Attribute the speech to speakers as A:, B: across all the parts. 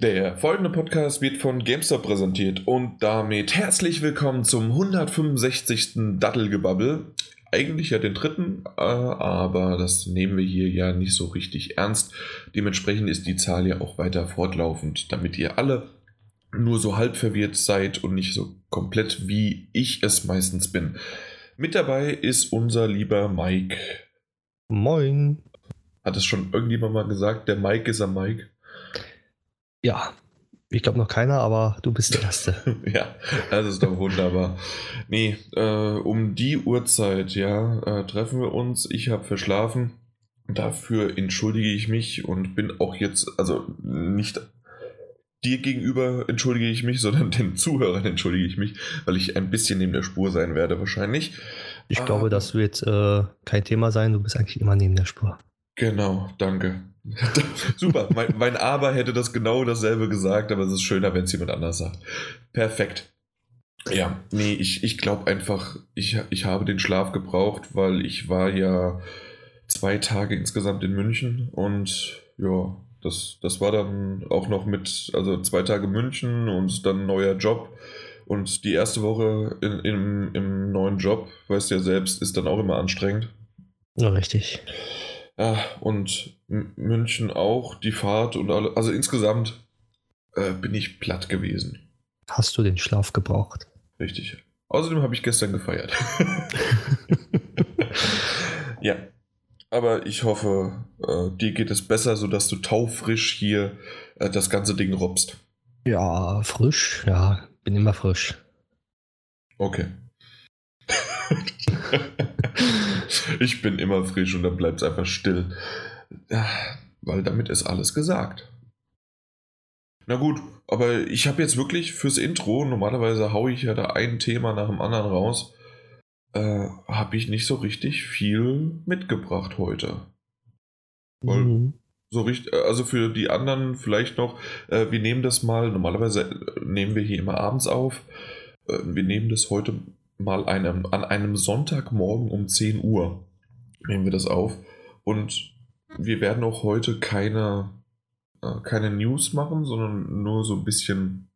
A: Der folgende Podcast wird von GameStop präsentiert und damit herzlich willkommen zum 165. Dattelgebabbel. Eigentlich ja den dritten, äh, aber das nehmen wir hier ja nicht so richtig ernst. Dementsprechend ist die Zahl ja auch weiter fortlaufend, damit ihr alle nur so halb verwirrt seid und nicht so komplett wie ich es meistens bin. Mit dabei ist unser lieber Mike.
B: Moin.
A: Hat es schon irgendjemand mal gesagt, der Mike ist am Mike?
B: Ja, ich glaube noch keiner, aber du bist der Erste.
A: ja, das ist doch wunderbar. Nee, äh, um die Uhrzeit, ja, äh, treffen wir uns. Ich habe verschlafen. Dafür entschuldige ich mich und bin auch jetzt, also nicht dir gegenüber entschuldige ich mich, sondern den Zuhörern entschuldige ich mich, weil ich ein bisschen neben der Spur sein werde wahrscheinlich.
B: Ich ah, glaube, das wird äh, kein Thema sein. Du bist eigentlich immer neben der Spur.
A: Genau, danke. Super, mein, mein Aber hätte das genau dasselbe gesagt, aber es ist schöner, wenn es jemand anders sagt. Perfekt. Ja, nee, ich, ich glaube einfach, ich, ich habe den Schlaf gebraucht, weil ich war ja zwei Tage insgesamt in München und ja, das, das war dann auch noch mit, also zwei Tage München und dann neuer Job. Und die erste Woche in, in, im neuen Job, weißt du ja selbst, ist dann auch immer anstrengend.
B: Ja, richtig.
A: Ja, und München auch, die Fahrt und alle. Also insgesamt äh, bin ich platt gewesen.
B: Hast du den Schlaf gebraucht?
A: Richtig. Außerdem habe ich gestern gefeiert. ja. Aber ich hoffe, äh, dir geht es besser, sodass du taufrisch hier äh, das ganze Ding robbst.
B: Ja, frisch. Ja, bin immer frisch.
A: Okay. ich bin immer frisch und dann bleibt es einfach still. Weil damit ist alles gesagt. Na gut, aber ich habe jetzt wirklich fürs Intro, normalerweise haue ich ja da ein Thema nach dem anderen raus, äh, habe ich nicht so richtig viel mitgebracht heute. Weil mhm. so richtig, also für die anderen vielleicht noch, äh, wir nehmen das mal, normalerweise äh, nehmen wir hier immer abends auf. Äh, wir nehmen das heute mal einem, an einem Sonntagmorgen um 10 Uhr. Nehmen wir das auf. Und wir werden auch heute keine, äh, keine News machen, sondern nur so ein bisschen,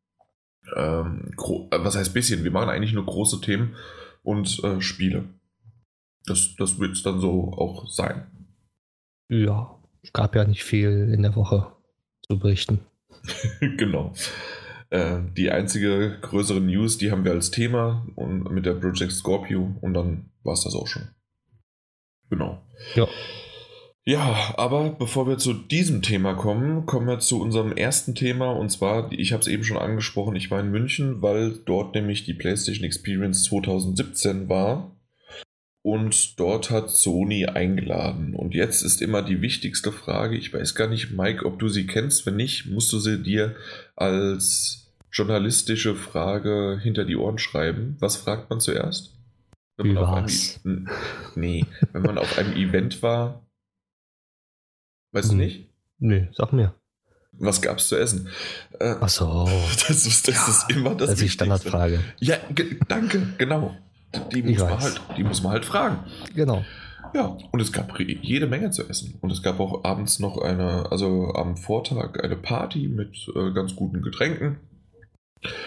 A: ähm, äh, was heißt bisschen? Wir machen eigentlich nur große Themen und äh, Spiele. Das, das wird es dann so auch sein.
B: Ja, es gab ja nicht viel in der Woche zu berichten.
A: genau. Äh, die einzige größere News, die haben wir als Thema und mit der Project Scorpio und dann war es das auch schon. Genau.
B: Ja.
A: Ja, aber bevor wir zu diesem Thema kommen, kommen wir zu unserem ersten Thema und zwar, ich habe es eben schon angesprochen, ich war in München, weil dort nämlich die PlayStation Experience 2017 war und dort hat Sony eingeladen. Und jetzt ist immer die wichtigste Frage, ich weiß gar nicht, Mike, ob du sie kennst, wenn nicht, musst du sie dir als journalistische Frage hinter die Ohren schreiben. Was fragt man zuerst?
B: Wenn man Wie war's?
A: Einem, nee, wenn man auf einem Event war, Weißt hm. du nicht?
B: Nee, sag mir.
A: Was gab's zu essen?
B: Äh, Ach so.
A: Das, ist, das ja, ist immer das.
B: Das ist die Standardfrage.
A: Ja, danke, genau. Die muss, man halt, die muss man halt fragen.
B: Genau.
A: Ja, und es gab jede Menge zu essen. Und es gab auch abends noch eine, also am Vortag eine Party mit äh, ganz guten Getränken.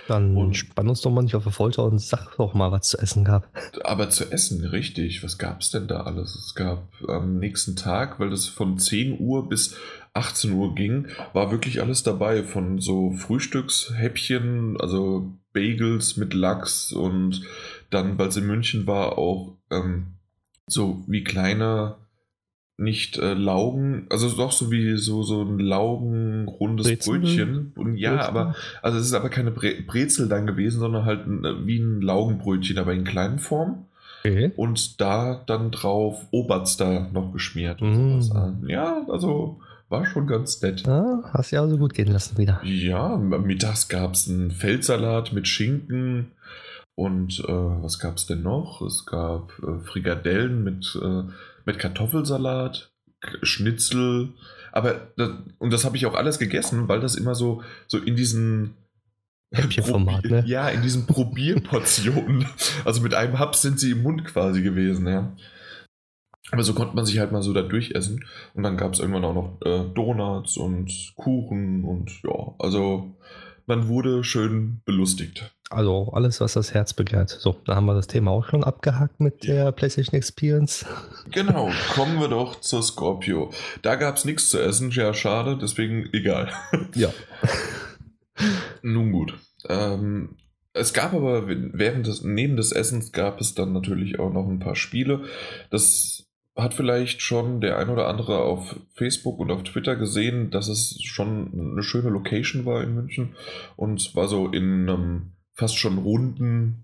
B: Dann und, spann uns doch mal nicht auf der Folter und sag doch mal, was zu essen gab.
A: Aber zu essen, richtig. Was gab es denn da alles? Es gab am nächsten Tag, weil das von 10 Uhr bis 18 Uhr ging, war wirklich alles dabei. Von so Frühstückshäppchen, also Bagels mit Lachs und dann, weil es in München war, auch ähm, so wie kleine nicht äh, Laugen, also doch so wie so, so ein laugenrundes Brezel? Brötchen. Und ja, Brezel? aber, also es ist aber keine Bre Brezel dann gewesen, sondern halt ein, äh, wie ein Laugenbrötchen, aber in kleinen Form. Okay. Und da dann drauf Oberster noch geschmiert.
B: Mm.
A: Ja, also war schon ganz nett.
B: Ja, hast ja also gut gehen lassen wieder.
A: Ja, mittags gab es einen Feldsalat mit Schinken. Und äh, was gab es denn noch? Es gab äh, Frikadellen mit äh, mit Kartoffelsalat, Schnitzel. Aber das, und das habe ich auch alles gegessen, weil das immer so, so in diesen
B: Häppchenformat, ne?
A: Ja, in diesen Probierportionen. also mit einem Hub sind sie im Mund quasi gewesen, ja. Aber so konnte man sich halt mal so da durchessen. Und dann gab es irgendwann auch noch äh, Donuts und Kuchen und ja, also man wurde schön belustigt.
B: Also alles, was das Herz begehrt. So, da haben wir das Thema auch schon abgehakt mit der PlayStation Experience.
A: Genau, kommen wir doch zur Scorpio. Da gab es nichts zu essen, ja schade, deswegen egal.
B: Ja.
A: Nun gut. Ähm, es gab aber während des, neben des Essens gab es dann natürlich auch noch ein paar Spiele. Das hat vielleicht schon der ein oder andere auf Facebook und auf Twitter gesehen, dass es schon eine schöne Location war in München und war so in einem fast schon runden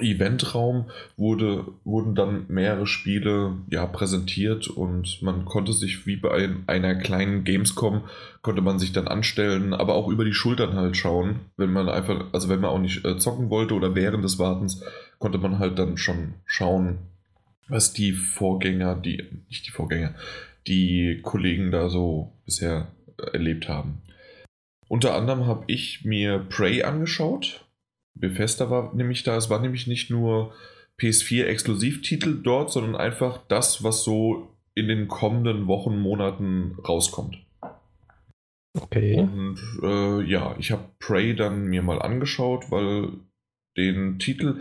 A: Eventraum wurde, wurden dann mehrere Spiele ja, präsentiert und man konnte sich wie bei einer kleinen Gamescom konnte man sich dann anstellen, aber auch über die Schultern halt schauen, wenn man einfach, also wenn man auch nicht äh, zocken wollte oder während des Wartens, konnte man halt dann schon schauen, was die Vorgänger, die, nicht die Vorgänger, die Kollegen da so bisher erlebt haben. Unter anderem habe ich mir Prey angeschaut. Bethesda war nämlich da. Es war nämlich nicht nur PS4-Exklusivtitel dort, sondern einfach das, was so in den kommenden Wochen, Monaten rauskommt.
B: Okay.
A: Und äh, ja, ich habe Prey dann mir mal angeschaut, weil den Titel,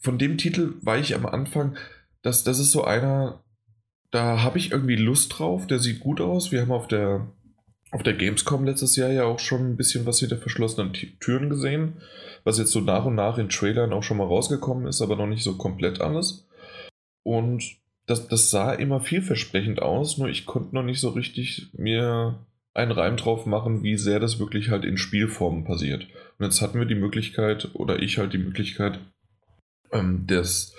A: von dem Titel war ich am Anfang, das, das ist so einer, da habe ich irgendwie Lust drauf, der sieht gut aus. Wir haben auf der, auf der Gamescom letztes Jahr ja auch schon ein bisschen was hinter verschlossenen Türen gesehen, was jetzt so nach und nach in Trailern auch schon mal rausgekommen ist, aber noch nicht so komplett alles. Und das, das sah immer vielversprechend aus, nur ich konnte noch nicht so richtig mir einen Reim drauf machen, wie sehr das wirklich halt in Spielformen passiert. Und jetzt hatten wir die Möglichkeit, oder ich halt die Möglichkeit, ähm, des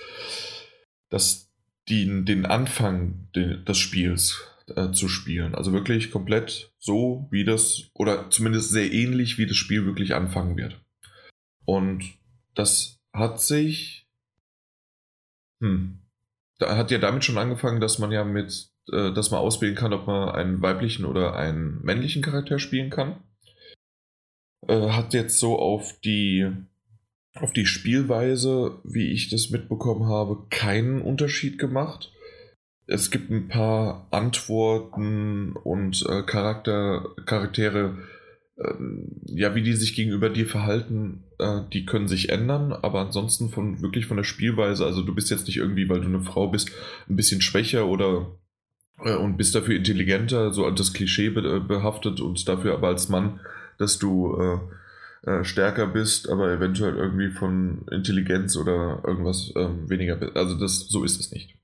A: das, die, den Anfang de, des Spiels äh, zu spielen. Also wirklich komplett so, wie das, oder zumindest sehr ähnlich, wie das Spiel wirklich anfangen wird. Und das hat sich. Hm. Da hat ja damit schon angefangen, dass man ja mit, äh, dass man auswählen kann, ob man einen weiblichen oder einen männlichen Charakter spielen kann. Äh, hat jetzt so auf die auf die Spielweise, wie ich das mitbekommen habe, keinen Unterschied gemacht. Es gibt ein paar Antworten und äh, Charakter, Charaktere, äh, ja, wie die sich gegenüber dir verhalten, äh, die können sich ändern, aber ansonsten von wirklich von der Spielweise, also du bist jetzt nicht irgendwie, weil du eine Frau bist, ein bisschen schwächer oder äh, und bist dafür intelligenter, so das Klischee behaftet und dafür aber als Mann, dass du äh, äh, stärker bist, aber eventuell irgendwie von Intelligenz oder irgendwas ähm, weniger bist. Also das, so ist es nicht.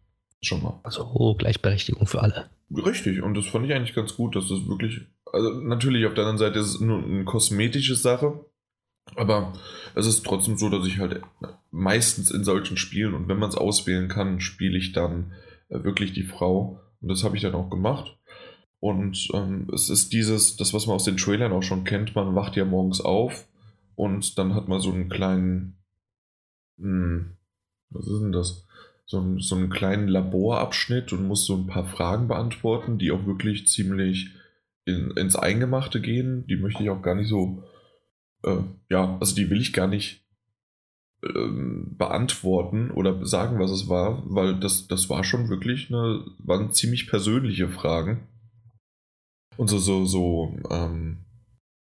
A: Schon mal.
B: Also Gleichberechtigung für alle.
A: Richtig, und das fand ich eigentlich ganz gut, dass das wirklich, also natürlich auf der anderen Seite ist es nur eine kosmetische Sache, aber es ist trotzdem so, dass ich halt meistens in solchen Spielen und wenn man es auswählen kann, spiele ich dann äh, wirklich die Frau. Und das habe ich dann auch gemacht. Und ähm, es ist dieses, das, was man aus den Trailern auch schon kennt, man wacht ja morgens auf und dann hat man so einen kleinen, hm, was ist denn das? So, so einen kleinen Laborabschnitt und muss so ein paar Fragen beantworten, die auch wirklich ziemlich in, ins Eingemachte gehen. Die möchte ich auch gar nicht so, äh, ja, also die will ich gar nicht ähm, beantworten oder sagen, was es war, weil das, das war schon wirklich eine, waren ziemlich persönliche Fragen. Und so, so, so, ähm,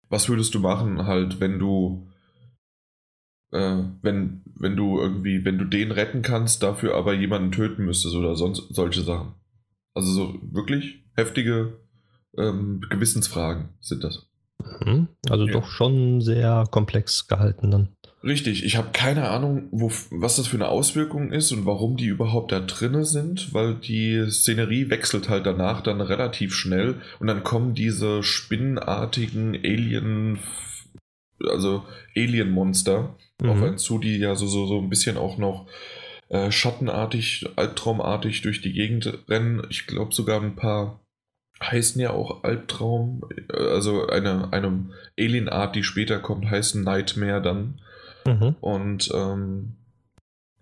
A: was würdest du machen, halt, wenn du, äh, wenn, wenn du irgendwie, wenn du den retten kannst, dafür aber jemanden töten müsstest oder sonst solche Sachen. Also so wirklich heftige ähm, Gewissensfragen sind das.
B: Mhm. Also ja. doch schon sehr komplex gehalten dann.
A: Richtig, ich habe keine Ahnung, wo, was das für eine Auswirkung ist und warum die überhaupt da drinne sind, weil die Szenerie wechselt halt danach dann relativ schnell und dann kommen diese spinnenartigen Alien, also Alien-Monster mhm. auf einen zu, die ja so, so, so ein bisschen auch noch äh, schattenartig, albtraumartig durch die Gegend rennen. Ich glaube sogar ein paar heißen ja auch Albtraum, also eine, eine Alien-Art, die später kommt, heißen Nightmare dann. Mhm. Und ähm,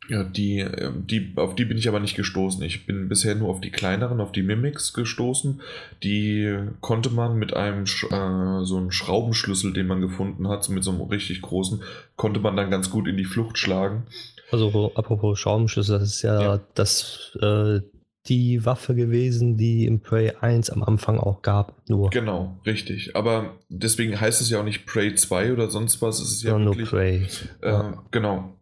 A: ja, die, die, auf die bin ich aber nicht gestoßen. Ich bin bisher nur auf die kleineren, auf die Mimics gestoßen. Die konnte man mit einem äh, so einem Schraubenschlüssel, den man gefunden hat, mit so einem richtig großen, konnte man dann ganz gut in die Flucht schlagen.
B: Also apropos Schraubenschlüssel, das ist ja, ja. das äh, die Waffe gewesen, die im Prey 1 am Anfang auch gab.
A: Nur. Genau, richtig. Aber deswegen heißt es ja auch nicht Prey 2 oder sonst was. Es ist ja,
B: ja wirklich, nur Prey.
A: Äh, ja. Genau.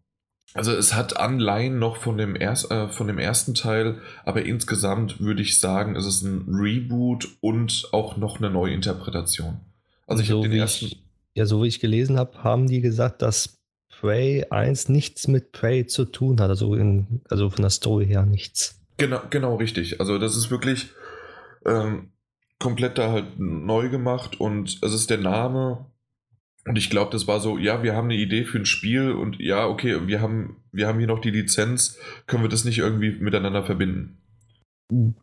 A: Also es hat Anleihen noch von dem, erst, äh, von dem ersten Teil, aber insgesamt würde ich sagen, es ist ein Reboot und auch noch eine Neuinterpretation.
B: Also ich so habe den ersten. Ich, ja, so wie ich gelesen habe, haben die gesagt, dass Prey 1 nichts mit Prey zu tun hat, also, in, also von der Story her nichts.
A: Genau, genau richtig. Also das ist wirklich ähm, komplett da halt neu gemacht und es ist der Name und ich glaube, das war so, ja, wir haben eine Idee für ein Spiel und ja, okay, wir haben, wir haben hier noch die Lizenz, können wir das nicht irgendwie miteinander verbinden?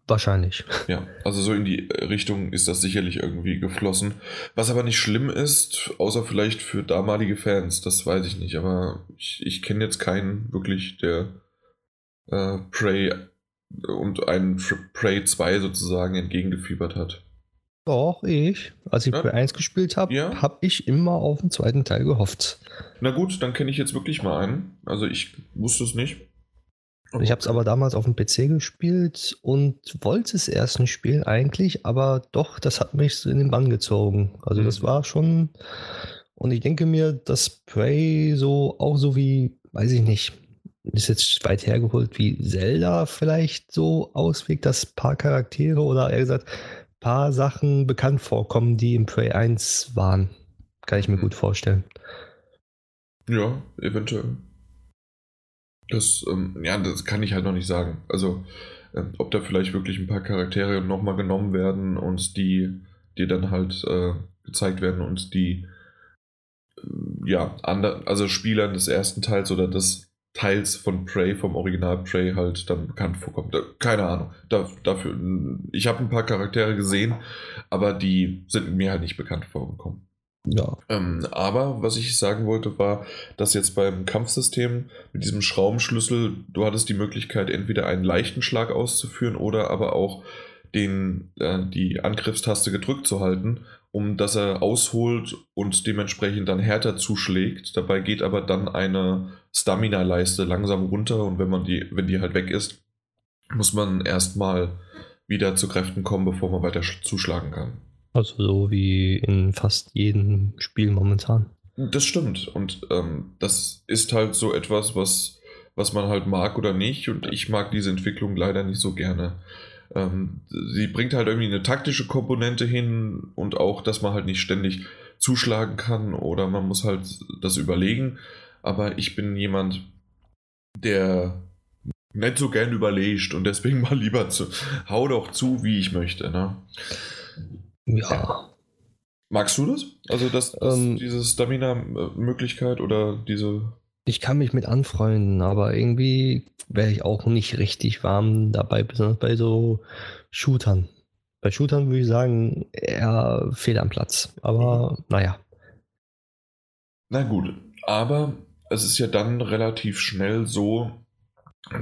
B: Wahrscheinlich.
A: Ja, also so in die Richtung ist das sicherlich irgendwie geflossen. Was aber nicht schlimm ist, außer vielleicht für damalige Fans, das weiß ich nicht. Aber ich, ich kenne jetzt keinen wirklich, der äh, Prey und einen Prey 2 sozusagen entgegengefiebert hat.
B: Doch, ich. Als ich ja? Prey 1 gespielt habe, ja? habe ich immer auf den zweiten Teil gehofft.
A: Na gut, dann kenne ich jetzt wirklich mal einen. Also ich wusste es nicht.
B: Ich habe es aber damals auf dem PC gespielt und wollte es erst nicht spielen eigentlich, aber doch, das hat mich in den Bann gezogen. Also mhm. das war schon. Und ich denke mir, dass Prey so auch so wie, weiß ich nicht, ist jetzt weit hergeholt, wie Zelda vielleicht so auswirkt, dass ein paar Charaktere oder eher gesagt, paar Sachen bekannt vorkommen, die im Prey 1 waren. Kann ich mir mhm. gut vorstellen.
A: Ja, eventuell. Das, ähm, ja, das kann ich halt noch nicht sagen. Also, äh, ob da vielleicht wirklich ein paar Charaktere nochmal genommen werden und die, die dann halt äh, gezeigt werden und die, äh, ja, ander, also Spielern des ersten Teils oder des Teils von Prey, vom Original Prey halt dann bekannt vorkommt. Keine Ahnung. Da, dafür, ich habe ein paar Charaktere gesehen, aber die sind mir halt nicht bekannt vorgekommen. Ja. Ähm, aber was ich sagen wollte, war, dass jetzt beim Kampfsystem mit diesem Schraubenschlüssel, du hattest die Möglichkeit, entweder einen leichten Schlag auszuführen oder aber auch den, äh, die Angriffstaste gedrückt zu halten, um dass er ausholt und dementsprechend dann härter zuschlägt. Dabei geht aber dann eine Stamina-Leiste langsam runter und wenn man die, wenn die halt weg ist, muss man erstmal wieder zu Kräften kommen, bevor man weiter zuschlagen kann.
B: Also so wie in fast jedem Spiel momentan.
A: Das stimmt. Und ähm, das ist halt so etwas, was, was man halt mag oder nicht. Und ich mag diese Entwicklung leider nicht so gerne. Ähm, sie bringt halt irgendwie eine taktische Komponente hin und auch, dass man halt nicht ständig zuschlagen kann oder man muss halt das überlegen. Aber ich bin jemand, der nicht so gern überlegt und deswegen mal lieber zu, hau doch zu, wie ich möchte. Ne?
B: Ja.
A: Magst du das? Also das, das ähm, diese Stamina-Möglichkeit oder diese.
B: Ich kann mich mit anfreunden, aber irgendwie wäre ich auch nicht richtig warm dabei, besonders bei so Shootern. Bei Shootern würde ich sagen, eher fehl am Platz. Aber mhm. naja.
A: Na gut, aber es ist ja dann relativ schnell so,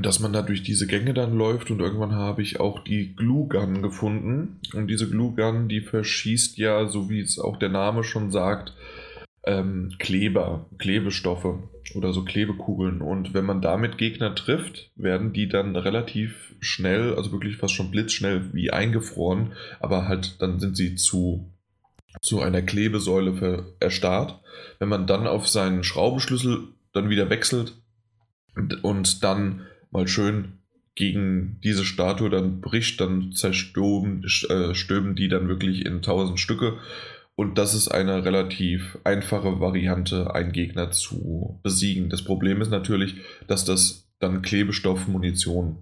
A: dass man da durch diese Gänge dann läuft und irgendwann habe ich auch die Glue Gun gefunden. Und diese Glue Gun, die verschießt ja, so wie es auch der Name schon sagt, ähm, Kleber, Klebestoffe oder so Klebekugeln. Und wenn man damit Gegner trifft, werden die dann relativ schnell, also wirklich fast schon blitzschnell wie eingefroren, aber halt dann sind sie zu, zu einer Klebesäule erstarrt. Wenn man dann auf seinen Schraubenschlüssel dann wieder wechselt, und dann mal schön gegen diese Statue dann bricht, dann zerstöben äh, stöben die dann wirklich in tausend Stücke. Und das ist eine relativ einfache Variante, einen Gegner zu besiegen. Das Problem ist natürlich, dass das dann Klebstoff, Munition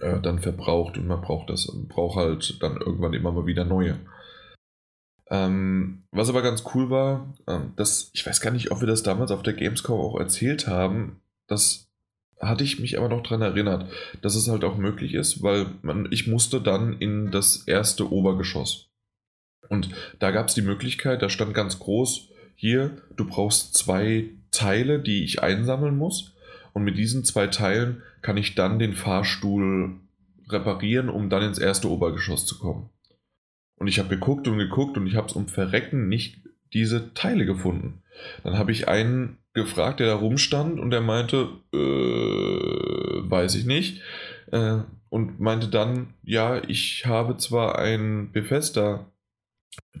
A: äh, dann verbraucht und man braucht das, braucht halt dann irgendwann immer mal wieder neue. Ähm, was aber ganz cool war, äh, dass, ich weiß gar nicht, ob wir das damals auf der Gamescom auch erzählt haben, dass hatte ich mich aber noch daran erinnert, dass es halt auch möglich ist, weil man, ich musste dann in das erste Obergeschoss. Und da gab es die Möglichkeit, da stand ganz groß, hier, du brauchst zwei Teile, die ich einsammeln muss. Und mit diesen zwei Teilen kann ich dann den Fahrstuhl reparieren, um dann ins erste Obergeschoss zu kommen. Und ich habe geguckt und geguckt und ich habe es um Verrecken nicht diese Teile gefunden. Dann habe ich einen gefragt, der da rumstand und der meinte, äh, weiß ich nicht. äh, und meinte dann, ja, ich habe zwar ein Bethesda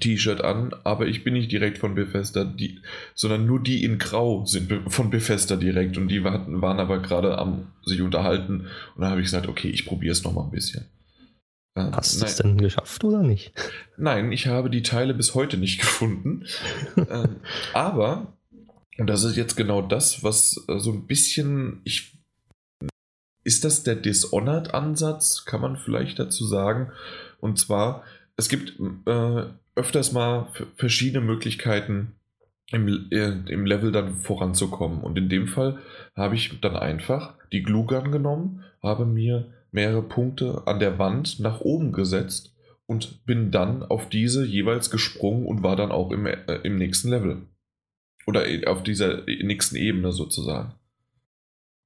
A: T-Shirt an, aber ich bin nicht direkt von Bethesda, die, sondern nur die in Grau sind von Bethesda direkt und die waren, waren aber gerade am sich unterhalten und dann habe ich gesagt, okay, ich probiere es nochmal ein bisschen.
B: Äh, Hast du es denn geschafft oder nicht?
A: Nein, ich habe die Teile bis heute nicht gefunden. ähm, aber, und das ist jetzt genau das, was äh, so ein bisschen, ich ist das der Dishonored-Ansatz, kann man vielleicht dazu sagen. Und zwar, es gibt äh, öfters mal verschiedene Möglichkeiten, im, äh, im Level dann voranzukommen. Und in dem Fall habe ich dann einfach die Glue Gun genommen, habe mir mehrere Punkte an der Wand nach oben gesetzt und bin dann auf diese jeweils gesprungen und war dann auch im, äh, im nächsten Level. Oder auf dieser nächsten Ebene sozusagen.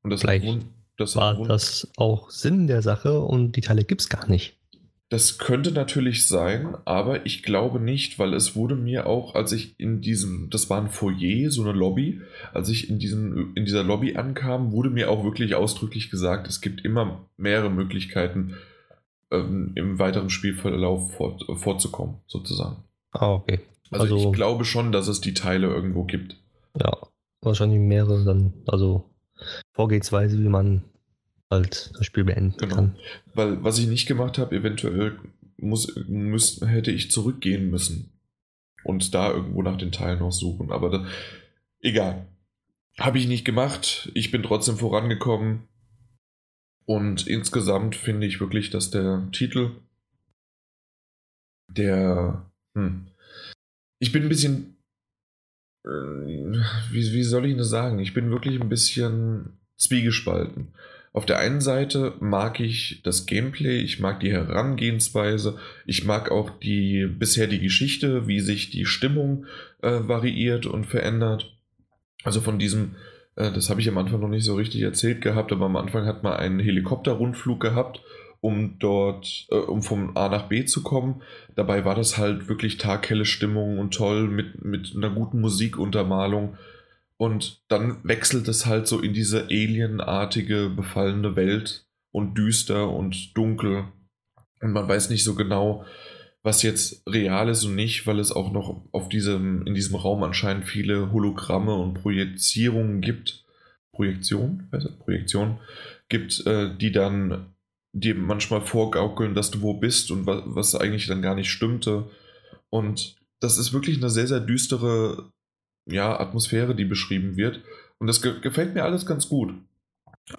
B: Und das Vielleicht das war das auch Sinn der Sache und die Teile gibt es gar nicht.
A: Das könnte natürlich sein, aber ich glaube nicht, weil es wurde mir auch, als ich in diesem, das war ein Foyer, so eine Lobby, als ich in, diesem, in dieser Lobby ankam, wurde mir auch wirklich ausdrücklich gesagt, es gibt immer mehrere Möglichkeiten, ähm, im weiteren Spielverlauf fort, fortzukommen, sozusagen.
B: Ah, okay.
A: Also, also ich glaube schon, dass es die Teile irgendwo gibt.
B: Ja, wahrscheinlich mehrere dann, also Vorgehensweise, wie man halt das Spiel beenden genau. kann.
A: Weil was ich nicht gemacht habe, eventuell muss, müß, hätte ich zurückgehen müssen und da irgendwo nach den Teilen noch suchen. Aber da, egal. Habe ich nicht gemacht. Ich bin trotzdem vorangekommen. Und insgesamt finde ich wirklich, dass der Titel, der, hm, ich bin ein bisschen äh, wie, wie soll ich das sagen? Ich bin wirklich ein bisschen zwiegespalten. Auf der einen Seite mag ich das Gameplay, ich mag die Herangehensweise, ich mag auch die bisher die Geschichte, wie sich die Stimmung äh, variiert und verändert. Also von diesem, äh, das habe ich am Anfang noch nicht so richtig erzählt gehabt, aber am Anfang hat man einen Helikopterrundflug gehabt um dort, äh, um vom A nach B zu kommen. Dabei war das halt wirklich taghelle Stimmung und toll mit, mit einer guten Musikuntermalung. Und dann wechselt es halt so in diese alienartige, befallene Welt und düster und dunkel. Und man weiß nicht so genau, was jetzt real ist und nicht, weil es auch noch auf diesem, in diesem Raum anscheinend viele Hologramme und Projizierungen gibt. Projektion, Projektion gibt, äh, die dann dir manchmal vorgaukeln, dass du wo bist und was, was eigentlich dann gar nicht stimmte. Und das ist wirklich eine sehr, sehr düstere ja, Atmosphäre, die beschrieben wird. Und das ge gefällt mir alles ganz gut.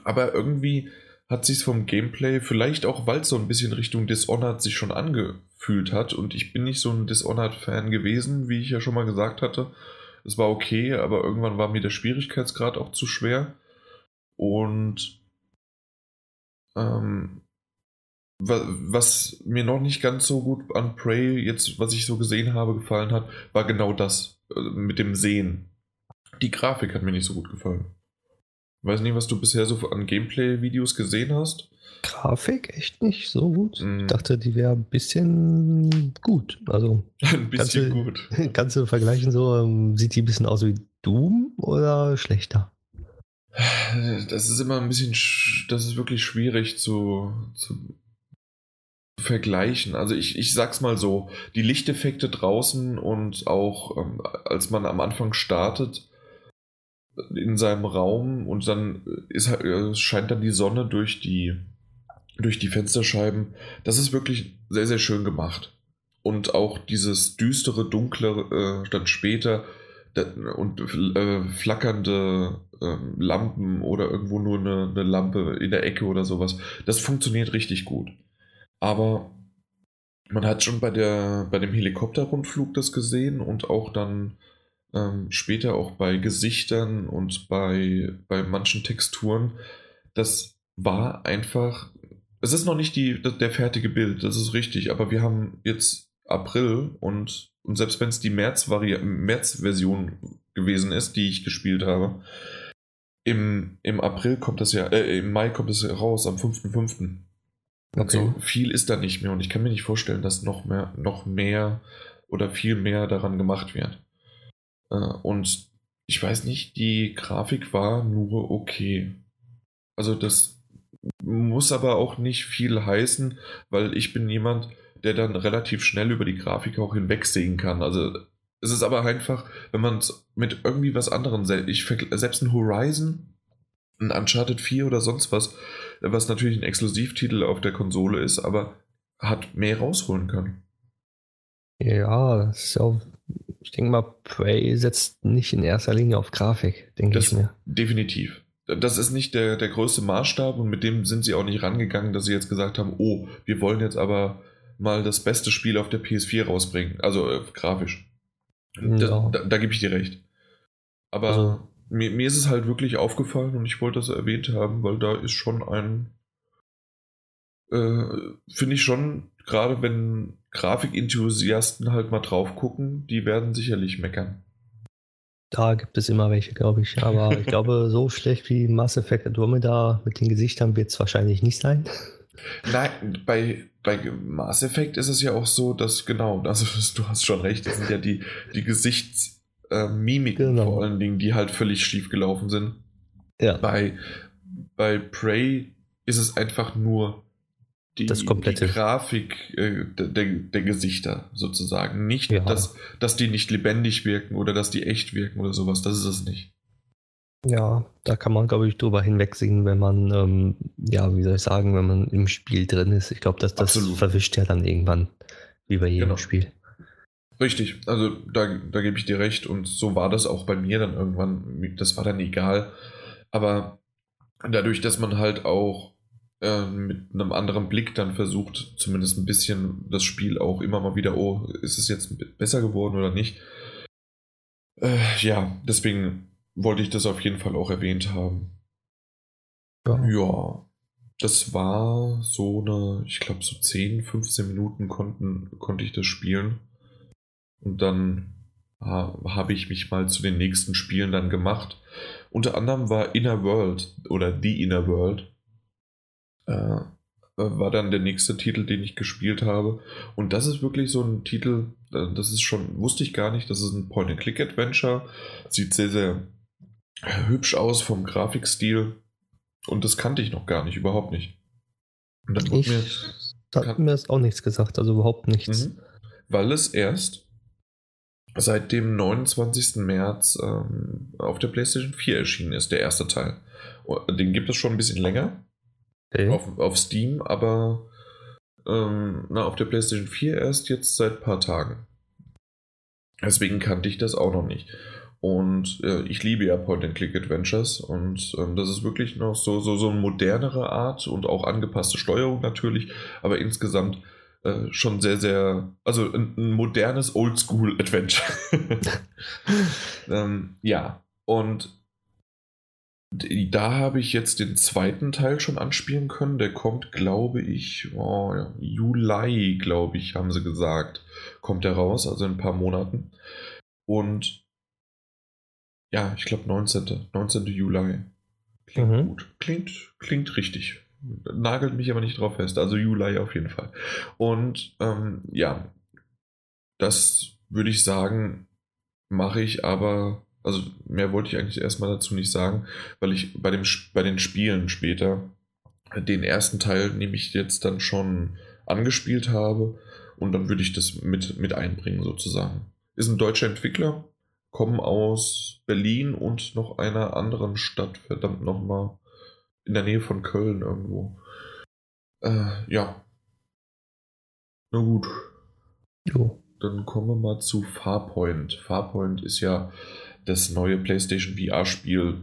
A: Aber irgendwie hat sich vom Gameplay, vielleicht auch, weil es so ein bisschen Richtung Dishonored sich schon angefühlt hat. Und ich bin nicht so ein Dishonored-Fan gewesen, wie ich ja schon mal gesagt hatte. Es war okay, aber irgendwann war mir der Schwierigkeitsgrad auch zu schwer. Und ähm, was mir noch nicht ganz so gut an Prey, jetzt was ich so gesehen habe, gefallen hat, war genau das mit dem Sehen. Die Grafik hat mir nicht so gut gefallen. Weiß nicht, was du bisher so an Gameplay-Videos gesehen hast.
B: Grafik echt nicht so gut. Mm. Ich dachte, die wäre ein bisschen gut. Also
A: ein bisschen du, gut.
B: Kannst du vergleichen, so ähm, sieht die ein bisschen aus wie Doom oder schlechter?
A: Das ist immer ein bisschen, das ist wirklich schwierig zu, zu vergleichen. Also ich, ich sag's mal so, die Lichteffekte draußen und auch ähm, als man am Anfang startet in seinem Raum und dann ist, äh, scheint dann die Sonne durch die, durch die Fensterscheiben. Das ist wirklich sehr, sehr schön gemacht. Und auch dieses düstere, dunkle äh, dann später und äh, flackernde äh, Lampen oder irgendwo nur eine, eine Lampe in der Ecke oder sowas, das funktioniert richtig gut. Aber man hat schon bei, der, bei dem Helikopterrundflug das gesehen und auch dann ähm, später auch bei Gesichtern und bei, bei manchen Texturen. Das war einfach. Es ist noch nicht die, der fertige Bild, das ist richtig, aber wir haben jetzt April und, und selbst wenn es die März-Version März gewesen ist, die ich gespielt habe, im, im April kommt das ja, äh, im Mai kommt es raus, am 5.5. Okay. so viel ist da nicht mehr und ich kann mir nicht vorstellen, dass noch mehr, noch mehr oder viel mehr daran gemacht wird. Äh, und ich weiß nicht, die Grafik war nur okay. Also das muss aber auch nicht viel heißen, weil ich bin jemand, der dann relativ schnell über die Grafik auch hinwegsehen kann. Also es ist aber einfach, wenn man es mit irgendwie was anderem, ich selbst ein Horizon, ein Uncharted 4 oder sonst was, was natürlich ein Exklusivtitel auf der Konsole ist, aber hat mehr rausholen können.
B: Ja, das auch, ich denke mal, Prey setzt nicht in erster Linie auf Grafik, denke ich mir.
A: Definitiv. Das ist nicht der, der größte Maßstab und mit dem sind sie auch nicht rangegangen, dass sie jetzt gesagt haben, oh, wir wollen jetzt aber mal das beste Spiel auf der PS4 rausbringen, also äh, grafisch. Ja. Da, da, da gebe ich dir recht. Aber also, mir, mir ist es halt wirklich aufgefallen und ich wollte das erwähnt haben, weil da ist schon ein, äh, finde ich schon, gerade wenn Grafikenthusiasten halt mal drauf gucken, die werden sicherlich meckern.
B: Da gibt es immer welche, glaube ich. Aber ich glaube, so schlecht wie Mass Effect Andromeda mit den Gesichtern wird es wahrscheinlich nicht sein.
A: Nein, bei, bei Mass Effect ist es ja auch so, dass genau, also du hast schon recht, das sind ja die, die Gesichtsmimiken äh, genau. vor allen Dingen, die halt völlig schief gelaufen sind.
B: Ja.
A: Bei, bei Prey ist es einfach nur die,
B: das komplette.
A: die Grafik äh, der, der Gesichter sozusagen. Nicht, ja. dass, dass die nicht lebendig wirken oder dass die echt wirken oder sowas. Das ist es nicht.
B: Ja, da kann man, glaube ich, drüber hinwegsehen, wenn man, ähm, ja, wie soll ich sagen, wenn man im Spiel drin ist. Ich glaube, dass das Absolut. verwischt ja dann irgendwann, wie bei jedem genau. Spiel.
A: Richtig, also da, da gebe ich dir recht und so war das auch bei mir dann irgendwann. Das war dann egal. Aber dadurch, dass man halt auch äh, mit einem anderen Blick dann versucht, zumindest ein bisschen das Spiel auch immer mal wieder, oh, ist es jetzt besser geworden oder nicht? Äh, ja, deswegen wollte ich das auf jeden Fall auch erwähnt haben. Ja. ja. Das war so eine, ich glaube, so 10, 15 Minuten konnten, konnte ich das spielen. Und dann habe ich mich mal zu den nächsten Spielen dann gemacht. Unter anderem war Inner World oder The Inner World. Äh, war dann der nächste Titel, den ich gespielt habe. Und das ist wirklich so ein Titel, äh, das ist schon, wusste ich gar nicht, das ist ein Point-and-Click-Adventure. Sieht sehr, sehr hübsch aus vom Grafikstil. Und das kannte ich noch gar nicht, überhaupt nicht.
B: Und dann ich, mir, hat mir das auch nichts gesagt, also überhaupt nichts. Mhm.
A: Weil es erst seit dem 29. März ähm, auf der PlayStation 4 erschienen ist, der erste Teil. Den gibt es schon ein bisschen länger okay. auf, auf Steam, aber ähm, na, auf der PlayStation 4 erst jetzt seit ein paar Tagen. Deswegen kannte ich das auch noch nicht. Und äh, ich liebe ja Point-and-Click-Adventures und ähm, das ist wirklich noch so, so, so eine modernere Art und auch angepasste Steuerung natürlich, aber insgesamt äh, schon sehr, sehr, also ein, ein modernes Oldschool-Adventure. ähm, ja, und da habe ich jetzt den zweiten Teil schon anspielen können. Der kommt, glaube ich, oh, Juli, glaube ich, haben sie gesagt, kommt der raus, also in ein paar Monaten. Und ja, ich glaube 19. 19. Juli. Klingt mhm. gut. Klingt, klingt richtig. Nagelt mich aber nicht drauf fest. Also Juli auf jeden Fall. Und ähm, ja, das würde ich sagen, mache ich aber. Also mehr wollte ich eigentlich erstmal dazu nicht sagen, weil ich bei, dem, bei den Spielen später den ersten Teil nämlich jetzt dann schon angespielt habe und dann würde ich das mit, mit einbringen sozusagen. Ist ein deutscher Entwickler, kommen aus Berlin und noch einer anderen Stadt, verdammt nochmal, in der Nähe von Köln irgendwo. Äh, ja. Na gut. Jo. Dann kommen wir mal zu Farpoint. Farpoint ist ja das neue PlayStation VR-Spiel,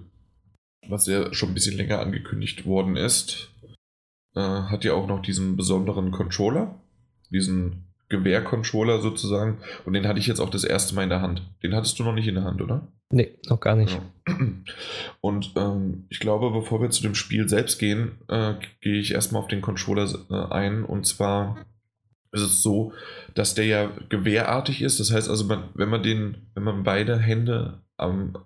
A: was ja schon ein bisschen länger angekündigt worden ist. Äh, hat ja auch noch diesen besonderen Controller, diesen Gewehr-Controller sozusagen. Und den hatte ich jetzt auch das erste Mal in der Hand. Den hattest du noch nicht in der Hand, oder?
B: Nee, noch gar nicht. Ja.
A: Und ähm, ich glaube, bevor wir zu dem Spiel selbst gehen, äh, gehe ich erstmal auf den Controller äh, ein. Und zwar ist es so, dass der ja gewehrartig ist. Das heißt also, man, wenn man den, wenn man beide Hände am,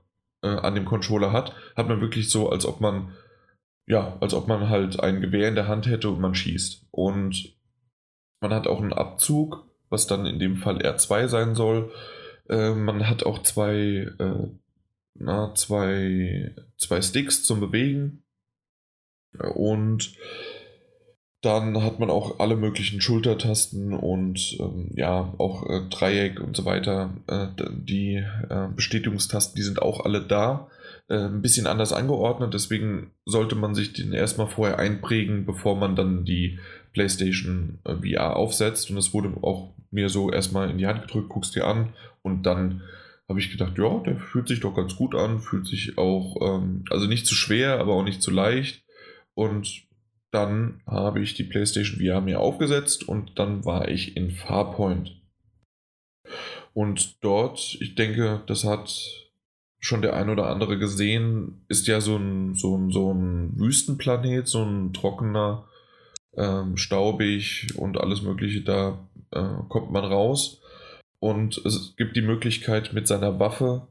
A: äh, an dem Controller hat, hat man wirklich so, als ob man ja, als ob man halt ein Gewehr in der Hand hätte und man schießt. Und man hat auch einen Abzug, was dann in dem Fall R2 sein soll. Äh, man hat auch zwei, äh, na, zwei, zwei Sticks zum Bewegen. Und dann hat man auch alle möglichen Schultertasten und ähm, ja, auch äh, Dreieck und so weiter. Äh, die äh, Bestätigungstasten, die sind auch alle da. Äh, ein bisschen anders angeordnet, deswegen sollte man sich den erstmal vorher einprägen, bevor man dann die PlayStation äh, VR aufsetzt. Und es wurde auch mir so erstmal in die Hand gedrückt, guckst dir an und dann habe ich gedacht, ja, der fühlt sich doch ganz gut an, fühlt sich auch, ähm, also nicht zu schwer, aber auch nicht zu leicht. Und dann habe ich die PlayStation VR mir aufgesetzt und dann war ich in Farpoint. Und dort, ich denke, das hat schon der ein oder andere gesehen, ist ja so ein, so ein, so ein Wüstenplanet, so ein trockener, ähm, staubig und alles Mögliche. Da äh, kommt man raus und es gibt die Möglichkeit, mit seiner Waffe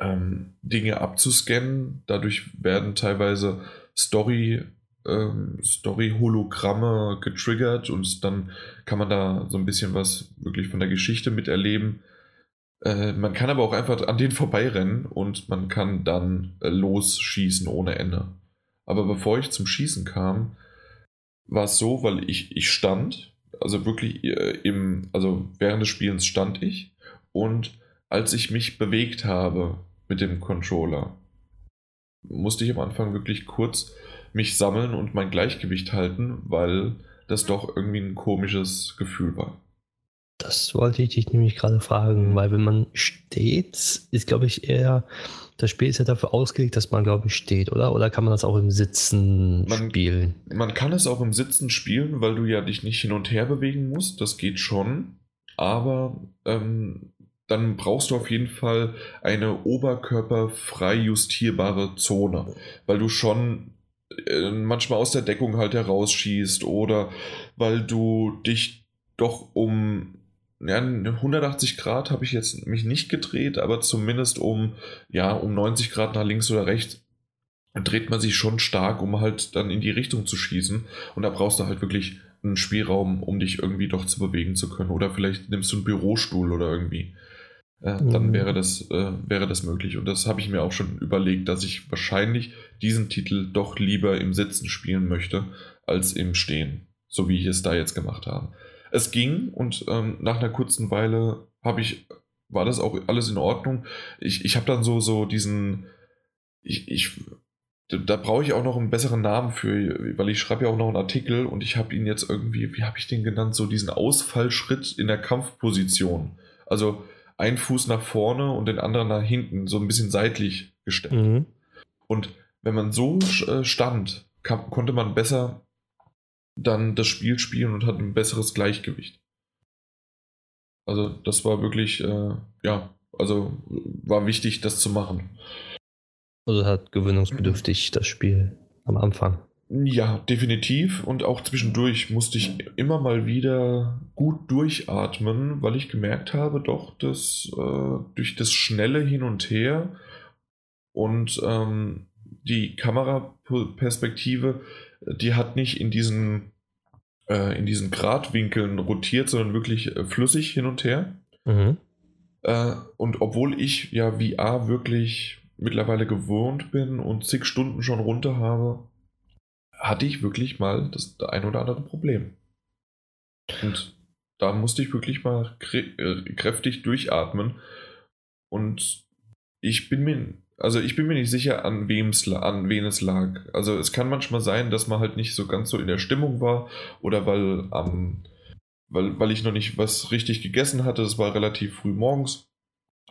A: ähm, Dinge abzuscannen. Dadurch werden teilweise Story ähm, Story-Hologramme getriggert und dann kann man da so ein bisschen was wirklich von der Geschichte miterleben. Äh, man kann aber auch einfach an denen vorbeirennen und man kann dann äh, losschießen ohne Ende. Aber bevor ich zum Schießen kam, war es so, weil ich, ich stand, also wirklich äh, im, also während des Spielens stand ich und als ich mich bewegt habe mit dem Controller, musste ich am Anfang wirklich kurz mich sammeln und mein Gleichgewicht halten, weil das doch irgendwie ein komisches Gefühl war.
B: Das wollte ich dich nämlich gerade fragen, weil wenn man steht, ist glaube ich eher, das Spiel ist ja dafür ausgelegt, dass man glaube ich steht, oder? Oder kann man das auch im Sitzen
A: man,
B: spielen?
A: Man kann es auch im Sitzen spielen, weil du ja dich nicht hin und her bewegen musst, das geht schon, aber ähm, dann brauchst du auf jeden Fall eine oberkörperfrei justierbare Zone, weil du schon äh, manchmal aus der Deckung halt herausschießt oder weil du dich doch um ja, 180 Grad habe ich jetzt mich nicht gedreht, aber zumindest um ja um 90 Grad nach links oder rechts dreht man sich schon stark, um halt dann in die Richtung zu schießen und da brauchst du halt wirklich einen Spielraum, um dich irgendwie doch zu bewegen zu können oder vielleicht nimmst du einen Bürostuhl oder irgendwie äh, mhm. dann wäre das, äh, wäre das möglich. Und das habe ich mir auch schon überlegt, dass ich wahrscheinlich diesen Titel doch lieber im Sitzen spielen möchte, als im Stehen, so wie ich es da jetzt gemacht habe. Es ging und ähm, nach einer kurzen Weile habe ich, war das auch alles in Ordnung. Ich, ich habe dann so, so diesen, ich, ich da brauche ich auch noch einen besseren Namen für, weil ich schreibe ja auch noch einen Artikel und ich habe ihn jetzt irgendwie, wie habe ich den genannt, so diesen Ausfallschritt in der Kampfposition. Also ein Fuß nach vorne und den anderen nach hinten, so ein bisschen seitlich gesteckt. Mhm. Und wenn man so äh, stand, kann, konnte man besser dann das Spiel spielen und hat ein besseres Gleichgewicht. Also das war wirklich, äh, ja, also war wichtig, das zu machen.
B: Also hat gewöhnungsbedürftig das Spiel am Anfang.
A: Ja, definitiv. Und auch zwischendurch musste ich immer mal wieder gut durchatmen, weil ich gemerkt habe, doch, dass äh, durch das schnelle Hin und Her und ähm, die Kameraperspektive, die hat nicht in diesen, äh, in diesen Gradwinkeln rotiert, sondern wirklich äh, flüssig hin und her. Mhm. Äh, und obwohl ich ja VR wirklich mittlerweile gewohnt bin und zig Stunden schon runter habe, hatte ich wirklich mal das ein oder andere Problem. Und da musste ich wirklich mal äh, kräftig durchatmen. Und ich bin mir, also ich bin mir nicht sicher, an wem es an wen es lag. Also es kann manchmal sein, dass man halt nicht so ganz so in der Stimmung war oder weil am, weil, weil ich noch nicht was richtig gegessen hatte. Das war relativ früh morgens,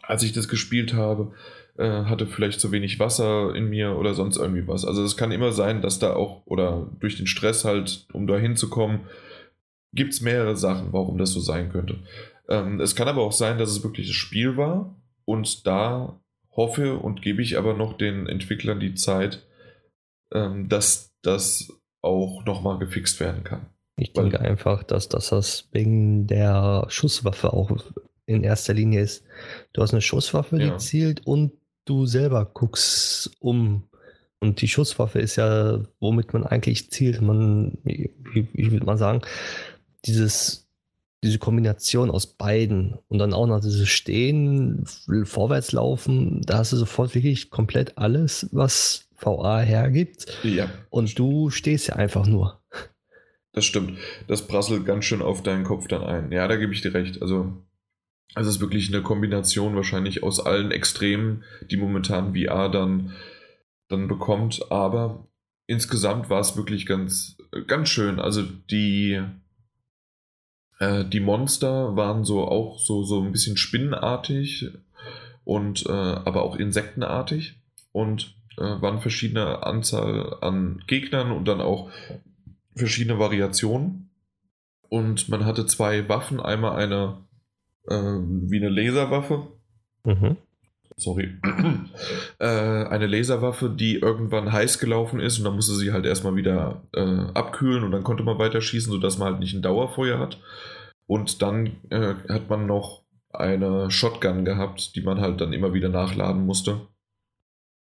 A: als ich das gespielt habe. Äh, hatte vielleicht zu wenig Wasser in mir oder sonst irgendwie was. Also es kann immer sein, dass da auch, oder durch den Stress halt, um da hinzukommen, gibt es mehrere Sachen, warum das so sein könnte. Ähm, es kann aber auch sein, dass es wirklich das Spiel war und da hoffe und gebe ich aber noch den Entwicklern die Zeit, ähm, dass das auch nochmal gefixt werden kann.
B: Ich denke Weil, einfach, dass das wegen der Schusswaffe auch in erster Linie ist. Du hast eine Schusswaffe, die ja. zielt und du selber guckst um. Und die Schusswaffe ist ja, womit man eigentlich zielt. Man, ich, ich würde mal sagen, dieses diese Kombination aus beiden und dann auch noch dieses Stehen, vorwärts laufen, da hast du sofort wirklich komplett alles, was VA hergibt.
A: Ja.
B: Und du stehst ja einfach nur.
A: Das stimmt. Das prasselt ganz schön auf deinen Kopf dann ein. Ja, da gebe ich dir recht. Also, es ist wirklich eine Kombination wahrscheinlich aus allen Extremen, die momentan VR dann, dann bekommt. Aber insgesamt war es wirklich ganz, ganz schön. Also die, äh, die Monster waren so auch so, so ein bisschen spinnenartig und äh, aber auch insektenartig und äh, waren verschiedene Anzahl an Gegnern und dann auch verschiedene Variationen. Und man hatte zwei Waffen, einmal eine äh, wie eine Laserwaffe.
B: Mhm.
A: Sorry. äh, eine Laserwaffe, die irgendwann heiß gelaufen ist und dann musste sie halt erstmal wieder äh, abkühlen und dann konnte man weiter schießen, sodass man halt nicht ein Dauerfeuer hat. Und dann äh, hat man noch eine Shotgun gehabt, die man halt dann immer wieder nachladen musste.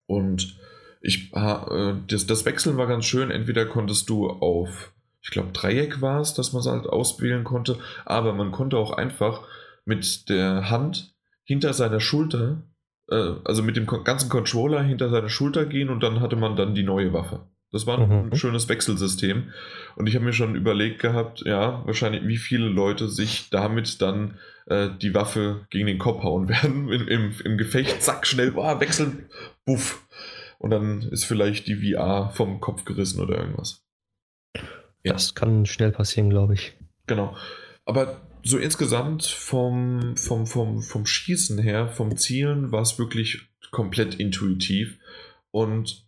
A: Und ich, äh, das, das Wechseln war ganz schön. Entweder konntest du auf, ich glaube, Dreieck war es, dass man es halt auswählen konnte, aber man konnte auch einfach mit der Hand hinter seiner Schulter, also mit dem ganzen Controller hinter seiner Schulter gehen und dann hatte man dann die neue Waffe. Das war ein mhm. schönes Wechselsystem. Und ich habe mir schon überlegt gehabt, ja, wahrscheinlich, wie viele Leute sich damit dann äh, die Waffe gegen den Kopf hauen werden. Im, im, im Gefecht, zack, schnell, boah, wechseln, buff. Und dann ist vielleicht die VR vom Kopf gerissen oder irgendwas.
B: Ja. Das kann schnell passieren, glaube ich.
A: Genau. Aber so insgesamt vom, vom, vom, vom Schießen her, vom Zielen, war es wirklich komplett intuitiv. Und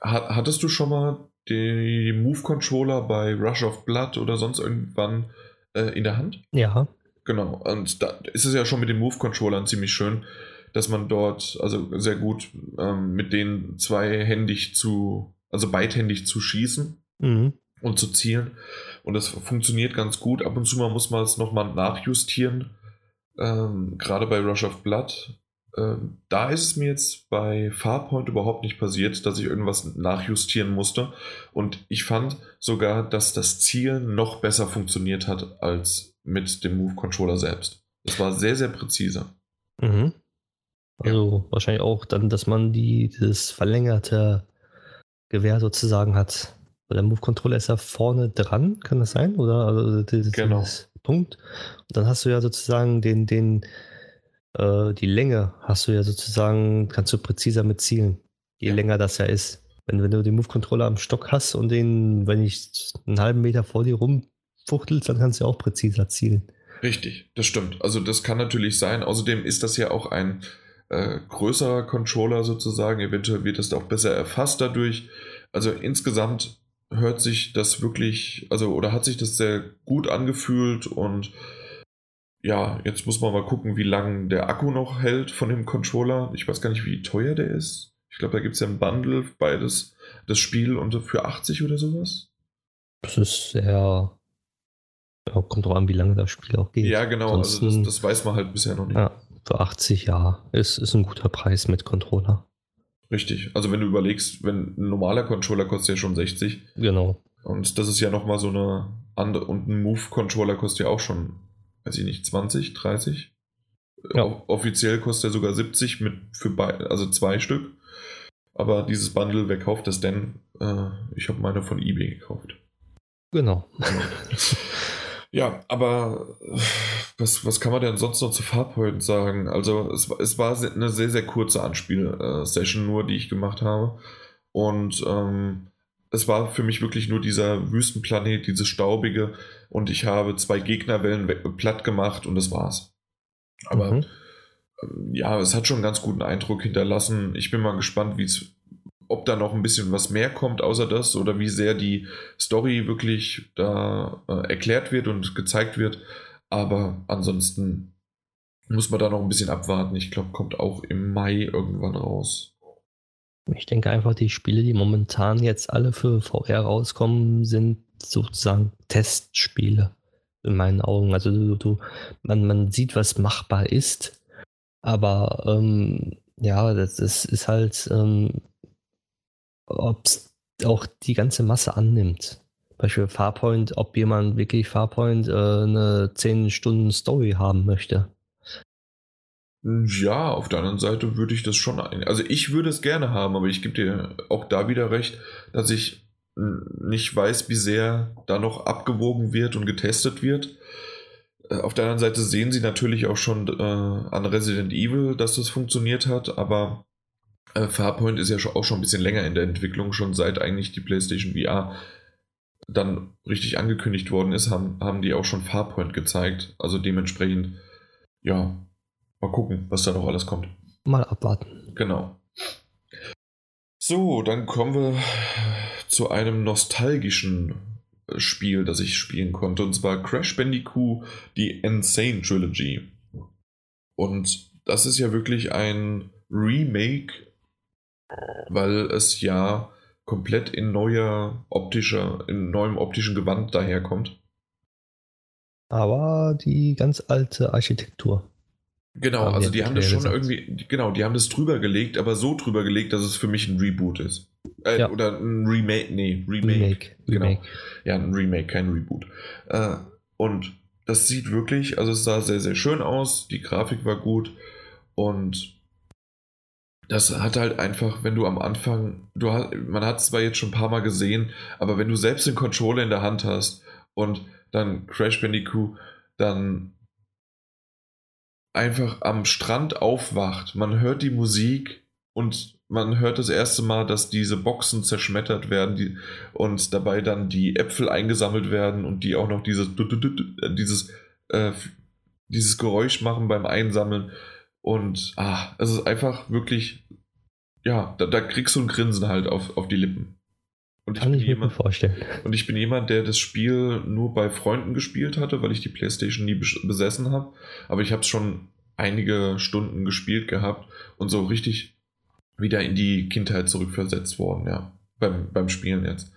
A: hattest du schon mal die Move-Controller bei Rush of Blood oder sonst irgendwann äh, in der Hand?
B: Ja.
A: Genau. Und da ist es ja schon mit den Move-Controllern ziemlich schön, dass man dort also sehr gut ähm, mit denen zweihändig zu, also beidhändig zu schießen
B: mhm.
A: und zu zielen. Und das funktioniert ganz gut. Ab und zu mal muss man es nochmal nachjustieren. Ähm, Gerade bei Rush of Blood ähm, da ist es mir jetzt bei Farpoint überhaupt nicht passiert, dass ich irgendwas nachjustieren musste. Und ich fand sogar, dass das Zielen noch besser funktioniert hat als mit dem Move-Controller selbst. Es war sehr, sehr präzise.
B: Mhm. Also ja. wahrscheinlich auch dann, dass man die, dieses verlängerte Gewehr sozusagen hat. Der Move-Controller ist ja vorne dran, kann das sein? Oder also dieses,
A: genau.
B: Punkt. Und dann hast du ja sozusagen den, den, äh, die Länge hast du ja sozusagen, kannst du präziser mit zielen, je ja. länger das ja ist. Wenn, wenn du den Move-Controller am Stock hast und den, wenn ich einen halben Meter vor dir rumfuchtelst, dann kannst du auch präziser zielen.
A: Richtig, das stimmt. Also das kann natürlich sein. Außerdem ist das ja auch ein äh, größerer Controller sozusagen. Eventuell wird das auch besser erfasst dadurch. Also insgesamt hört sich das wirklich, also oder hat sich das sehr gut angefühlt und ja, jetzt muss man mal gucken, wie lange der Akku noch hält von dem Controller. Ich weiß gar nicht, wie teuer der ist. Ich glaube, da gibt es ja ein Bundle, beides, das Spiel und für 80 oder sowas.
B: Das ist sehr. Ja, kommt drauf an, wie lange das Spiel auch geht.
A: Ja, genau. Ansonsten, also das, das, weiß man halt bisher noch nicht.
B: Ja, für 80 ja. Ist, ist ein guter Preis mit Controller.
A: Richtig. Also wenn du überlegst, wenn ein normaler Controller kostet ja schon 60.
B: Genau.
A: Und das ist ja nochmal so eine andere. Und ein Move-Controller kostet ja auch schon weiß ich nicht, 20, 30. Ja. Offiziell kostet er sogar 70 mit für beide, also zwei Stück. Aber dieses Bundle, wer kauft das denn? Äh, ich habe meine von eBay gekauft.
B: Genau.
A: Ja, aber was, was kann man denn sonst noch zu Farpoint sagen? Also es, es war eine sehr, sehr kurze Anspielsession nur, die ich gemacht habe. Und ähm, es war für mich wirklich nur dieser Wüstenplanet, dieses staubige und ich habe zwei Gegnerwellen platt gemacht und das war's. Aber mhm. Ähm, ja, es hat schon einen ganz guten Eindruck hinterlassen. Ich bin mal gespannt, wie es, ob da noch ein bisschen was mehr kommt außer das oder wie sehr die Story wirklich da äh, erklärt wird und gezeigt wird. Aber ansonsten muss man da noch ein bisschen abwarten. Ich glaube, kommt auch im Mai irgendwann raus.
B: Ich denke einfach, die Spiele, die momentan jetzt alle für VR rauskommen, sind sozusagen Testspiele in meinen Augen. Also du, du, man, man sieht, was machbar ist, aber ähm, ja, das, das ist halt, ähm, ob es auch die ganze Masse annimmt. Beispiel Farpoint, ob jemand wirklich Farpoint äh, eine 10 Stunden Story haben möchte.
A: Ja, auf der anderen Seite würde ich das schon. Ein also ich würde es gerne haben, aber ich gebe dir auch da wieder recht, dass ich nicht weiß, wie sehr da noch abgewogen wird und getestet wird. Äh, auf der anderen Seite sehen sie natürlich auch schon äh, an Resident Evil, dass das funktioniert hat, aber äh, Farpoint ist ja auch schon ein bisschen länger in der Entwicklung, schon seit eigentlich die PlayStation VR dann richtig angekündigt worden ist, haben, haben die auch schon Farpoint gezeigt. Also dementsprechend, ja, mal gucken, was da noch alles kommt.
B: Mal abwarten.
A: Genau. So, dann kommen wir zu einem nostalgischen Spiel, das ich spielen konnte, und zwar Crash Bandicoot, die Insane Trilogy. Und das ist ja wirklich ein Remake, weil es ja komplett in neuer optischer, in neuem optischen Gewand daherkommt.
B: Aber die ganz alte Architektur.
A: Genau, also die haben das schon irgendwie, genau, die haben das drüber gelegt, aber so drüber gelegt, dass es für mich ein Reboot ist. Äh, ja. Oder ein Remake, nee, Remake. Remake. Genau. Remake. Ja, ein Remake, kein Reboot. Äh, und das sieht wirklich, also es sah sehr, sehr schön aus, die Grafik war gut und das hat halt einfach, wenn du am Anfang, du hast, man hat es zwar jetzt schon ein paar Mal gesehen, aber wenn du selbst den Controller in der Hand hast und dann Crash Bandicoot dann einfach am Strand aufwacht, man hört die Musik und man hört das erste Mal, dass diese Boxen zerschmettert werden die, und dabei dann die Äpfel eingesammelt werden und die auch noch dieses, dieses, äh, dieses Geräusch machen beim Einsammeln. Und ah, es ist einfach wirklich, ja, da, da kriegst du ein Grinsen halt auf, auf die Lippen.
B: Und ich Kann ich mir jemand, vorstellen.
A: Und ich bin jemand, der das Spiel nur bei Freunden gespielt hatte, weil ich die PlayStation nie besessen habe. Aber ich habe es schon einige Stunden gespielt gehabt und so richtig wieder in die Kindheit zurückversetzt worden, ja. Beim, beim Spielen jetzt.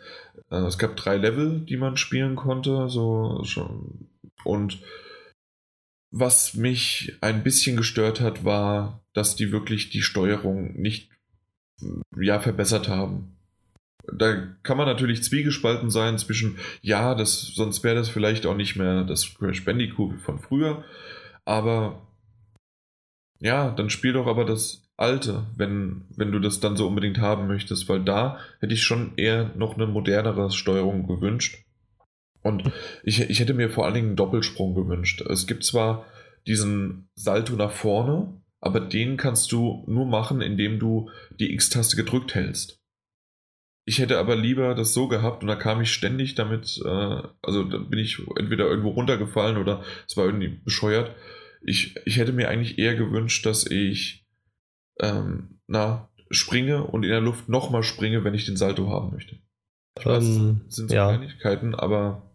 A: Äh, es gab drei Level, die man spielen konnte, so schon. Und was mich ein bisschen gestört hat, war, dass die wirklich die Steuerung nicht ja, verbessert haben. Da kann man natürlich zwiegespalten sein zwischen, ja, das, sonst wäre das vielleicht auch nicht mehr das Crash Bandicoot von früher, aber ja, dann spiel doch aber das alte, wenn, wenn du das dann so unbedingt haben möchtest, weil da hätte ich schon eher noch eine modernere Steuerung gewünscht. Und ich, ich hätte mir vor allen Dingen einen Doppelsprung gewünscht. Es gibt zwar diesen Salto nach vorne, aber den kannst du nur machen, indem du die X-Taste gedrückt hältst. Ich hätte aber lieber das so gehabt und da kam ich ständig damit, äh, also da bin ich entweder irgendwo runtergefallen oder es war irgendwie bescheuert. Ich, ich hätte mir eigentlich eher gewünscht, dass ich ähm, na, springe und in der Luft nochmal springe, wenn ich den Salto haben möchte. Ich weiß, ähm, sind so ja. Kleinigkeiten, aber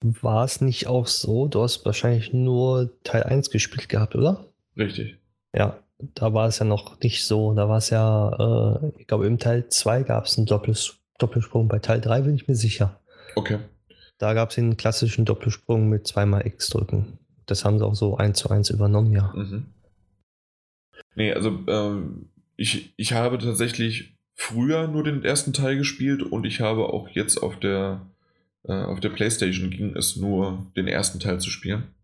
B: war es nicht auch so, du hast wahrscheinlich nur Teil 1 gespielt gehabt, oder?
A: Richtig.
B: Ja, da war es ja noch nicht so. Da war es ja, äh, ich glaube, im Teil 2 gab es einen Doppels Doppelsprung. Bei Teil 3 bin ich mir sicher.
A: Okay.
B: Da gab es den klassischen Doppelsprung mit zweimal X drücken. Das haben sie auch so eins zu eins übernommen, ja. Mhm.
A: Nee, also ähm, ich, ich habe tatsächlich früher nur den ersten Teil gespielt und ich habe auch jetzt auf der auf der Playstation ging es nur, den ersten Teil zu spielen.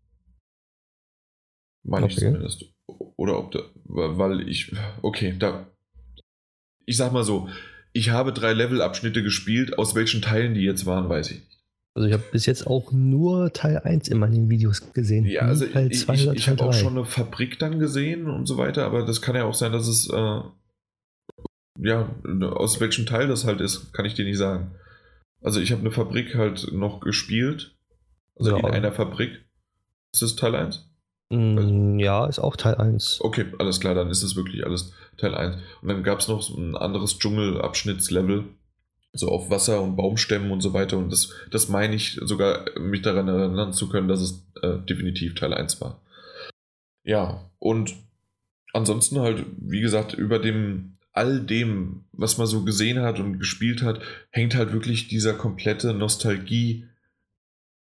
A: Meine okay. ich zumindest. Oder ob da, weil ich, okay, da, ich sag mal so, ich habe drei Levelabschnitte gespielt, aus welchen Teilen die jetzt waren, weiß ich nicht.
B: Also ich habe bis jetzt auch nur Teil 1 in meinen Videos gesehen.
A: Ja, also Teil ich, ich, ich habe auch schon eine Fabrik dann gesehen und so weiter, aber das kann ja auch sein, dass es, äh, ja, aus welchem Teil das halt ist, kann ich dir nicht sagen. Also ich habe eine Fabrik halt noch gespielt. Also ja. in einer Fabrik. Ist das Teil 1?
B: Mm, ja, ist auch Teil 1.
A: Okay, alles klar, dann ist es wirklich alles Teil 1. Und dann gab es noch ein anderes Dschungelabschnittslevel, so auf Wasser und Baumstämmen und so weiter. Und das, das meine ich sogar, mich daran erinnern zu können, dass es äh, definitiv Teil 1 war. Ja, und ansonsten halt, wie gesagt, über dem all dem, was man so gesehen hat und gespielt hat, hängt halt wirklich dieser komplette Nostalgie,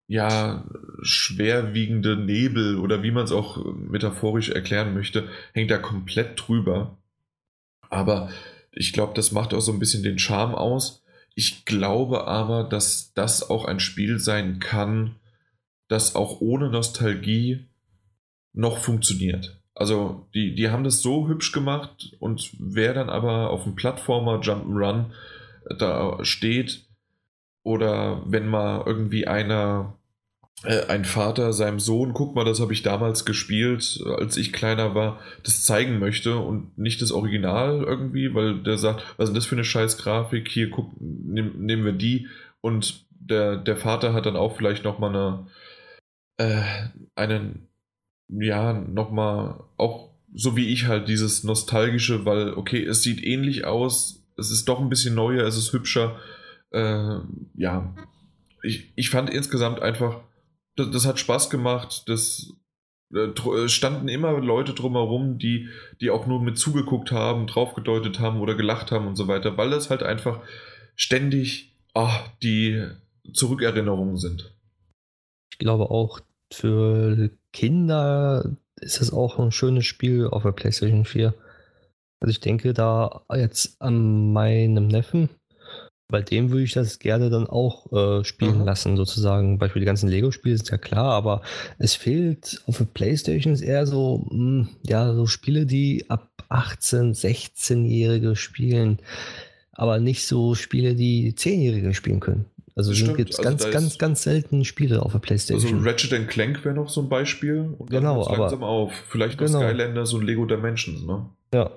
A: ja, schwerwiegende Nebel oder wie man es auch metaphorisch erklären möchte, hängt da komplett drüber. Aber ich glaube, das macht auch so ein bisschen den Charme aus. Ich glaube aber, dass das auch ein Spiel sein kann, das auch ohne Nostalgie noch funktioniert. Also die, die haben das so hübsch gemacht und wer dann aber auf dem Plattformer Jump'n'Run da steht oder wenn mal irgendwie einer äh, ein Vater seinem Sohn, guck mal, das habe ich damals gespielt, als ich kleiner war, das zeigen möchte und nicht das Original irgendwie, weil der sagt, was ist das für eine scheiß Grafik, hier guck, nehm, nehmen wir die. Und der, der Vater hat dann auch vielleicht nochmal eine, äh, einen, ja, nochmal, auch so wie ich halt dieses nostalgische, weil, okay, es sieht ähnlich aus, es ist doch ein bisschen neuer, es ist hübscher, äh, ja, ich, ich fand insgesamt einfach, das, das hat Spaß gemacht. Das äh, standen immer Leute drumherum, die, die auch nur mit zugeguckt haben, draufgedeutet haben oder gelacht haben und so weiter, weil das halt einfach ständig ach, die Zurückerinnerungen sind.
B: Ich glaube auch für Kinder ist es auch ein schönes Spiel auf der PlayStation 4. Also ich denke da jetzt an meinem Neffen, bei dem würde ich das gerne dann auch äh, spielen mhm. lassen, sozusagen. Beispiel die ganzen Lego-Spiele sind ja klar, aber es fehlt auf der Playstation eher so, mh, hm, ja, so Spiele, die ab 18, 16-Jährige spielen, aber nicht so Spiele, die 10-Jährige spielen können. Also gibt es also ganz, ganz, ganz selten Spiele auf der Playstation.
A: Also Ratchet Clank wäre noch so ein Beispiel.
B: Und genau, aber
A: langsam auf. Vielleicht noch genau. Skylanders und Lego Dimensions, ne?
B: Ja,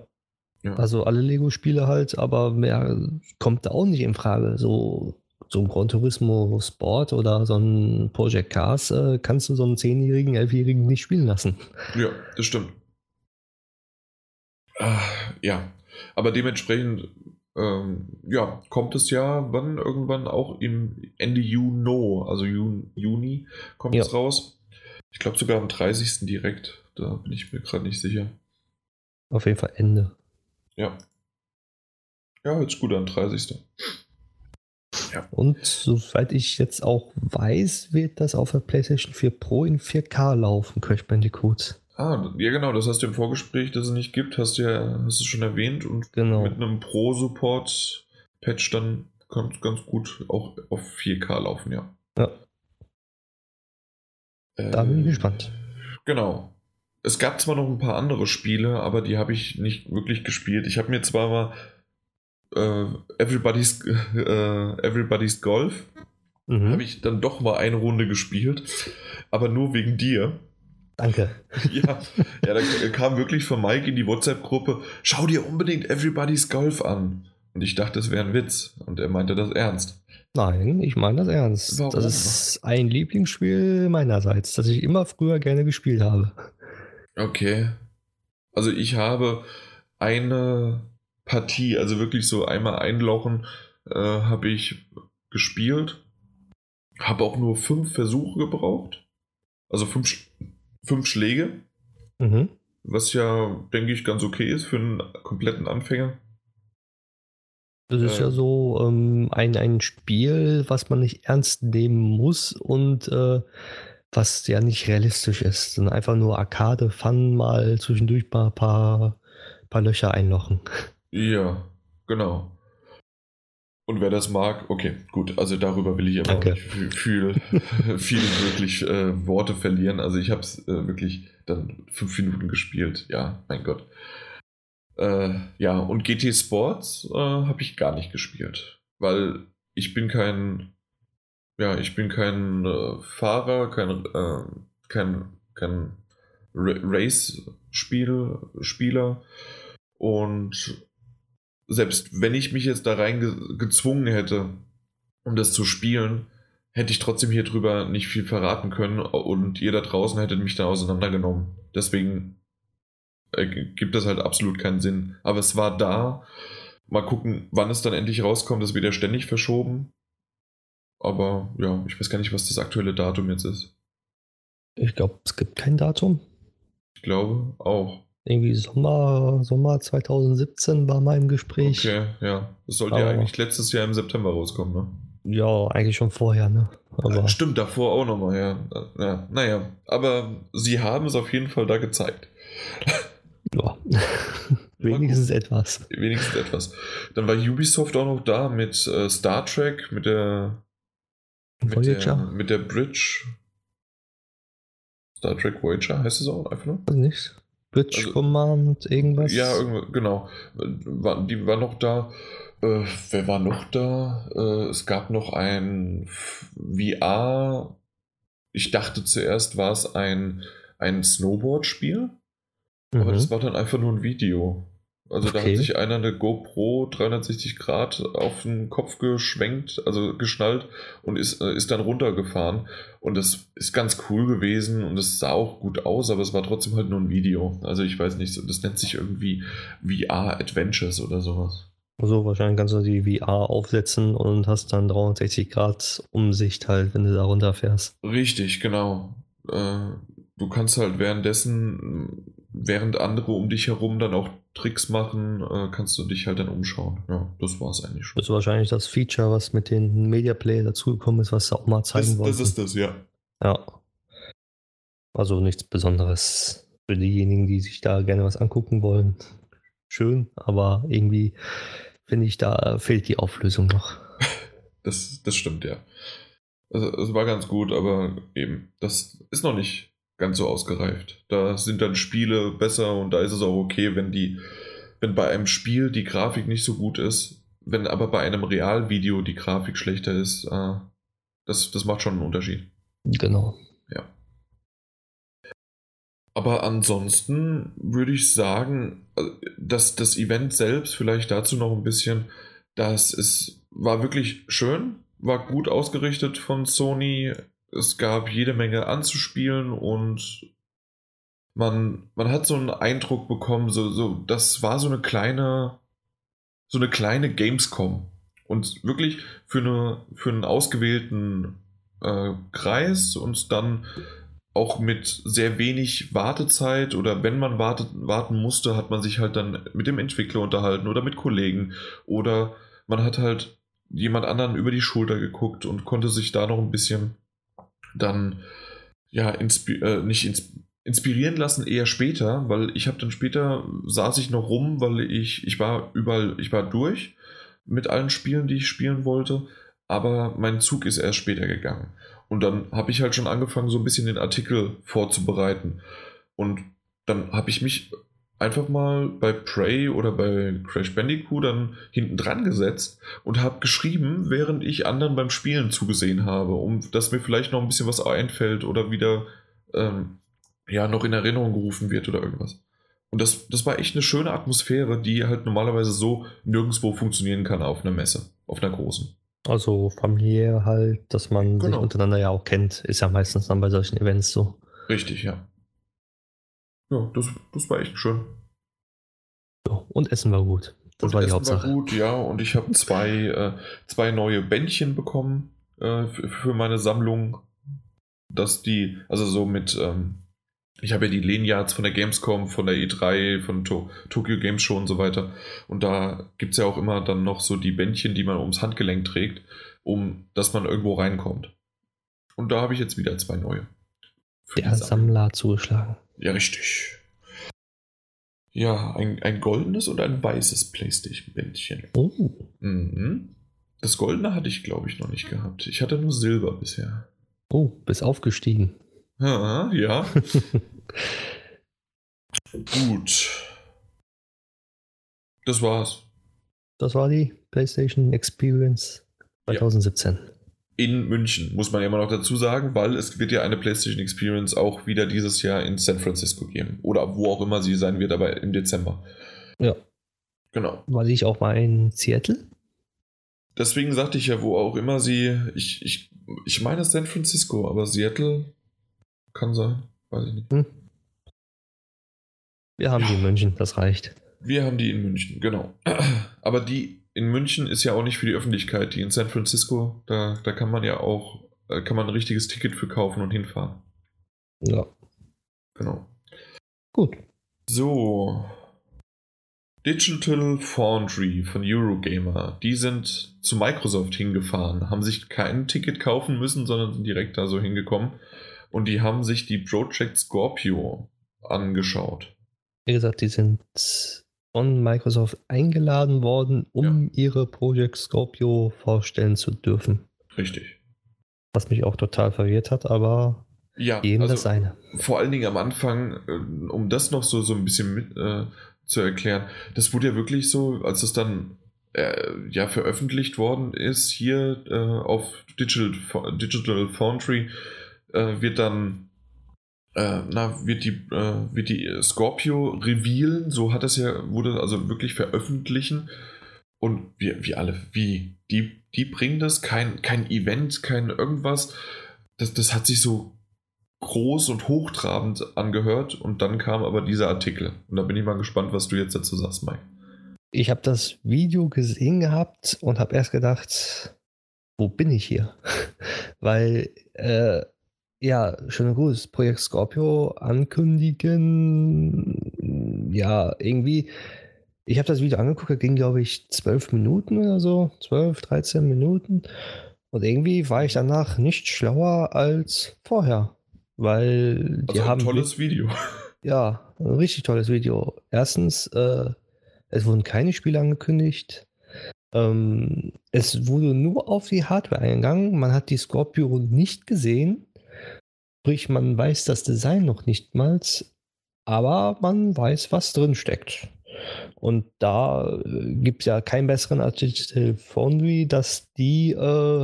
B: ja. Also alle Lego-Spiele halt, aber mehr kommt da auch nicht in Frage. So, so ein Gran Turismo Sport oder so ein Project Cars äh, kannst du so einen 10-Jährigen, 11-Jährigen nicht spielen lassen.
A: Ja, das stimmt. Ah, ja, aber dementsprechend ähm, ja, kommt es ja wann irgendwann auch im Ende Juni, also Juni, Juni kommt ja. es raus. Ich glaube sogar am 30. direkt, da bin ich mir gerade nicht sicher.
B: Auf jeden Fall Ende.
A: Ja. Ja, hört gut an, 30.
B: Ja. Und soweit ich jetzt auch weiß, wird das auf der PlayStation 4 Pro in 4K laufen, Crash Bandicoot.
A: Ah, ja genau, das hast du im Vorgespräch, das es nicht gibt, hast du ja hast du schon erwähnt und
B: genau.
A: mit einem Pro-Support-Patch dann es ganz gut auch auf 4K laufen, ja.
B: Ja. Da bin ich äh, gespannt.
A: Genau. Es gab zwar noch ein paar andere Spiele, aber die habe ich nicht wirklich gespielt. Ich habe mir zwar mal äh, Everybody's, äh, Everybody's Golf mhm. habe ich dann doch mal eine Runde gespielt, aber nur wegen dir.
B: Danke.
A: Ja, ja, da kam wirklich von Mike in die WhatsApp-Gruppe, schau dir unbedingt Everybody's Golf an. Und ich dachte, das wäre ein Witz. Und er meinte das ernst.
B: Nein, ich meine das ernst. Warum? Das ist ein Lieblingsspiel meinerseits, das ich immer früher gerne gespielt habe.
A: Okay. Also ich habe eine Partie, also wirklich so einmal einlochen, äh, habe ich gespielt. Habe auch nur fünf Versuche gebraucht. Also fünf, fünf Schläge. Mhm. Was ja, denke ich, ganz okay ist für einen kompletten Anfänger.
B: Das ist ja so ähm, ein, ein Spiel, was man nicht ernst nehmen muss und äh, was ja nicht realistisch ist, sondern einfach nur Arcade, Fun, mal zwischendurch mal ein paar, paar Löcher einlochen.
A: Ja, genau. Und wer das mag, okay, gut, also darüber will ich aber Danke. nicht viel, viel wirklich äh, Worte verlieren. Also ich habe es äh, wirklich dann fünf Minuten gespielt, ja, mein Gott. Äh, ja, und GT Sports äh, habe ich gar nicht gespielt, weil ich bin kein ja, ich bin kein äh, Fahrer, kein, äh, kein, kein Race-Spieler und selbst wenn ich mich jetzt da rein gezwungen hätte, um das zu spielen, hätte ich trotzdem hier drüber nicht viel verraten können und ihr da draußen hättet mich dann auseinandergenommen. Deswegen äh, gibt das halt absolut keinen Sinn. Aber es war da. Mal gucken, wann es dann endlich rauskommt. Das wird ja ständig verschoben. Aber ja, ich weiß gar nicht, was das aktuelle Datum jetzt ist.
B: Ich glaube, es gibt kein Datum.
A: Ich glaube auch.
B: Irgendwie Sommer, Sommer 2017 war mein Gespräch.
A: Okay, ja. Das sollte Aber ja eigentlich letztes Jahr im September rauskommen, ne?
B: Ja, eigentlich schon vorher, ne?
A: Aber stimmt, davor auch nochmal, ja. ja. Naja, aber sie haben es auf jeden Fall da gezeigt.
B: Ja. Wenigstens etwas.
A: Wenigstens etwas. Dann war Ubisoft auch noch da mit äh, Star Trek, mit der, mit der, mit der Bridge. Star Trek Voyager heißt es auch einfach nur?
B: Also nicht. Bridge also, Command, irgendwas?
A: Ja, genau. Die war noch da. Äh, wer war noch da? Äh, es gab noch ein VR. Ich dachte zuerst war es ein, ein Snowboard-Spiel. Mhm. Aber das war dann einfach nur ein Video. Also okay. da hat sich einer eine GoPro 360 Grad auf den Kopf geschwenkt, also geschnallt und ist, äh, ist dann runtergefahren. Und das ist ganz cool gewesen und es sah auch gut aus, aber es war trotzdem halt nur ein Video. Also ich weiß nicht, das nennt sich irgendwie VR Adventures oder sowas.
B: So, wahrscheinlich kannst du die VR aufsetzen und hast dann 360 Grad Umsicht halt, wenn du da runterfährst.
A: Richtig, genau. Äh, du kannst halt währenddessen während andere um dich herum dann auch Tricks machen, äh, kannst du dich halt dann umschauen. Ja, das war es eigentlich schon.
B: Das ist wahrscheinlich das Feature, was mit den Media Player dazugekommen ist, was sie auch mal zeigen
A: wollen. Das ist das, ja.
B: Ja. Also nichts Besonderes für diejenigen, die sich da gerne was angucken wollen. Schön, aber irgendwie finde ich, da fehlt die Auflösung noch.
A: das, das stimmt, ja. Also, es war ganz gut, aber eben, das ist noch nicht ganz so ausgereift. Da sind dann Spiele besser und da ist es auch okay, wenn die, wenn bei einem Spiel die Grafik nicht so gut ist, wenn aber bei einem Realvideo die Grafik schlechter ist, äh, das, das macht schon einen Unterschied.
B: Genau.
A: Ja. Aber ansonsten würde ich sagen, äh, dass das Event selbst vielleicht dazu noch ein bisschen, dass es war wirklich schön, war gut ausgerichtet von Sony es gab jede Menge anzuspielen und man, man hat so einen Eindruck bekommen, so, so, das war so eine kleine, so eine kleine Gamescom. Und wirklich für, eine, für einen ausgewählten äh, Kreis und dann auch mit sehr wenig Wartezeit oder wenn man wartet, warten musste, hat man sich halt dann mit dem Entwickler unterhalten oder mit Kollegen oder man hat halt jemand anderen über die Schulter geguckt und konnte sich da noch ein bisschen dann ja inspi äh, nicht ins inspirieren lassen eher später, weil ich habe dann später saß ich noch rum, weil ich ich war überall ich war durch mit allen Spielen, die ich spielen wollte, aber mein Zug ist erst später gegangen. Und dann habe ich halt schon angefangen so ein bisschen den Artikel vorzubereiten. Und dann habe ich mich einfach mal bei Prey oder bei Crash Bandicoot dann hinten dran gesetzt und habe geschrieben, während ich anderen beim Spielen zugesehen habe, um dass mir vielleicht noch ein bisschen was einfällt oder wieder ähm, ja noch in Erinnerung gerufen wird oder irgendwas. Und das, das war echt eine schöne Atmosphäre, die halt normalerweise so nirgendwo funktionieren kann auf einer Messe, auf einer großen.
B: Also familiär halt, dass man genau. sich untereinander ja auch kennt, ist ja meistens dann bei solchen Events so.
A: Richtig, ja. Ja, das, das war echt schön.
B: So, und Essen war gut.
A: Das und war die Essen Hauptsache. War gut, ja, und ich habe zwei, äh, zwei neue Bändchen bekommen äh, für, für, meine Sammlung. Dass die, also so mit, ähm, ich habe ja die Lanyards von der Gamescom, von der E3, von to Tokyo Games Show und so weiter. Und da gibt es ja auch immer dann noch so die Bändchen, die man ums Handgelenk trägt, um dass man irgendwo reinkommt. Und da habe ich jetzt wieder zwei neue.
B: Der Sammler zugeschlagen.
A: Ja, richtig. Ja, ein, ein goldenes und ein weißes PlayStation-Bändchen.
B: Oh.
A: Mhm. Das goldene hatte ich, glaube ich, noch nicht gehabt. Ich hatte nur Silber bisher.
B: Oh, bist aufgestiegen.
A: Ja, ja. Gut. Das war's.
B: Das war die PlayStation Experience 2017. Ja
A: in München, muss man ja immer noch dazu sagen, weil es wird ja eine PlayStation Experience auch wieder dieses Jahr in San Francisco geben. Oder wo auch immer sie sein wird, aber im Dezember.
B: Ja.
A: Genau.
B: War ich auch mal in Seattle?
A: Deswegen sagte ich ja, wo auch immer sie. Ich, ich, ich meine San Francisco, aber Seattle kann sein. Weiß ich nicht. Hm.
B: Wir haben ja. die in München, das reicht.
A: Wir haben die in München, genau. Aber die in München ist ja auch nicht für die Öffentlichkeit. Die in San Francisco, da, da kann man ja auch, kann man ein richtiges Ticket für kaufen und hinfahren.
B: Ja.
A: Genau.
B: Gut.
A: So. Digital Foundry von Eurogamer, die sind zu Microsoft hingefahren, haben sich kein Ticket kaufen müssen, sondern sind direkt da so hingekommen und die haben sich die Project Scorpio angeschaut.
B: Wie gesagt, die sind von Microsoft eingeladen worden, um ja. ihre Project Scorpio vorstellen zu dürfen.
A: Richtig.
B: Was mich auch total verwirrt hat, aber
A: ja, jedem also das seine. Vor allen Dingen am Anfang, äh, um das noch so, so ein bisschen mit, äh, zu erklären, das wurde ja wirklich so, als es dann äh, ja veröffentlicht worden ist, hier äh, auf Digital, Digital Foundry, äh, wird dann äh, na, wird die, äh, wird die Scorpio revealen, so hat es ja, wurde also wirklich veröffentlichen. Und wir, wir alle, wie, die, die bringen das, kein, kein Event, kein irgendwas. Das, das hat sich so groß und hochtrabend angehört und dann kam aber dieser Artikel. Und da bin ich mal gespannt, was du jetzt dazu sagst, Mike.
B: Ich habe das Video gesehen gehabt und habe erst gedacht, wo bin ich hier? Weil äh, ja, schönen Gruß. Projekt Scorpio ankündigen. Ja, irgendwie. Ich habe das Video angeguckt, da ging, glaube ich, zwölf Minuten oder so. Zwölf, 13 Minuten. Und irgendwie war ich danach nicht schlauer als vorher. Weil die also haben.
A: Ein tolles Video.
B: Ja, ein richtig tolles Video. Erstens, äh, es wurden keine Spiele angekündigt. Ähm, es wurde nur auf die Hardware eingegangen. Man hat die Scorpio nicht gesehen. Sprich, man weiß das Design noch nicht mal, aber man weiß, was drin steckt. Und da äh, gibt es ja keinen besseren als Digital Foundry, dass die äh,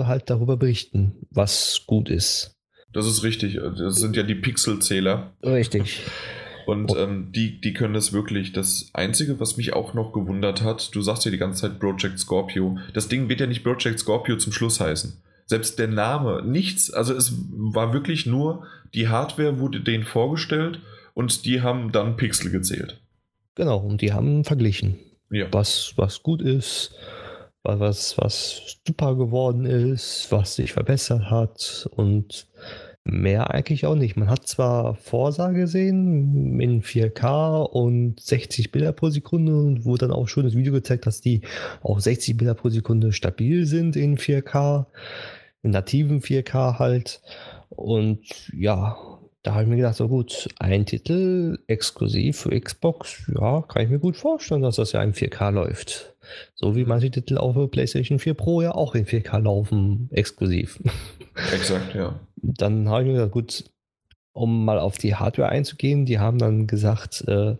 B: halt darüber berichten, was gut ist.
A: Das ist richtig. Das sind ja die Pixelzähler.
B: Richtig.
A: Und ähm, die, die können das wirklich. Das Einzige, was mich auch noch gewundert hat, du sagst ja die ganze Zeit Project Scorpio. Das Ding wird ja nicht Project Scorpio zum Schluss heißen. Selbst der Name, nichts, also es war wirklich nur, die Hardware wurde denen vorgestellt und die haben dann Pixel gezählt.
B: Genau, und die haben verglichen. Ja. Was, was gut ist, was, was super geworden ist, was sich verbessert hat und mehr eigentlich auch nicht. Man hat zwar Forsa gesehen in 4K und 60 Bilder pro Sekunde und wo dann auch schon das Video gezeigt, dass die auch 60 Bilder pro Sekunde stabil sind in 4K in nativen 4K halt. Und ja, da habe ich mir gedacht, so gut, ein Titel exklusiv für Xbox, ja, kann ich mir gut vorstellen, dass das ja in 4K läuft. So wie manche Titel auf der PlayStation 4 Pro ja auch in 4K laufen, exklusiv.
A: Exakt, ja.
B: Dann habe ich mir gedacht, gut, um mal auf die Hardware einzugehen, die haben dann gesagt, äh,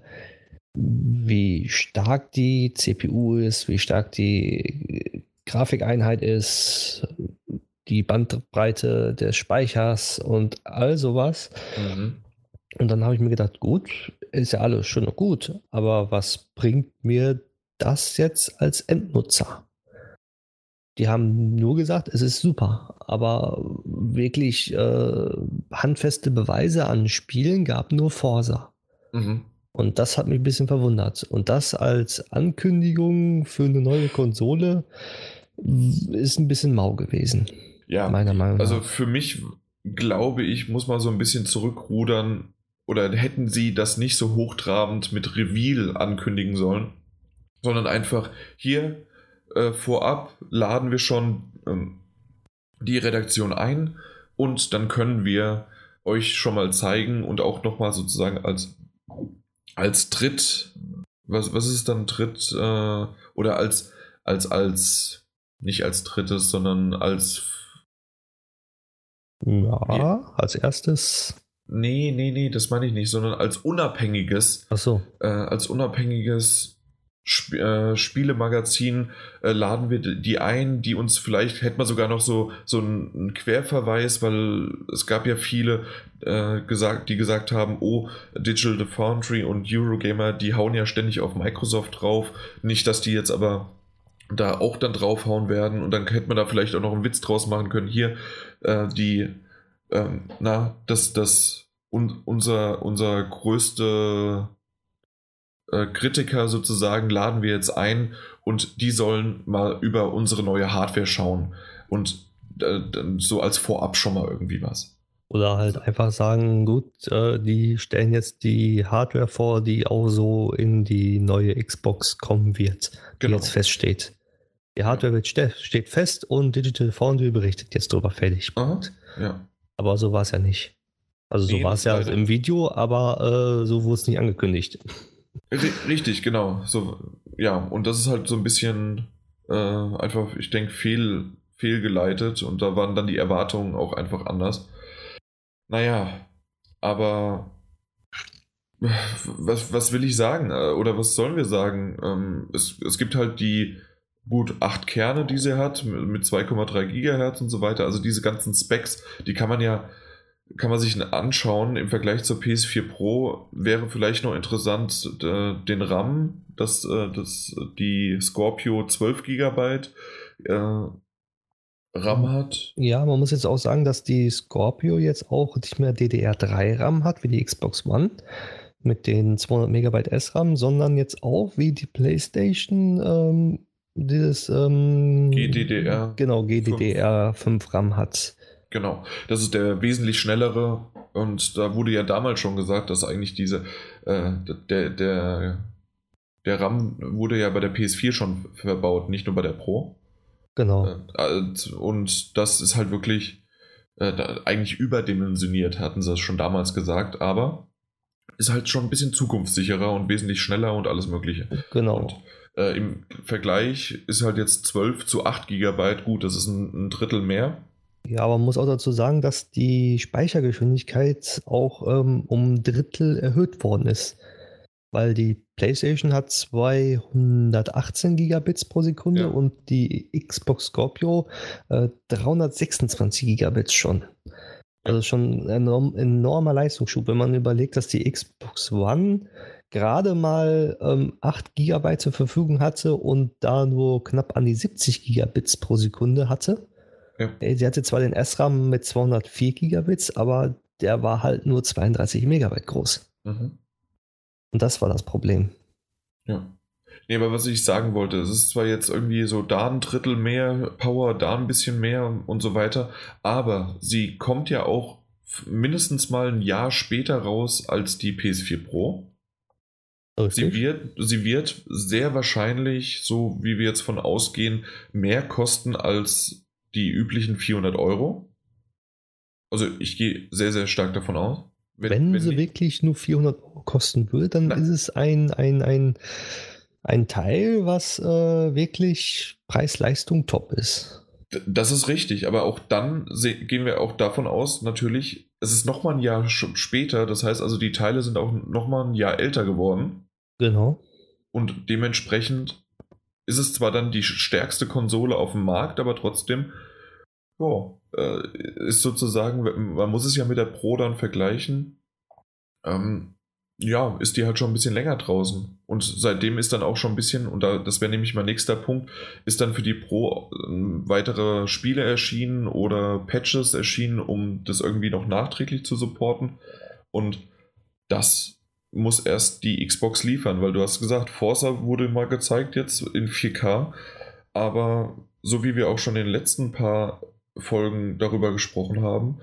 B: wie stark die CPU ist, wie stark die Grafikeinheit ist, die Bandbreite des Speichers und all sowas. Mhm. Und dann habe ich mir gedacht, gut, ist ja alles schön und gut, aber was bringt mir das jetzt als Endnutzer? Die haben nur gesagt, es ist super, aber wirklich äh, handfeste Beweise an Spielen gab nur Forsa. Mhm. Und das hat mich ein bisschen verwundert. Und das als Ankündigung für eine neue Konsole ist ein bisschen mau gewesen.
A: Ja, meiner Meinung also nach. Also für mich, glaube ich, muss man so ein bisschen zurückrudern oder hätten sie das nicht so hochtrabend mit Reveal ankündigen sollen, sondern einfach hier äh, vorab laden wir schon ähm, die Redaktion ein und dann können wir euch schon mal zeigen und auch nochmal sozusagen als, als Tritt, was, was ist dann Tritt äh, oder als, als, als, nicht als drittes, sondern als
B: ja, als erstes.
A: Nee, nee, nee, das meine ich nicht, sondern als unabhängiges.
B: Ach so.
A: Äh, als unabhängiges Sp äh, Spielemagazin äh, laden wir die ein, die uns vielleicht, hätten wir sogar noch so, so einen Querverweis, weil es gab ja viele, äh, gesagt, die gesagt haben, oh, Digital Foundry und Eurogamer, die hauen ja ständig auf Microsoft drauf. Nicht, dass die jetzt aber da auch dann draufhauen werden und dann hätte man da vielleicht auch noch einen Witz draus machen können. Hier, äh, die, ähm, na, das, das, un, unser, unser größte äh, Kritiker sozusagen laden wir jetzt ein und die sollen mal über unsere neue Hardware schauen und äh, so als Vorab schon mal irgendwie was.
B: Oder halt einfach sagen, gut, äh, die stellen jetzt die Hardware vor, die auch so in die neue Xbox kommen wird, die genau. jetzt feststeht. Die Hardware wird ste steht fest und Digital Foundry berichtet jetzt drüber fertig.
A: Aha, ja.
B: Aber so war es ja nicht. Also so nee, war es ja im Video, aber äh, so wurde es nicht angekündigt.
A: Richtig, genau. So, ja, und das ist halt so ein bisschen äh, einfach, ich denke, fehl, fehlgeleitet und da waren dann die Erwartungen auch einfach anders. Naja, aber was, was will ich sagen? Äh, oder was sollen wir sagen? Ähm, es, es gibt halt die gut acht Kerne, die sie hat, mit 2,3 Gigahertz und so weiter. Also diese ganzen Specs, die kann man ja, kann man sich anschauen. Im Vergleich zur PS4 Pro wäre vielleicht noch interessant den RAM, dass äh, das, die Scorpio 12 GB äh, RAM hat.
B: Ja, man muss jetzt auch sagen, dass die Scorpio jetzt auch nicht mehr DDR3 RAM hat, wie die Xbox One mit den 200 Megabyte SRAM, sondern jetzt auch wie die PlayStation ähm, dieses ähm,
A: GDDR.
B: Genau, GDDR 5. 5 RAM hat.
A: Genau, das ist der wesentlich schnellere und da wurde ja damals schon gesagt, dass eigentlich diese äh, der, der, der RAM wurde ja bei der PS4 schon verbaut, nicht nur bei der Pro.
B: Genau.
A: Äh, und das ist halt wirklich äh, eigentlich überdimensioniert, hatten sie es schon damals gesagt, aber ist halt schon ein bisschen zukunftssicherer und wesentlich schneller und alles Mögliche.
B: Genau.
A: Und äh, im Vergleich ist halt jetzt 12 zu 8 Gigabyte gut, das ist ein, ein, Drittel mehr.
B: Ja, aber man muss auch dazu sagen, dass die Speichergeschwindigkeit auch ähm, um ein Drittel erhöht worden ist. Weil die PlayStation hat 218 Gigabits pro Sekunde ja. und die Xbox Scorpio äh, 326 Gigabits schon. Also schon ein enorm, enormer Leistungsschub, wenn man überlegt, dass die Xbox One gerade mal ähm, 8 GB zur Verfügung hatte und da nur knapp an die 70 Gigabits pro Sekunde hatte. Ja. Äh, sie hatte zwar den SRAM mit 204 Gigabits, aber der war halt nur 32 Megabyte groß. Mhm. Und das war das Problem.
A: Ja. Nee, aber was ich sagen wollte, es ist zwar jetzt irgendwie so da ein Drittel mehr Power, da ein bisschen mehr und so weiter, aber sie kommt ja auch mindestens mal ein Jahr später raus als die PS4 Pro. Sie wird, sie wird sehr wahrscheinlich, so wie wir jetzt von ausgehen, mehr kosten als die üblichen 400 Euro. Also ich gehe sehr, sehr stark davon aus.
B: Wenn, wenn, wenn sie wirklich nur 400 Euro kosten würde, dann nein. ist es ein, ein, ein ein Teil, was äh, wirklich Preis-Leistung top ist.
A: Das ist richtig, aber auch dann gehen wir auch davon aus, natürlich, es ist nochmal ein Jahr später, das heißt also, die Teile sind auch nochmal ein Jahr älter geworden.
B: Genau.
A: Und dementsprechend ist es zwar dann die stärkste Konsole auf dem Markt, aber trotzdem, ja, äh, ist sozusagen, man muss es ja mit der Pro dann vergleichen. Ähm, ja, ist die halt schon ein bisschen länger draußen. Und seitdem ist dann auch schon ein bisschen, und da, das wäre nämlich mein nächster Punkt, ist dann für die Pro äh, weitere Spiele erschienen oder Patches erschienen, um das irgendwie noch nachträglich zu supporten. Und das muss erst die Xbox liefern, weil du hast gesagt, Forza wurde mal gezeigt jetzt in 4K, aber so wie wir auch schon in den letzten paar Folgen darüber gesprochen haben,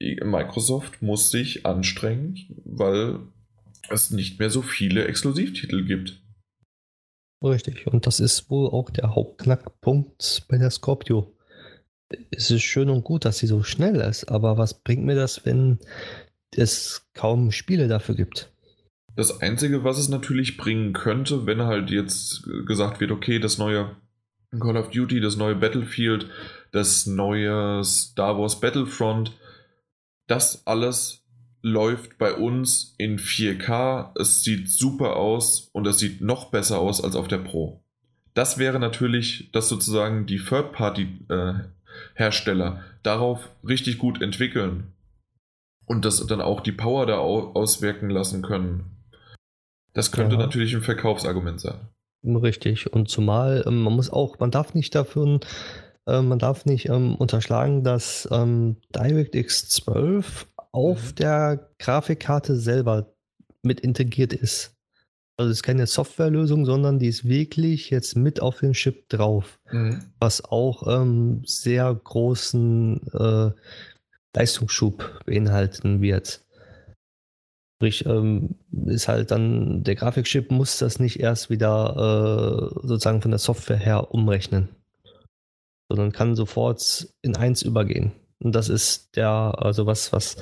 A: Microsoft muss sich anstrengen, weil es nicht mehr so viele Exklusivtitel gibt.
B: Richtig, und das ist wohl auch der Hauptknackpunkt bei der Scorpio. Es ist schön und gut, dass sie so schnell ist, aber was bringt mir das, wenn es kaum Spiele dafür gibt?
A: Das Einzige, was es natürlich bringen könnte, wenn halt jetzt gesagt wird, okay, das neue Call of Duty, das neue Battlefield, das neue Star Wars Battlefront, das alles läuft bei uns in 4K. Es sieht super aus und es sieht noch besser aus als auf der Pro. Das wäre natürlich, dass sozusagen die Third-Party-Hersteller äh, darauf richtig gut entwickeln und das dann auch die Power da auswirken lassen können. Das könnte ja. natürlich ein Verkaufsargument sein.
B: Richtig. Und zumal ähm, man muss auch, man darf nicht dafür äh, man darf nicht ähm, unterschlagen, dass ähm, DirectX 12 auf mhm. der Grafikkarte selber mit integriert ist. Also es ist keine Softwarelösung, sondern die ist wirklich jetzt mit auf den Chip drauf, mhm. was auch ähm, sehr großen äh, Leistungsschub beinhalten wird. Sprich, ähm, ist halt dann, der Grafikchip muss das nicht erst wieder äh, sozusagen von der Software her umrechnen sondern kann sofort in eins übergehen. Und das ist der, also was, was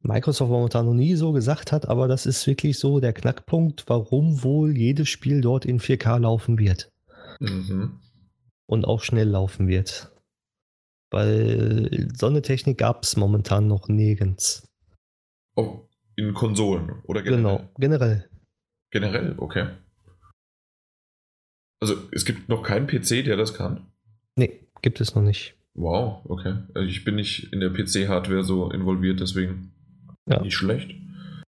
B: Microsoft momentan noch nie so gesagt hat, aber das ist wirklich so der Knackpunkt, warum wohl jedes Spiel dort in 4K laufen wird.
A: Mhm.
B: Und auch schnell laufen wird. Weil so eine Technik gab es momentan noch nirgends.
A: Oh, in Konsolen oder generell?
B: Genau, generell.
A: Generell, okay. Also es gibt noch keinen PC, der das kann.
B: Nee, gibt es noch nicht.
A: Wow, okay. Also ich bin nicht in der PC-Hardware so involviert, deswegen
B: Ja.
A: nicht schlecht.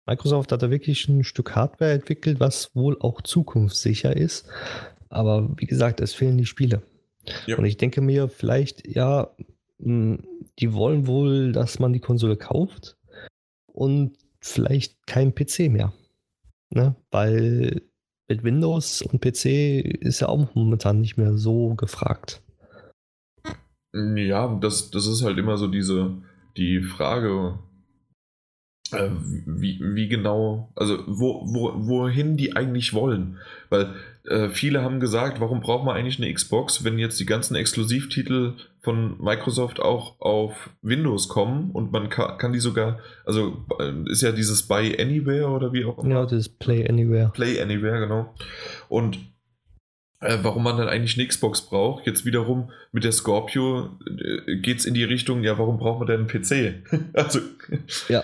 B: Microsoft hat da wirklich ein Stück Hardware entwickelt, was wohl auch zukunftssicher ist. Aber wie gesagt, es fehlen die Spiele.
A: Ja.
B: Und ich denke mir, vielleicht, ja, mh, die wollen wohl, dass man die Konsole kauft und vielleicht kein PC mehr. Ne? Weil mit Windows und PC ist ja auch momentan nicht mehr so gefragt.
A: Ja, das, das ist halt immer so diese, die Frage, wie, wie genau, also wo, wo, wohin die eigentlich wollen. Weil äh, viele haben gesagt, warum braucht man eigentlich eine Xbox, wenn jetzt die ganzen Exklusivtitel von Microsoft auch auf Windows kommen und man kann, kann die sogar, also äh, ist ja dieses Buy Anywhere oder wie auch immer.
B: Ja, das Play Anywhere.
A: Play Anywhere, genau. Und äh, warum man dann eigentlich eine Xbox braucht, jetzt wiederum mit der Scorpio äh, geht es in die Richtung, ja, warum braucht man denn einen PC? also,
B: Ja.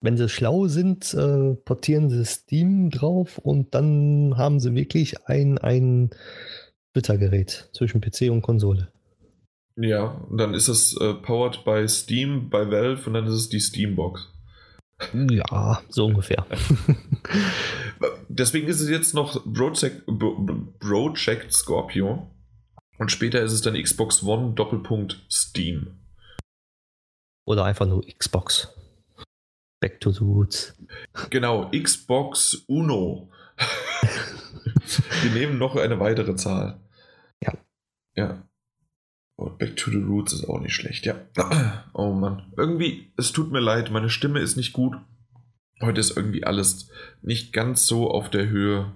B: Wenn sie schlau sind, äh, portieren sie Steam drauf und dann haben sie wirklich ein, ein Twitter-Gerät zwischen PC und Konsole.
A: ja, und dann ist es äh, powered by Steam, bei Valve und dann ist es die Steambox.
B: Ja, so ungefähr.
A: Deswegen ist es jetzt noch Project, Project Scorpio und später ist es dann Xbox One Doppelpunkt Steam.
B: Oder einfach nur Xbox. Back to the roots.
A: Genau, Xbox Uno. Wir nehmen noch eine weitere Zahl.
B: Ja.
A: Ja. Oh, Back to the Roots ist auch nicht schlecht, ja. Oh Mann. Irgendwie, es tut mir leid, meine Stimme ist nicht gut. Heute ist irgendwie alles nicht ganz so auf der Höhe,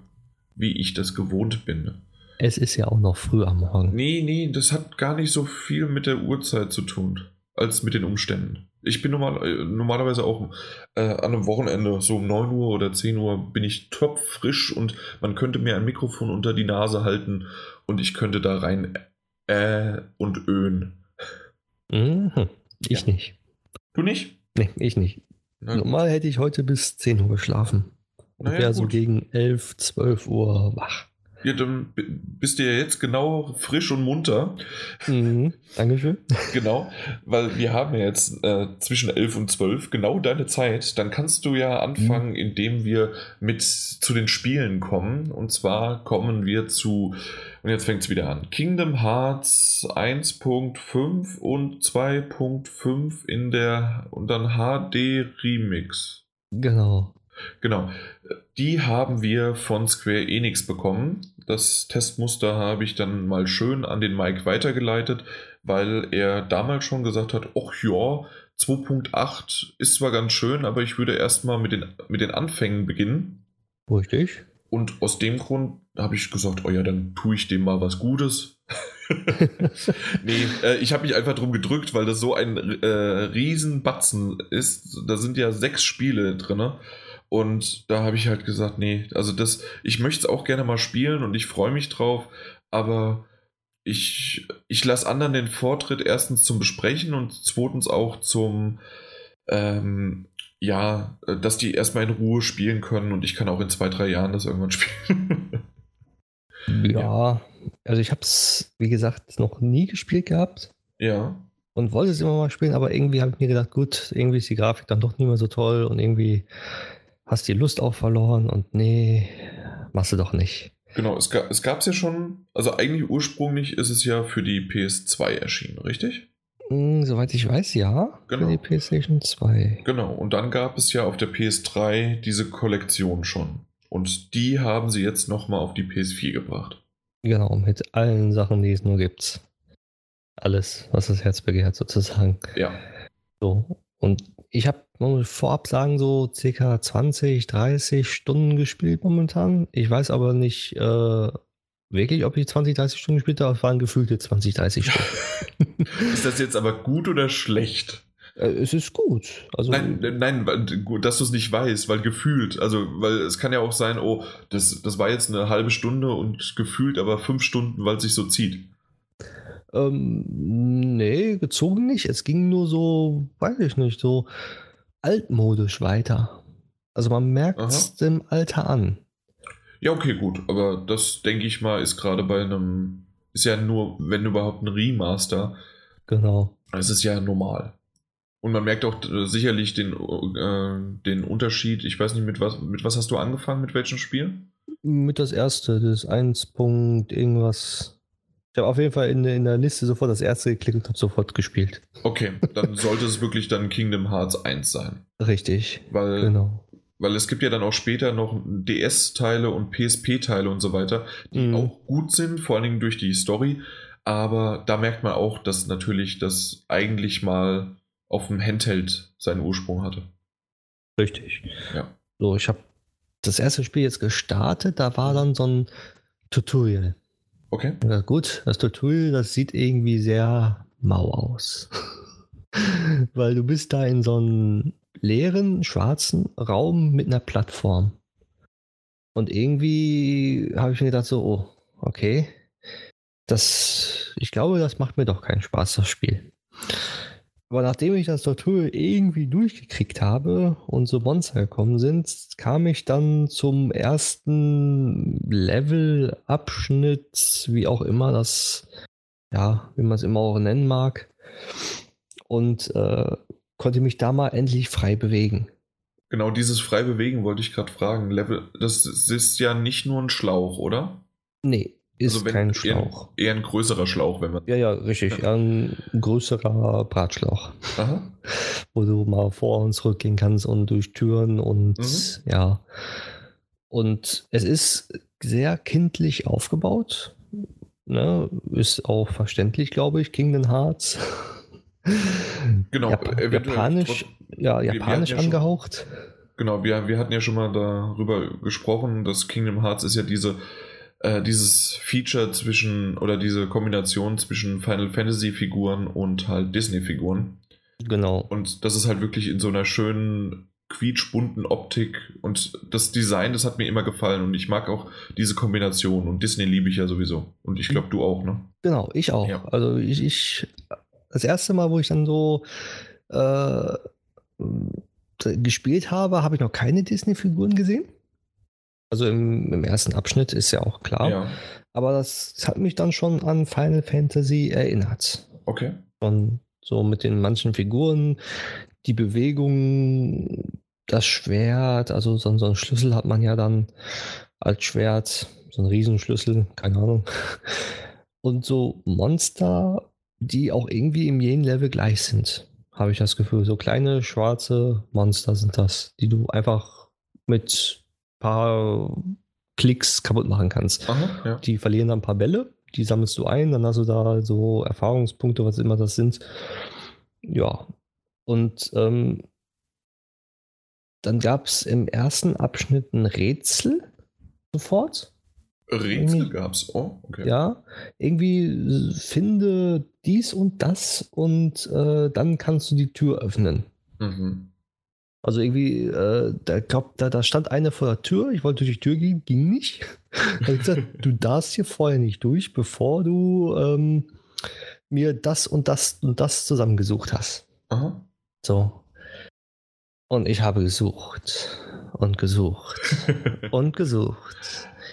A: wie ich das gewohnt bin.
B: Es ist ja auch noch früh am Morgen.
A: Nee, nee, das hat gar nicht so viel mit der Uhrzeit zu tun, als mit den Umständen. Ich bin normal, äh, normalerweise auch äh, an einem Wochenende, so um 9 Uhr oder 10 Uhr, bin ich topfrisch und man könnte mir ein Mikrofon unter die Nase halten und ich könnte da rein äh und öhen.
B: Mhm. Ich nicht.
A: Du nicht?
B: Nee, ich nicht.
A: Gut.
B: Normal hätte ich heute bis 10 Uhr geschlafen. Und
A: Naja,
B: wäre so gegen 11, 12 Uhr wach.
A: Ja, dann bist du ja jetzt genau frisch und munter.
B: Mhm. Dankeschön.
A: Genau, weil wir haben ja jetzt äh, zwischen 11 und 12 genau deine Zeit. Dann kannst du ja anfangen, indem wir mit zu den Spielen kommen. Und zwar kommen wir zu, und jetzt fängt es wieder an, Kingdom Hearts 1.5 und 2.5 in der, und dann HD Remix.
B: Genau.
A: Genau. Die haben wir von Square Enix bekommen. Das Testmuster habe ich dann mal schön an den Mike weitergeleitet, weil er damals schon gesagt hat, ach ja, 2.8 ist zwar ganz schön, aber ich würde erstmal mit den, mit den Anfängen beginnen.
B: Richtig.
A: Und aus dem Grund habe ich gesagt, oh ja, dann tue ich dem mal was Gutes. nee, äh, ich habe mich einfach drum gedrückt, weil das so ein äh, Riesenbatzen ist. Da sind ja sechs Spiele drin. Und da habe ich halt gesagt, nee, also das, ich möchte es auch gerne mal spielen und ich freue mich drauf, aber ich, ich lasse anderen den Vortritt erstens zum Besprechen und zweitens auch zum, ähm, ja, dass die erstmal in Ruhe spielen können und ich kann auch in zwei, drei Jahren das irgendwann spielen.
B: Ja, also ich habe es, wie gesagt, noch nie gespielt gehabt
A: ja.
B: und wollte es immer mal spielen, aber irgendwie habe ich mir gedacht, gut, irgendwie ist die Grafik dann doch nicht mehr so toll und irgendwie hast die Lust auch verloren und nee, machst du doch nicht.
A: Genau, es gab es gab's ja schon, also eigentlich ursprünglich ist es ja für die PS2 erschienen, richtig?
B: Hm, soweit ich weiß, ja.
A: Genau.
B: Für die PlayStation 2.
A: Genau, und dann gab es ja auf der PS3 diese Kollektion schon. Und die haben sie jetzt nochmal auf die PS4 gebracht.
B: Genau, mit allen Sachen, die es nur gibt. Alles, was das Herz begehrt, sozusagen.
A: Ja.
B: So. Und ich habe vorab sagen, so circa 20, 30 Stunden gespielt momentan. Ich weiß aber nicht äh, wirklich, ob ich 20, 30 Stunden gespielt habe. Es waren gefühlte 20, 30 Stunden.
A: Ist das jetzt aber gut oder schlecht?
B: Äh, es ist gut. Also,
A: nein, nein, dass du es nicht weißt, weil gefühlt, also, weil es kann ja auch sein, oh, das, das war jetzt eine halbe Stunde und gefühlt aber fünf Stunden, weil es sich so zieht.
B: Ähm, nee, gezogen nicht. Es ging nur so, weiß ich nicht, so altmodisch weiter. Also man merkt es dem Alter an.
A: Ja, okay, gut. Aber das, denke ich mal, ist gerade bei einem, ist ja nur, wenn überhaupt ein Remaster.
B: Genau.
A: Es ist ja normal. Und man merkt auch äh, sicherlich den, äh, den Unterschied. Ich weiß nicht, mit was, mit was hast du angefangen, mit welchem Spiel?
B: Mit das erste, das 1. irgendwas. Ich habe auf jeden Fall in, in, der Liste sofort das erste geklickt und habe sofort gespielt.
A: Okay, dann sollte es wirklich dann Kingdom Hearts 1 sein.
B: Richtig.
A: Weil, genau. weil es gibt ja dann auch später noch DS-Teile und PSP-Teile und so weiter, die mhm. auch gut sind, vor allen Dingen durch die Story. Aber da merkt man auch, dass natürlich das eigentlich mal auf dem Handheld seinen Ursprung hatte.
B: Richtig. Ja. So, ich habe das erste Spiel jetzt gestartet, da war dann so ein Tutorial.
A: Okay.
B: Ja, gut, das Tutorial, das sieht irgendwie sehr mau aus. Weil du bist da in so einem leeren, schwarzen Raum mit einer Plattform. Und irgendwie habe ich mir gedacht, so, oh, okay. Das, ich glaube, das macht mir doch keinen Spaß, das Spiel. Aber nachdem ich das Tutorial irgendwie durchgekriegt habe und so Monster gekommen sind, kam ich dann zum ersten Level, Abschnitt, wie auch immer das, ja, wie man es immer auch nennen mag. Und äh, konnte mich da mal endlich frei bewegen.
A: Genau, dieses frei bewegen wollte ich gerade fragen. Level, das ist ja nicht nur ein Schlauch, oder?
B: Nee, ist also kein Schlauch.
A: Eher, eher, ein größerer Schlauch, wenn man.
B: Ja, ja, richtig. Ein größerer Bratschlauch. Aha. Wo du mal vor und zurück gehen kannst und durch Türen und mhm. ja. Und es ist sehr kindlich aufgebaut. Ne? Ist auch verständlich, glaube ich, Kingdom Hearts.
A: Genau,
B: Jap japanisch, ja, japanisch ja angehaucht.
A: Schon, genau, wir, wir hatten ja schon mal darüber gesprochen, dass Kingdom Hearts ist ja diese äh, dieses Feature zwischen oder diese Kombination zwischen Final Fantasy Figuren und halt Disney Figuren.
B: Genau.
A: Und das ist halt wirklich in so einer schönen quietschbunten Optik und das Design, das hat mir immer gefallen und ich mag auch diese Kombination und Disney liebe ich ja sowieso und ich glaube du auch, ne?
B: Genau, ich auch. Ja. Also ich, ich, das erste Mal, wo ich dann so äh, gespielt habe, habe ich noch keine Disney-Figuren gesehen. Also im, im, ersten Abschnitt ist ja auch klar. Ja. Aber das, das, hat mich dann schon an Final Fantasy erinnert.
A: Okay.
B: Und so mit den manchen Figuren, die Bewegung, das Schwert, also so, so einen Schlüssel hat man ja dann als Schwert, so ein Riesenschlüssel, keine Ahnung. Und so Monster, die auch irgendwie im jeden Level gleich sind, habe ich das Gefühl. So kleine schwarze Monster sind das, die du einfach mit paar Klicks kaputt machen kannst.
A: Aha, ja.
B: Die verlieren dann ein paar Bälle, die sammelst du ein, dann hast du da so Erfahrungspunkte, was immer das sind. Ja. Und ähm, dann gab es im ersten Abschnitt ein Rätsel sofort.
A: Rätsel gab es, oh, okay.
B: Ja, irgendwie finde dies und das und äh, dann kannst du die Tür öffnen. Mhm. Also irgendwie, äh, da, glaub, da, da stand einer vor der Tür, ich wollte durch die Tür gehen, ging nicht. Da ich gesagt, du darfst hier vorher nicht durch, bevor du ähm, mir das und das und das zusammengesucht hast.
A: Aha.
B: So. Und ich habe gesucht und gesucht und gesucht.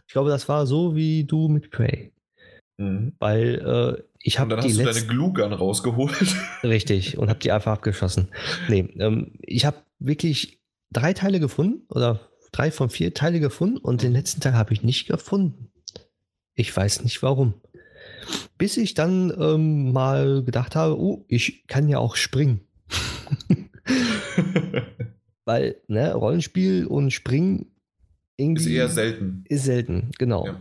B: Ich glaube, das war so wie du mit Prey. Mhm. Weil äh, ich habe
A: die hast du deine Glue-Gun rausgeholt.
B: Richtig, und habe die einfach abgeschossen. Nee, ähm, ich habe wirklich drei Teile gefunden oder drei von vier Teile gefunden und den letzten Teil habe ich nicht gefunden. Ich weiß nicht warum. Bis ich dann ähm, mal gedacht habe, oh, ich kann ja auch springen. Weil, ne, Rollenspiel und Springen irgendwie.
A: Ist eher selten.
B: Ist selten, genau. Ja.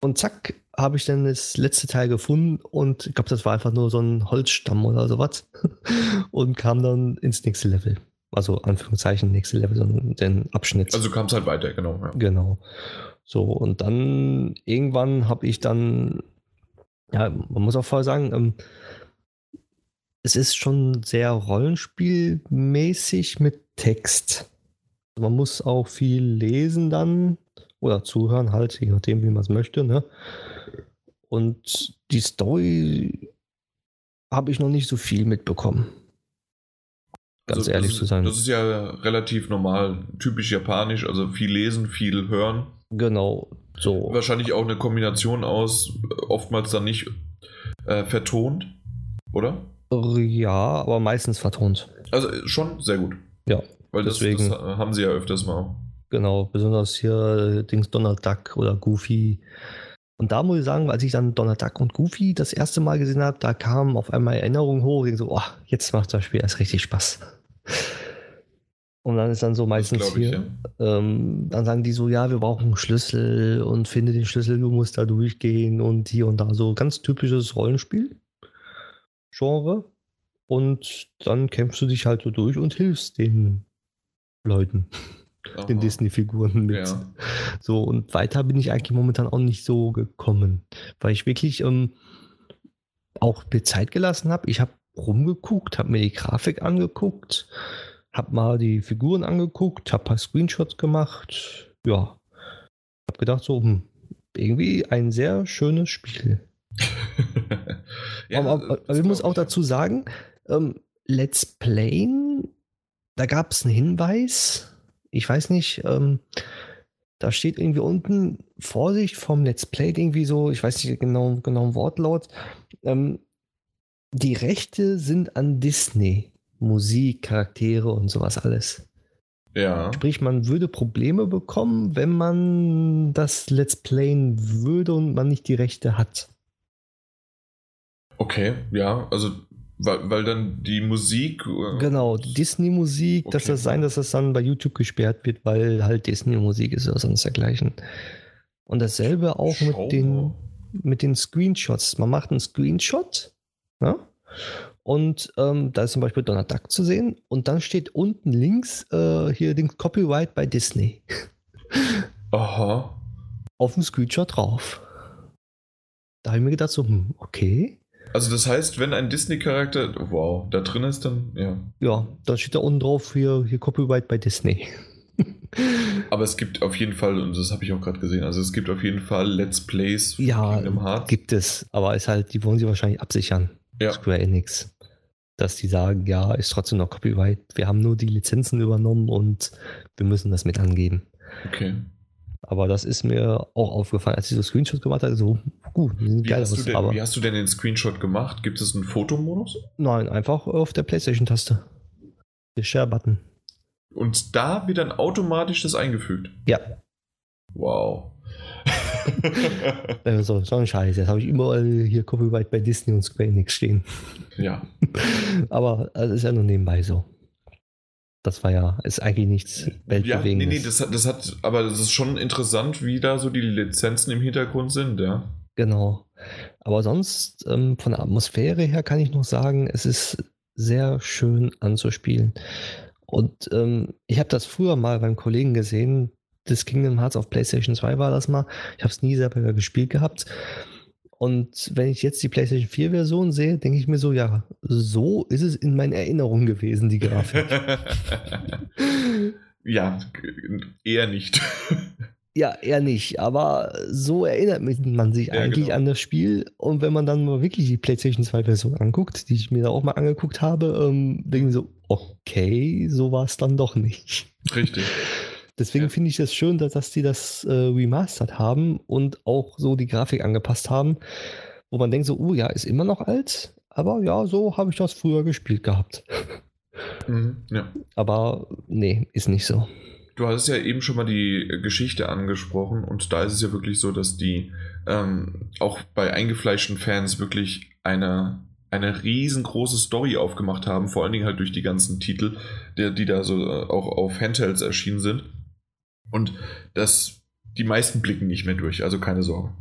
B: Und zack, habe ich dann das letzte Teil gefunden und ich glaube, das war einfach nur so ein Holzstamm oder sowas. und kam dann ins nächste Level. Also Anführungszeichen nächste Level, sondern den Abschnitt.
A: Also kam es halt weiter, genau.
B: Ja. Genau. So, und dann irgendwann habe ich dann, ja, man muss auch vorher sagen, ähm, es ist schon sehr rollenspielmäßig mit Text. Man muss auch viel lesen dann oder zuhören halt, je nachdem, wie man es möchte. Ne? Und die Story habe ich noch nicht so viel mitbekommen. Ganz also ehrlich
A: ist,
B: zu sein.
A: Das ist ja relativ normal, typisch japanisch, also viel lesen, viel hören.
B: Genau, so.
A: Wahrscheinlich auch eine Kombination aus, oftmals dann nicht äh, vertont, oder?
B: Ja, aber meistens vertont.
A: Also schon sehr gut.
B: Ja.
A: Weil deswegen, das, das haben sie ja öfters mal.
B: Genau, besonders hier Dings Donald Duck oder Goofy. Und da muss ich sagen, als ich dann Donald Duck und Goofy das erste Mal gesehen habe, da kamen auf einmal Erinnerungen hoch. Ich so, oh, jetzt macht das Spiel erst richtig Spaß. Und dann ist dann so meistens ich, hier, ja. ähm, dann sagen die so, ja, wir brauchen einen Schlüssel und finde den Schlüssel, du musst da durchgehen und hier und da. So ganz typisches Rollenspiel. Genre. Und dann kämpfst du dich halt so durch und hilfst den Leuten, Aha. den Disney-Figuren mit. Ja. So, und weiter bin ich eigentlich momentan auch nicht so gekommen, weil ich wirklich ähm, auch mir Zeit gelassen habe. Ich habe rumgeguckt, habe mir die Grafik angeguckt, habe mal die Figuren angeguckt, habe ein paar Screenshots gemacht. Ja, habe gedacht, so, hm, irgendwie ein sehr schönes Spiel. ja, aber, aber, aber ich muss auch dazu sagen, ähm, Let's Playen, da gab es einen Hinweis, ich weiß nicht, ähm, da steht irgendwie unten, Vorsicht vom Let's Play, irgendwie so, ich weiß nicht genau, genau Wortlaut, ähm, die Rechte sind an Disney. Musik, Charaktere und sowas alles.
A: Ja.
B: Sprich, man würde Probleme bekommen, wenn man das Let's Playen würde und man nicht die Rechte hat.
A: Okay, ja, also weil, weil dann die Musik.
B: Äh, genau, Disney-Musik, okay. dass das sein, dass das dann bei YouTube gesperrt wird, weil halt Disney-Musik ist oder sonst dergleichen. Und dasselbe auch mit den, mit den Screenshots. Man macht einen Screenshot ja? und ähm, da ist zum Beispiel Donald Duck zu sehen und dann steht unten links äh, hier den Copyright bei Disney.
A: Aha.
B: Auf dem Screenshot drauf. Da habe ich mir gedacht, so, hm, okay.
A: Also das heißt, wenn ein Disney-Charakter, wow, da drin ist, dann, ja.
B: Ja, dann steht da unten drauf, hier, hier Copyright bei Disney.
A: Aber es gibt auf jeden Fall, und das habe ich auch gerade gesehen, also es gibt auf jeden Fall Let's Plays
B: von ja, Kingdom Hearts. gibt es, aber ist halt, die wollen sie wahrscheinlich absichern. Ja. Square Enix. Dass die sagen, ja, ist trotzdem noch Copyright. Wir haben nur die Lizenzen übernommen und wir müssen das mit angeben.
A: Okay.
B: Aber das ist mir auch aufgefallen, als ich so Screenshots gemacht habe. So, gut,
A: wie, geil hast aus, denn, aber wie hast du denn den Screenshot gemacht? Gibt es einen Fotomodus?
B: Nein, einfach auf der PlayStation-Taste. Der Share-Button.
A: Und da wird dann automatisch das eingefügt?
B: Ja.
A: Wow.
B: so, so ein Scheiß. Jetzt habe ich überall hier Copyright bei Disney und Square Enix stehen.
A: Ja.
B: Aber das ist ja nur nebenbei so. Das war ja, ist eigentlich nichts
A: Weltbewegendes. Ja, nee, nee, das hat, das hat, aber das ist schon interessant, wie da so die Lizenzen im Hintergrund sind, ja.
B: Genau. Aber sonst, ähm, von der Atmosphäre her kann ich noch sagen, es ist sehr schön anzuspielen. Und ähm, ich habe das früher mal beim Kollegen gesehen, das Kingdom Hearts auf PlayStation 2 war das mal. Ich habe es nie selber gespielt gehabt. Und wenn ich jetzt die PlayStation 4 Version sehe, denke ich mir so, ja, so ist es in meinen Erinnerungen gewesen, die Grafik.
A: ja, eher nicht.
B: ja, eher nicht, aber so erinnert man sich ja, eigentlich genau. an das Spiel. Und wenn man dann mal wirklich die PlayStation 2 Version anguckt, die ich mir da auch mal angeguckt habe, ähm, denke ich so, okay, so war es dann doch nicht.
A: Richtig.
B: Deswegen ja. finde ich es das schön, dass, dass die das äh, remastert haben und auch so die Grafik angepasst haben, wo man denkt so, oh ja, ist immer noch alt, aber ja, so habe ich das früher gespielt gehabt.
A: Mhm, ja.
B: Aber nee, ist nicht so.
A: Du hattest ja eben schon mal die Geschichte angesprochen und da ist es ja wirklich so, dass die ähm, auch bei eingefleischten Fans wirklich eine, eine riesengroße Story aufgemacht haben, vor allen Dingen halt durch die ganzen Titel, die, die da so äh, auch auf Handhelds erschienen sind. Und das, die meisten blicken nicht mehr durch, also keine Sorge.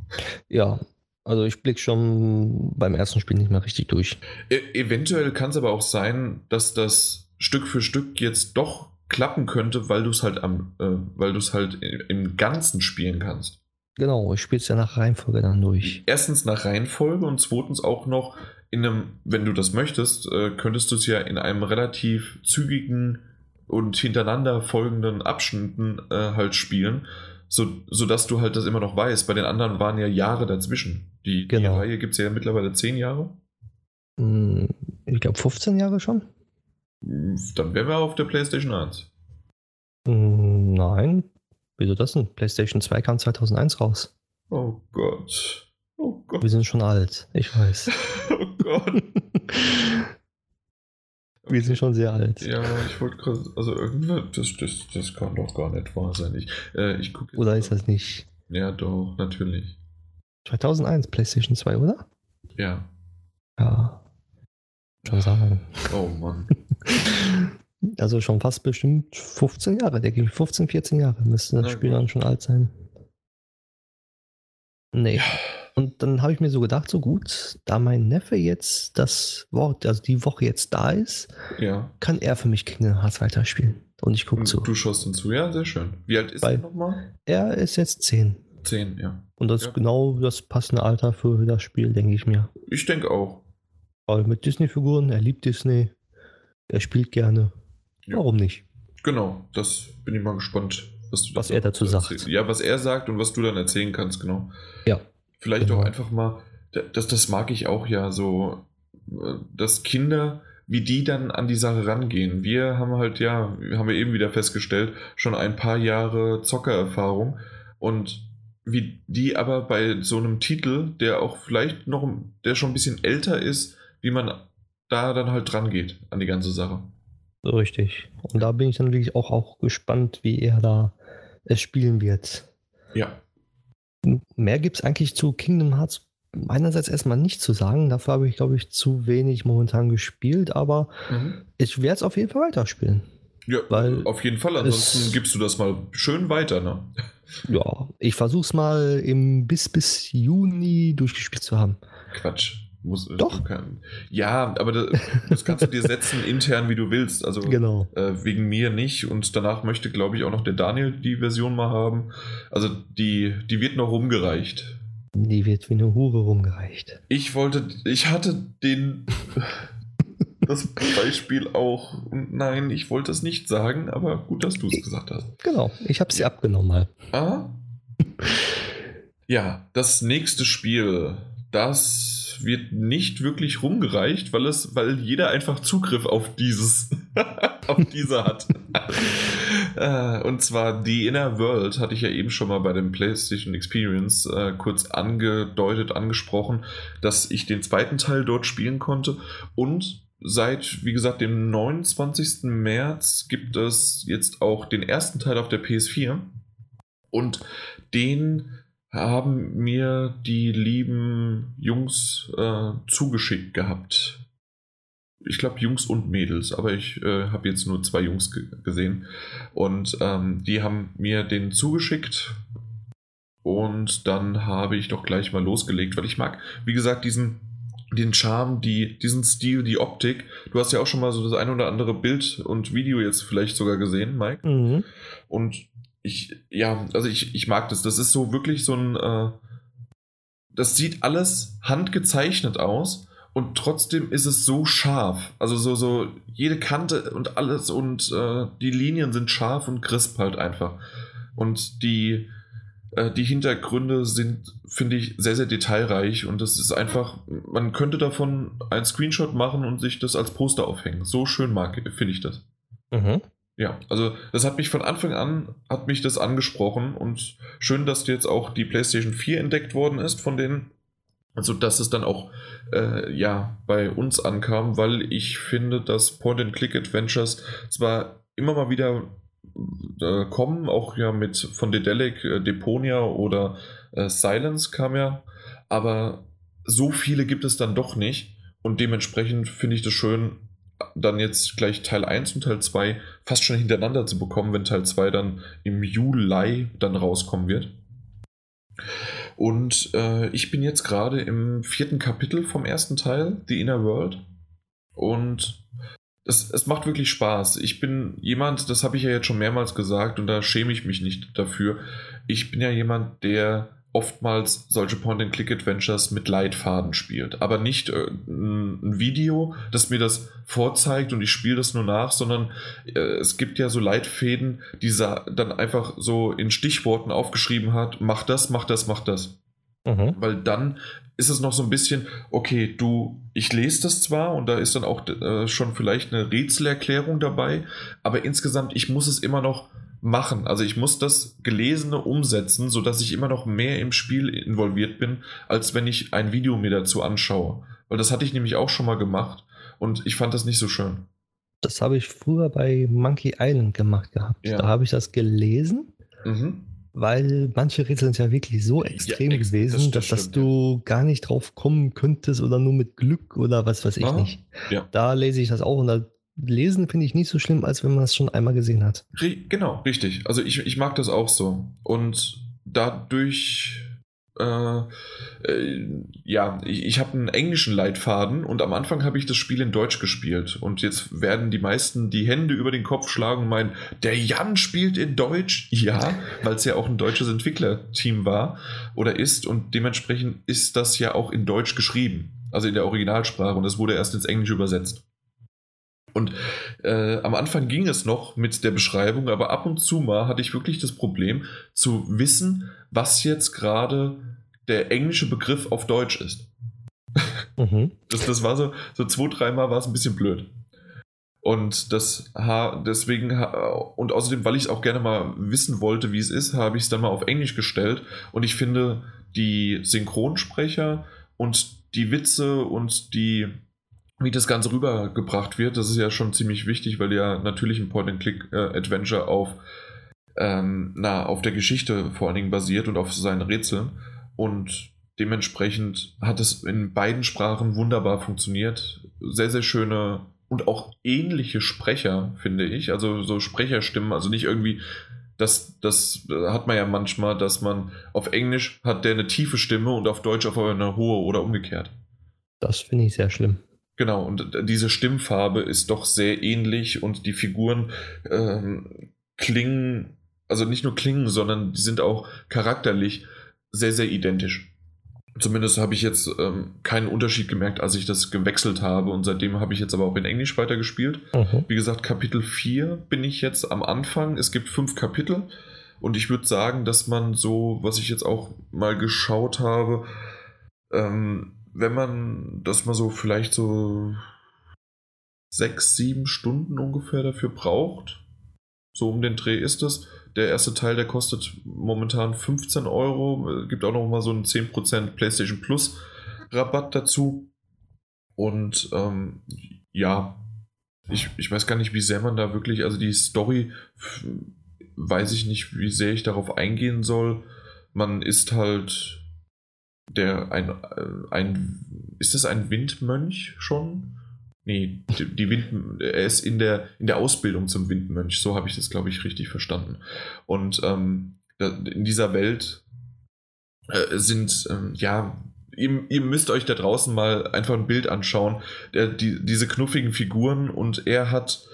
B: Ja, also ich blicke schon beim ersten Spiel nicht mehr richtig durch.
A: E eventuell kann es aber auch sein, dass das Stück für Stück jetzt doch klappen könnte, weil du es halt am, äh, weil du es halt im Ganzen spielen kannst.
B: Genau, ich spiele es ja nach Reihenfolge dann durch.
A: Erstens nach Reihenfolge und zweitens auch noch in einem, wenn du das möchtest, äh, könntest du es ja in einem relativ zügigen und hintereinander folgenden Abschnitten äh, halt spielen, so, sodass du halt das immer noch weißt. Bei den anderen waren ja Jahre dazwischen. Die,
B: Genau.
A: die Reihe gibt es ja mittlerweile zehn Jahre.
B: Hm, Ich glaube 15 Jahre schon.
A: Dann wären wir auf der PlayStation 1.
B: Hm, Nein. Wieso das denn? PlayStation 2 kam 2001 raus.
A: Oh Gott. Oh Gott.
B: Wir sind schon alt. Ich weiß.
A: Oh Gott.
B: Wir sind schon sehr alt.
A: Ja, ich wollte gerade, also irgendwas, das, das, das kann doch gar nicht wahr sein. Ich, äh, ich gucke
B: Oder ist das nicht?
A: Ja, doch, natürlich.
B: 2001 PlayStation 2, oder?
A: Ja.
B: Ja. Schon sagen.
A: Oh Mann.
B: Also schon fast bestimmt 15 Jahre, denke ich. 15, 14 Jahre müsste das
A: Na
B: Spiel
A: gut.
B: dann schon alt sein. Nee. Und dann habe ich mir so gedacht, so gut, da mein Neffe jetzt das Wort, also die Woche jetzt da ist,
A: Ja.
B: kann er für mich Kingdom Hearts weiterspielen. Und ich gucke zu.
A: du schaust hinzu, ja, sehr schön. Wie alt ist
B: Bei-
A: er nochmal?
B: Er ist jetzt 10.
A: Zehn, ja.
B: Und das
A: Ja.
B: ist genau das passende Alter für das Spiel, denke ich mir.
A: Ich denke auch.
B: Weil mit Disney-Figuren, er liebt Disney, er spielt gerne.
A: Ja.
B: Warum nicht?
A: Genau, das bin ich mal gespannt, was, du
B: Was er dazu
A: erzählst.
B: sagt.
A: Ja, was er sagt und was du dann erzählen kannst, genau.
B: Ja.
A: Vielleicht
B: Genau.
A: auch einfach mal, das, das mag ich auch ja so, äh, dass Kinder, wie die dann an die Sache rangehen. Wir haben halt ja, wir haben ja eben wieder festgestellt, schon ein paar Jahre Zockererfahrung und wie die aber bei so einem Titel, der auch vielleicht noch, der schon ein bisschen älter ist, wie man da dann halt dran geht an die ganze Sache.
B: So richtig. Und da bin ich dann wirklich auch, auch gespannt, wie er da es spielen wird.
A: Ja,
B: Mehr gibt es eigentlich zu Kingdom Hearts meinerseits erstmal nicht zu sagen. Dafür habe ich, glaube ich, zu wenig momentan gespielt, aber
A: Mhm.
B: ich werde es auf jeden Fall weiterspielen.
A: Ja,
B: Weil
A: auf jeden Fall. Ansonsten gibst du das mal schön weiter, ne?
B: Ja, ich versuche es mal im bis bis Juni durchgespielt zu haben.
A: Quatsch. Muss,
B: Doch.
A: kann- ja, aber das, das kannst du dir setzen intern, wie du willst. Also
B: Genau.
A: äh, wegen mir nicht. Und danach möchte, glaube ich, auch noch der Daniel die Version mal haben. Also die, die wird noch rumgereicht.
B: Die wird wie eine Hure rumgereicht.
A: Ich wollte, ich hatte den das Beispiel auch. Und nein, ich wollte es nicht sagen, aber gut, dass du es gesagt hast.
B: Genau, ich habe sie abgenommen mal.
A: Ah. Ja, das nächste Spiel, das wird nicht wirklich rumgereicht, weil es, weil jeder einfach Zugriff auf dieses, auf diese hat. Äh, Und zwar The Inner World hatte ich ja eben schon mal bei dem PlayStation Experience äh, kurz angedeutet, angesprochen, dass ich den zweiten Teil dort spielen konnte und seit, wie gesagt, dem 29. März gibt es jetzt auch den ersten Teil auf der PS4 und den haben mir die lieben Jungs äh, zugeschickt gehabt. Ich glaube Jungs und Mädels, aber ich äh, habe jetzt nur zwei Jungs ge gesehen. Und ähm, die haben mir den zugeschickt. Und dann habe ich doch gleich mal losgelegt, weil ich mag, wie gesagt, diesen, den Charme, die, diesen Stil, die Optik. Du hast ja auch schon mal so das ein oder andere Bild und Video jetzt vielleicht sogar gesehen, Mike.
B: Mhm.
A: Und ich, ja, also ich, ich mag das. Das ist so wirklich so ein, äh, das sieht alles handgezeichnet aus und trotzdem ist es so scharf. Also so, so jede Kante und alles und äh, die Linien sind scharf und crisp halt einfach. Und die, äh, die Hintergründe sind, finde ich, sehr, sehr detailreich und das ist einfach, man könnte davon einen Screenshot machen und sich das als Poster aufhängen. So schön mag, finde ich das.
B: Mhm.
A: Ja, also das hat mich von Anfang an, hat mich das angesprochen und schön, dass jetzt auch die PlayStation 4 entdeckt worden ist von denen. Also dass es dann auch äh, ja bei uns ankam, weil ich finde, dass Point-and-Click-Adventures zwar immer mal wieder äh, kommen, auch ja mit von Dedelic, äh, Deponia oder äh, Silence kam ja, aber so viele gibt es dann doch nicht und dementsprechend finde ich das schön, dann jetzt gleich Teil 1 und Teil 2 fast schon hintereinander zu bekommen, wenn Teil 2 dann im Juli dann rauskommen wird. Und äh, ich bin jetzt gerade im vierten Kapitel vom ersten Teil, The Inner World. Und es, es macht wirklich Spaß. Ich bin jemand, das habe ich ja jetzt schon mehrmals gesagt und da schäme ich mich nicht dafür. Ich bin ja jemand, der oftmals solche Point-and-Click-Adventures mit Leitfaden spielt. Aber nicht äh, ein Video, das mir das vorzeigt und ich spiele das nur nach, sondern äh, es gibt ja so Leitfäden, die dann einfach so in Stichworten aufgeschrieben hat, mach das, mach das, mach das. Mhm. Weil dann ist es noch so ein bisschen, okay, du, ich lese das zwar und da ist dann auch äh, schon vielleicht eine Rätselerklärung dabei, aber insgesamt, ich muss es immer noch machen. Also ich muss das Gelesene umsetzen, sodass ich immer noch mehr im Spiel involviert bin, als wenn ich ein Video mir dazu anschaue. Weil das hatte ich nämlich auch schon mal gemacht und ich fand das nicht so schön.
B: Das habe ich früher bei Monkey Island gemacht gehabt. Ja. Da habe ich das gelesen, mhm. weil manche Rätsel sind ja wirklich so extrem ja, ex gewesen, das, das dass, stimmt, du ja. gar nicht drauf kommen könntest oder nur mit Glück oder was weiß ich Aha. nicht. Da lese ich das auch und da lesen finde ich nicht so schlimm, als wenn man es schon einmal gesehen hat.
A: Genau, richtig. Also ich, ich mag das auch so. Und dadurch, äh, äh, ja, ich, ich habe einen englischen Leitfaden und am Anfang habe ich das Spiel in Deutsch gespielt. Und jetzt werden die meisten die Hände über den Kopf schlagen und meinen, der Jan spielt in Deutsch. Ja, weil es ja auch ein deutsches Entwicklerteam war oder ist. Und dementsprechend ist das ja auch in Deutsch geschrieben. Also in der Originalsprache. Und es wurde erst ins Englische übersetzt. Und äh, am Anfang ging es noch mit der Beschreibung, aber ab und zu mal hatte ich wirklich das Problem zu wissen, was jetzt gerade der englische Begriff auf Deutsch ist. Mhm. Das, das war so, so zwei, dreimal war es ein bisschen blöd. Und das deswegen und außerdem, weil ich es auch gerne mal wissen wollte, wie es ist, habe ich es dann mal auf Englisch gestellt. Und ich finde, die Synchronsprecher und die Witze und die wie das Ganze rübergebracht wird, das ist ja schon ziemlich wichtig, weil ja natürlich ein Point-and-Click-Adventure auf, ähm, na, auf der Geschichte vor allen Dingen basiert und auf seinen Rätseln. Und dementsprechend hat es in beiden Sprachen wunderbar funktioniert. Sehr, sehr schöne und auch ähnliche Sprecher, finde ich. Also so Sprecherstimmen, also nicht irgendwie das, das hat man ja manchmal, dass man auf Englisch hat der eine tiefe Stimme und auf Deutsch auf eine hohe oder umgekehrt.
B: Das finde ich sehr schlimm.
A: Genau, und diese Stimmfarbe ist doch sehr ähnlich und die Figuren ähm, klingen, also nicht nur klingen, sondern die sind auch charakterlich sehr, sehr identisch. Zumindest habe ich jetzt ähm, keinen Unterschied gemerkt, als ich das gewechselt habe und seitdem habe ich jetzt aber auch in Englisch weitergespielt. Mhm. Wie gesagt, Kapitel 4 bin ich jetzt am Anfang. Es gibt fünf Kapitel und ich würde sagen, dass man so, was ich jetzt auch mal geschaut habe, ähm, wenn man das mal so vielleicht so sechs, sieben Stunden ungefähr dafür braucht, so um den Dreh ist es. Der erste Teil, der kostet momentan 15 Euro. Gibt auch noch mal so einen 10% PlayStation Plus Rabatt dazu. Und ähm, ja, ich, ich weiß gar nicht, wie sehr man da wirklich, also die Story weiß ich nicht, wie sehr ich darauf eingehen soll. Man ist halt der ein, äh, ein ist das ein Windmönch schon? Nee, die, Wind, er ist in der, in der Ausbildung zum Windmönch, so habe ich das, glaube ich, richtig verstanden. Und ähm, in dieser Welt äh, sind, ähm, ja, ihr, ihr, müsst euch da draußen mal einfach ein Bild anschauen, der, die, diese knuffigen Figuren und er hat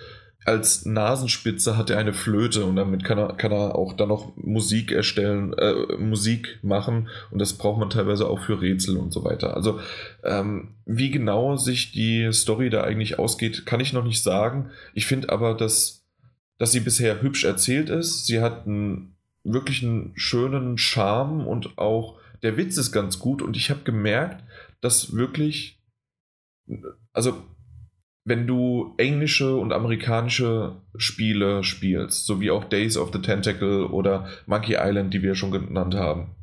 A: als Nasenspitze hat er eine Flöte und damit kann er, kann er auch dann noch Musik erstellen, äh, Musik machen und das braucht man teilweise auch für Rätsel und so weiter. Also ähm, wie genau sich die Story da eigentlich ausgeht, kann ich noch nicht sagen. Ich finde aber, dass, dass sie bisher hübsch erzählt ist. Sie hat einen wirklich einen schönen Charme und auch der Witz ist ganz gut und ich habe gemerkt, dass wirklich, also wenn du englische und amerikanische Spiele spielst, so wie auch Days of the Tentacle oder Monkey Island, die wir schon genannt haben,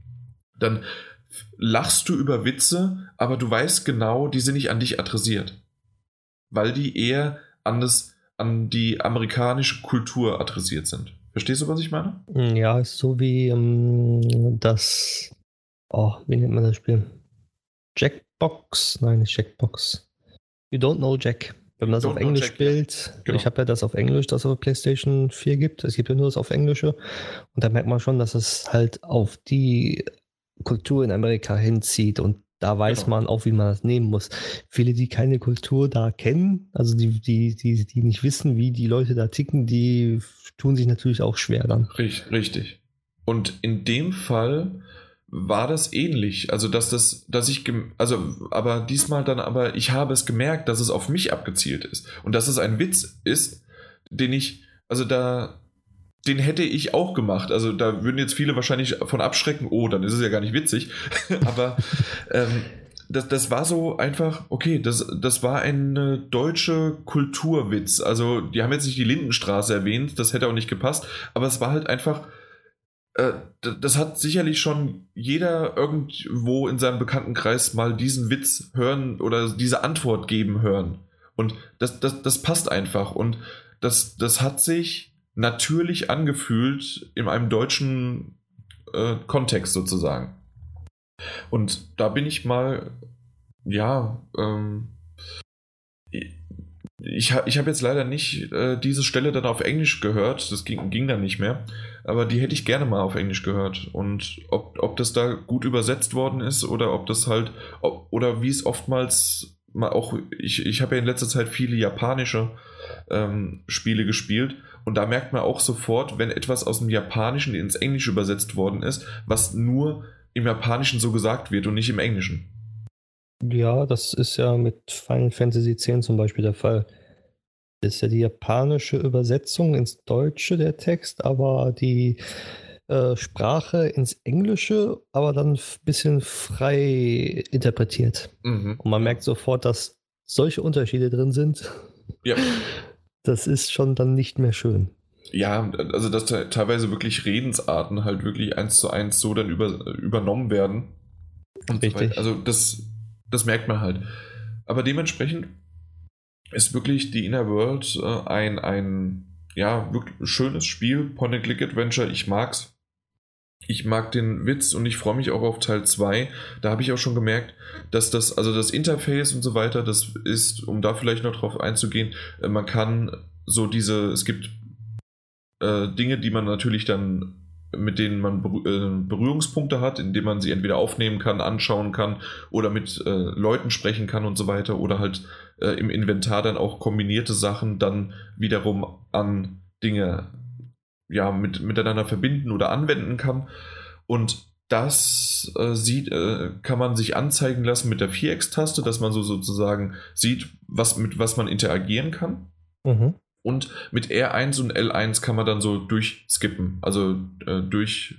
A: dann lachst du über Witze, aber du weißt genau, die sind nicht an dich adressiert. Weil die eher an, das, an die amerikanische Kultur adressiert sind. Verstehst du, was ich meine?
B: Ja, ist so wie ähm, das. Oh, wie nennt man das Spiel? Jackbox? Nein, nicht Jackbox. You don't know Jack. Wenn man das auf Englisch spielt, genau. ich habe ja das auf Englisch, das auf PlayStation 4 gibt. Es gibt ja nur das auf Englische. Und da merkt man schon, dass es halt auf die Kultur in Amerika hinzieht. Und da weiß genau. man auch, wie man das nehmen muss. Viele, die keine Kultur da kennen, also die, die, die, die nicht wissen, wie die Leute da ticken, die tun sich natürlich auch schwer dann.
A: Richtig. Und in dem Fall war das ähnlich. Also, dass das, dass ich, also, aber diesmal dann, aber ich habe es gemerkt, dass es auf mich abgezielt ist. Und dass es ein Witz ist, den ich, also da, den hätte ich auch gemacht. Also da würden jetzt viele wahrscheinlich von abschrecken, oh, dann ist es ja gar nicht witzig. aber ähm, das, das war so einfach, okay, das, das war ein deutsche Kulturwitz. Also, die haben jetzt nicht die Lindenstraße erwähnt, das hätte auch nicht gepasst, aber es war halt einfach, das hat sicherlich schon jeder irgendwo in seinem Bekanntenkreis mal diesen Witz hören oder diese Antwort geben hören. Und das, das, das passt einfach. Und das, das hat sich natürlich angefühlt in einem deutschen äh, Kontext sozusagen. Und da bin ich mal, ja, ähm, ich, ich habe jetzt leider nicht äh, diese Stelle dann auf Englisch gehört, das ging, ging dann nicht mehr, aber die hätte ich gerne mal auf Englisch gehört. Und ob, ob das da gut übersetzt worden ist oder ob das halt, ob, oder wie es oftmals mal auch, ich, ich habe ja in letzter Zeit viele japanische ähm, Spiele gespielt und da merkt man auch sofort, wenn etwas aus dem Japanischen ins Englische übersetzt worden ist, was nur im Japanischen so gesagt wird und nicht im Englischen.
B: Ja, das ist ja mit Final Fantasy X zum Beispiel der Fall. Das ist ja die japanische Übersetzung ins Deutsche der Text, aber die äh, Sprache ins Englische, aber dann ein bisschen frei interpretiert. Mhm. Und man merkt sofort, dass solche Unterschiede drin sind. Ja. Das ist schon dann nicht mehr schön.
A: Ja, also dass teilweise wirklich Redensarten halt wirklich eins zu eins so dann über, übernommen werden.
B: Richtig.
A: also das, das merkt man halt. Aber dementsprechend ist wirklich die Inner World äh, ein, ein ja, wirklich schönes Spiel, Point-and-Click-Adventure. Ich mag's. Ich mag den Witz und ich freue mich auch auf Teil 2. Da habe ich auch schon gemerkt, dass das, also das Interface und so weiter, das ist, um da vielleicht noch drauf einzugehen, äh, man kann so diese, es gibt äh, Dinge, die man natürlich dann mit denen man äh, Berührungspunkte hat, indem man sie entweder aufnehmen kann, anschauen kann oder mit äh, Leuten sprechen kann und so weiter oder halt äh, im Inventar dann auch kombinierte Sachen dann wiederum an Dinge ja, mit, miteinander verbinden oder anwenden kann. Und das äh, sieht, äh, kann man sich anzeigen lassen mit der Viereckstaste, dass man so sozusagen sieht, was, mit was man interagieren kann. Mhm. Und mit R1 und L1 kann man dann so durchskippen, also äh, durch,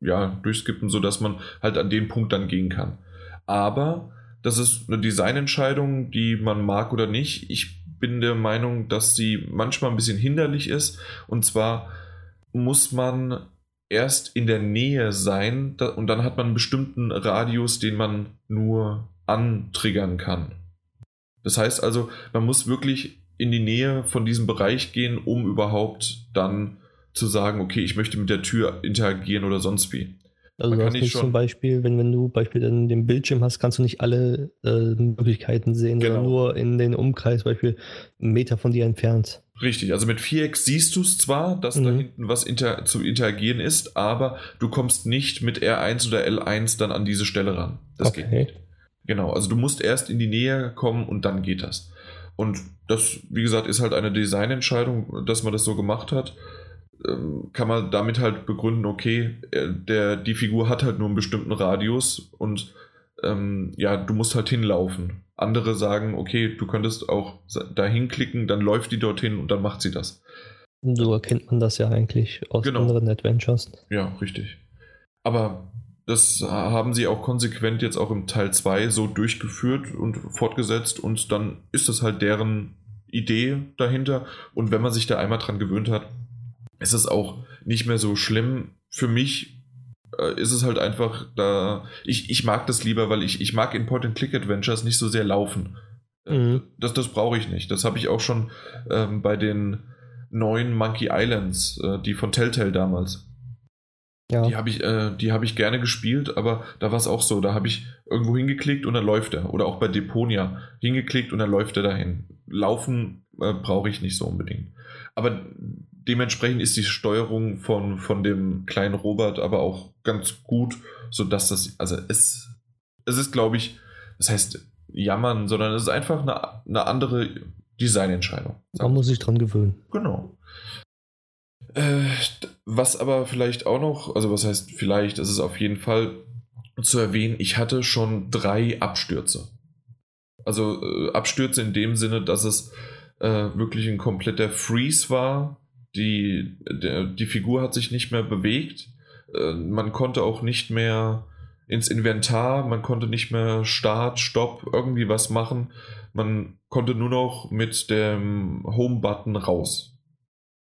A: ja, durchskippen, sodass man halt an den Punkt dann gehen kann. Aber das ist eine Designentscheidung, die man mag oder nicht. Ich bin der Meinung, dass sie manchmal ein bisschen hinderlich ist. Und zwar muss man erst in der Nähe sein und dann hat man einen bestimmten Radius, den man nur antriggern kann. Das heißt also, man muss wirklich in die Nähe von diesem Bereich gehen, um überhaupt dann zu sagen, okay, ich möchte mit der Tür interagieren oder sonst wie.
B: Also du hast nicht zum Beispiel, wenn, wenn du Beispiel dann den Bildschirm hast, kannst du nicht alle äh, Möglichkeiten sehen, genau. sondern nur in den Umkreis, Beispiel einen Meter von dir entfernt.
A: Richtig, also mit Viereck siehst du es zwar, dass mhm. da hinten was inter zu interagieren ist, aber du kommst nicht mit R1 oder L1 dann an diese Stelle ran. Das okay. geht nicht. Genau, also du musst erst in die Nähe kommen und dann geht das. Und das, wie gesagt, ist halt eine Designentscheidung, dass man das so gemacht hat. Ähm, kann man damit halt begründen, okay, äh, der, die Figur hat halt nur einen bestimmten Radius und ähm, ja, du musst halt hinlaufen. Andere sagen, okay, du könntest auch da hinklicken, dann läuft die dorthin und dann macht sie das.
B: So erkennt man das ja eigentlich aus genau. anderen Adventures.
A: Ja, richtig. Aber das haben sie auch konsequent jetzt auch im Teil 2 so durchgeführt und fortgesetzt und dann ist das halt deren Idee dahinter. Und wenn man sich da einmal dran gewöhnt hat, ist es auch nicht mehr so schlimm. Für mich äh, ist es halt einfach da. Ich, ich mag das lieber, weil ich, ich mag in Point-and-Click-Adventures nicht so sehr laufen. Äh, mhm. Das, das brauche ich nicht. Das habe ich auch schon ähm, bei den neuen Monkey Islands, äh, die von Telltale damals. Ja. Die habe ich, äh, hab ich gerne gespielt, aber da war es auch so. Da habe ich irgendwo hingeklickt und dann läuft er. Oder auch bei Deponia hingeklickt und dann läuft er dahin. Laufen äh, brauche ich nicht so unbedingt. Aber dementsprechend ist die Steuerung von, von dem kleinen Robert aber auch ganz gut, sodass das, also es, es ist, glaube ich, das heißt jammern, sondern es ist einfach eine, eine andere Designentscheidung.
B: Man muss sich dran gewöhnen.
A: Genau. Äh, was aber vielleicht auch noch, also was heißt vielleicht, es ist auf jeden Fall zu erwähnen, ich hatte schon drei Abstürze. Also äh, Abstürze in dem Sinne, dass es äh, wirklich ein kompletter Freeze war. Die, der, die Figur hat sich nicht mehr bewegt. Äh, man konnte auch nicht mehr ins Inventar, man konnte nicht mehr Start, Stopp, irgendwie was machen. Man konnte nur noch mit dem Home-Button raus.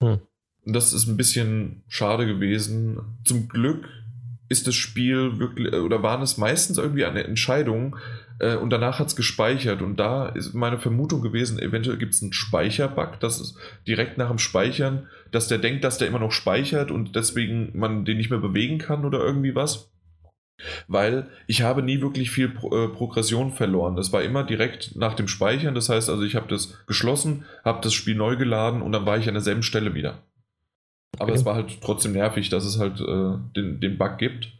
A: Hm. Das ist ein bisschen schade gewesen. Zum Glück ist das Spiel wirklich, oder waren es meistens irgendwie eine Entscheidung, äh, und danach hat es gespeichert. Und da ist meine Vermutung gewesen, eventuell gibt es einen Speicherbug, dass es direkt nach dem Speichern, dass der denkt, dass der immer noch speichert und deswegen man den nicht mehr bewegen kann oder irgendwie was. Weil ich habe nie wirklich viel Pro äh, Progression verloren. Das war immer direkt nach dem Speichern. Das heißt also, ich habe das geschlossen, habe das Spiel neu geladen und dann war ich an derselben Stelle wieder. Aber okay. es war halt trotzdem nervig, dass es halt äh, den, den Bug gibt.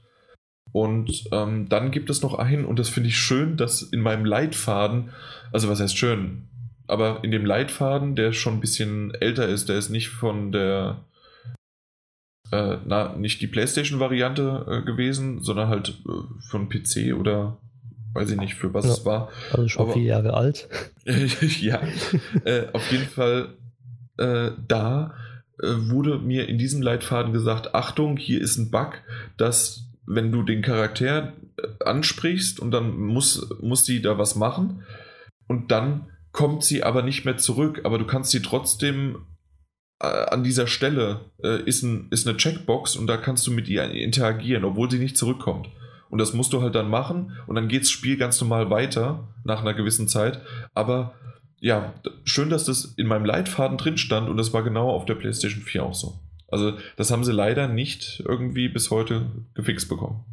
A: Und ähm, dann gibt es noch einen, und das finde ich schön, dass in meinem Leitfaden, also was heißt schön, aber in dem Leitfaden, der schon ein bisschen älter ist, der ist nicht von der, äh, na, nicht die PlayStation-Variante äh, gewesen, sondern halt äh, von PC oder weiß ich nicht, für was ja, es war.
B: Also schon aber, vier Jahre alt.
A: ja, äh, auf jeden Fall äh, da wurde mir in diesem Leitfaden gesagt, Achtung, hier ist ein Bug, dass wenn du den Charakter äh, ansprichst und dann muss, muss sie da was machen und dann kommt sie aber nicht mehr zurück, aber du kannst sie trotzdem äh, an dieser Stelle äh, ist, ein, ist eine Checkbox und da kannst du mit ihr interagieren, obwohl sie nicht zurückkommt. Und das musst du halt dann machen und dann geht das Spiel ganz normal weiter nach einer gewissen Zeit. Aber ja, schön, dass das in meinem Leitfaden drin stand und das war genau auf der PlayStation 4 auch so. Also das haben sie leider nicht irgendwie bis heute gefixt bekommen.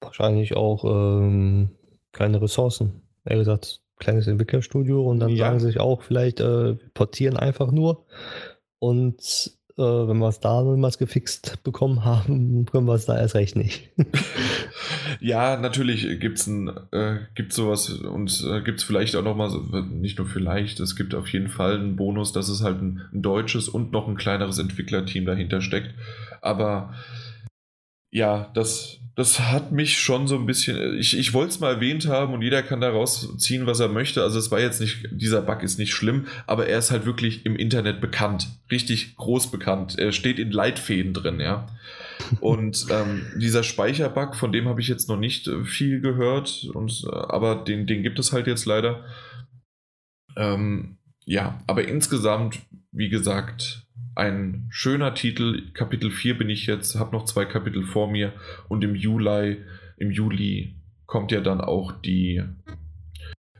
B: Wahrscheinlich auch ähm, keine Ressourcen. Er gesagt, kleines Entwicklerstudio und dann ja. sagen sie sich auch, vielleicht äh, portieren einfach nur. Und äh, wenn wir es da niemals gefixt bekommen haben, können wir es da erst recht nicht.
A: ja, natürlich gibt es äh, sowas und äh, gibt es vielleicht auch nochmal, nicht nur vielleicht, es gibt auf jeden Fall einen Bonus, dass es halt ein, ein deutsches und noch ein kleineres Entwicklerteam dahinter steckt. Aber ja, das, das hat mich schon so ein bisschen. Ich, ich wollte es mal erwähnt haben und jeder kann daraus ziehen, was er möchte. Also es war jetzt nicht, dieser Bug ist nicht schlimm, aber er ist halt wirklich im Internet bekannt. Richtig groß bekannt. Er steht in Leitfäden drin, ja. Und ähm, dieser Speicherbug, von dem habe ich jetzt noch nicht äh, viel gehört, und, äh, aber den, den gibt es halt jetzt leider. Ähm, ja, aber insgesamt, wie gesagt, ein schöner Titel. Kapitel 4 bin ich jetzt, habe noch zwei Kapitel vor mir und im Juli, im Juli kommt ja dann auch die,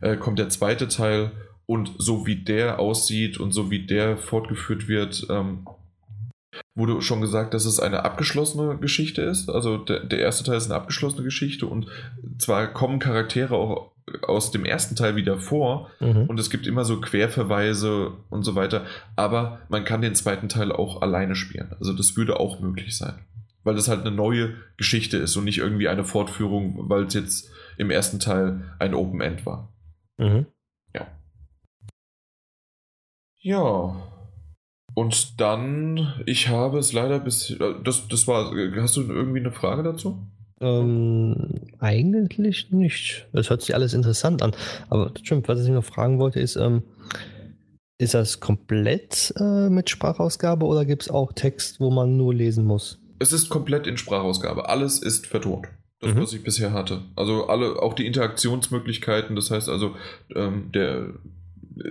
A: äh, kommt der zweite Teil und so wie der aussieht und so wie der fortgeführt wird, ähm, wurde schon gesagt, dass es eine abgeschlossene Geschichte ist. Also der, der erste Teil ist eine abgeschlossene Geschichte und zwar kommen Charaktere auch aus dem ersten Teil wieder vor mhm. und es gibt immer so Querverweise und so weiter, aber man kann den zweiten Teil auch alleine spielen. Also das würde auch möglich sein, weil das halt eine neue Geschichte ist und nicht irgendwie eine Fortführung, weil es jetzt im ersten Teil ein Open End war. Mhm. Ja. Ja. Und dann, ich habe es leider bis. Äh, das, das war. Hast du irgendwie eine Frage dazu?
B: Ähm, eigentlich nicht. Es hört sich alles interessant an. Aber stimmt, was ich noch fragen wollte, ist, ähm, ist das komplett äh, mit Sprachausgabe oder gibt es auch Text, wo man nur lesen muss?
A: Es ist komplett in Sprachausgabe. Alles ist vertont. Das, mhm. was ich bisher hatte. Also alle, auch die Interaktionsmöglichkeiten, das heißt also, ähm, der,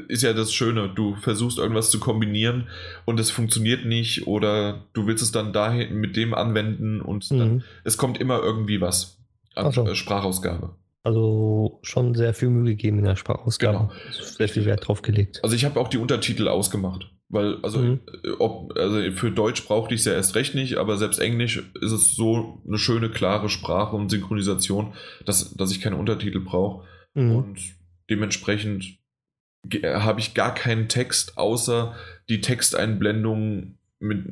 A: ist ja das Schöne. Du versuchst irgendwas zu kombinieren und es funktioniert nicht oder du willst es dann dahin mit dem anwenden und mhm. dann, es kommt immer irgendwie was an so. Sprachausgabe.
B: Also schon sehr viel Mühe gegeben in der Sprachausgabe. Genau. Sehr viel Wert drauf gelegt.
A: Also ich habe auch die Untertitel ausgemacht. Weil, also, mhm. ob, also für Deutsch brauchte ich es ja erst recht nicht, aber selbst Englisch ist es so eine schöne, klare Sprache und Synchronisation, dass, dass ich keine Untertitel brauche. Mhm. Und dementsprechend habe ich gar keinen Text, außer die Texteinblendung mit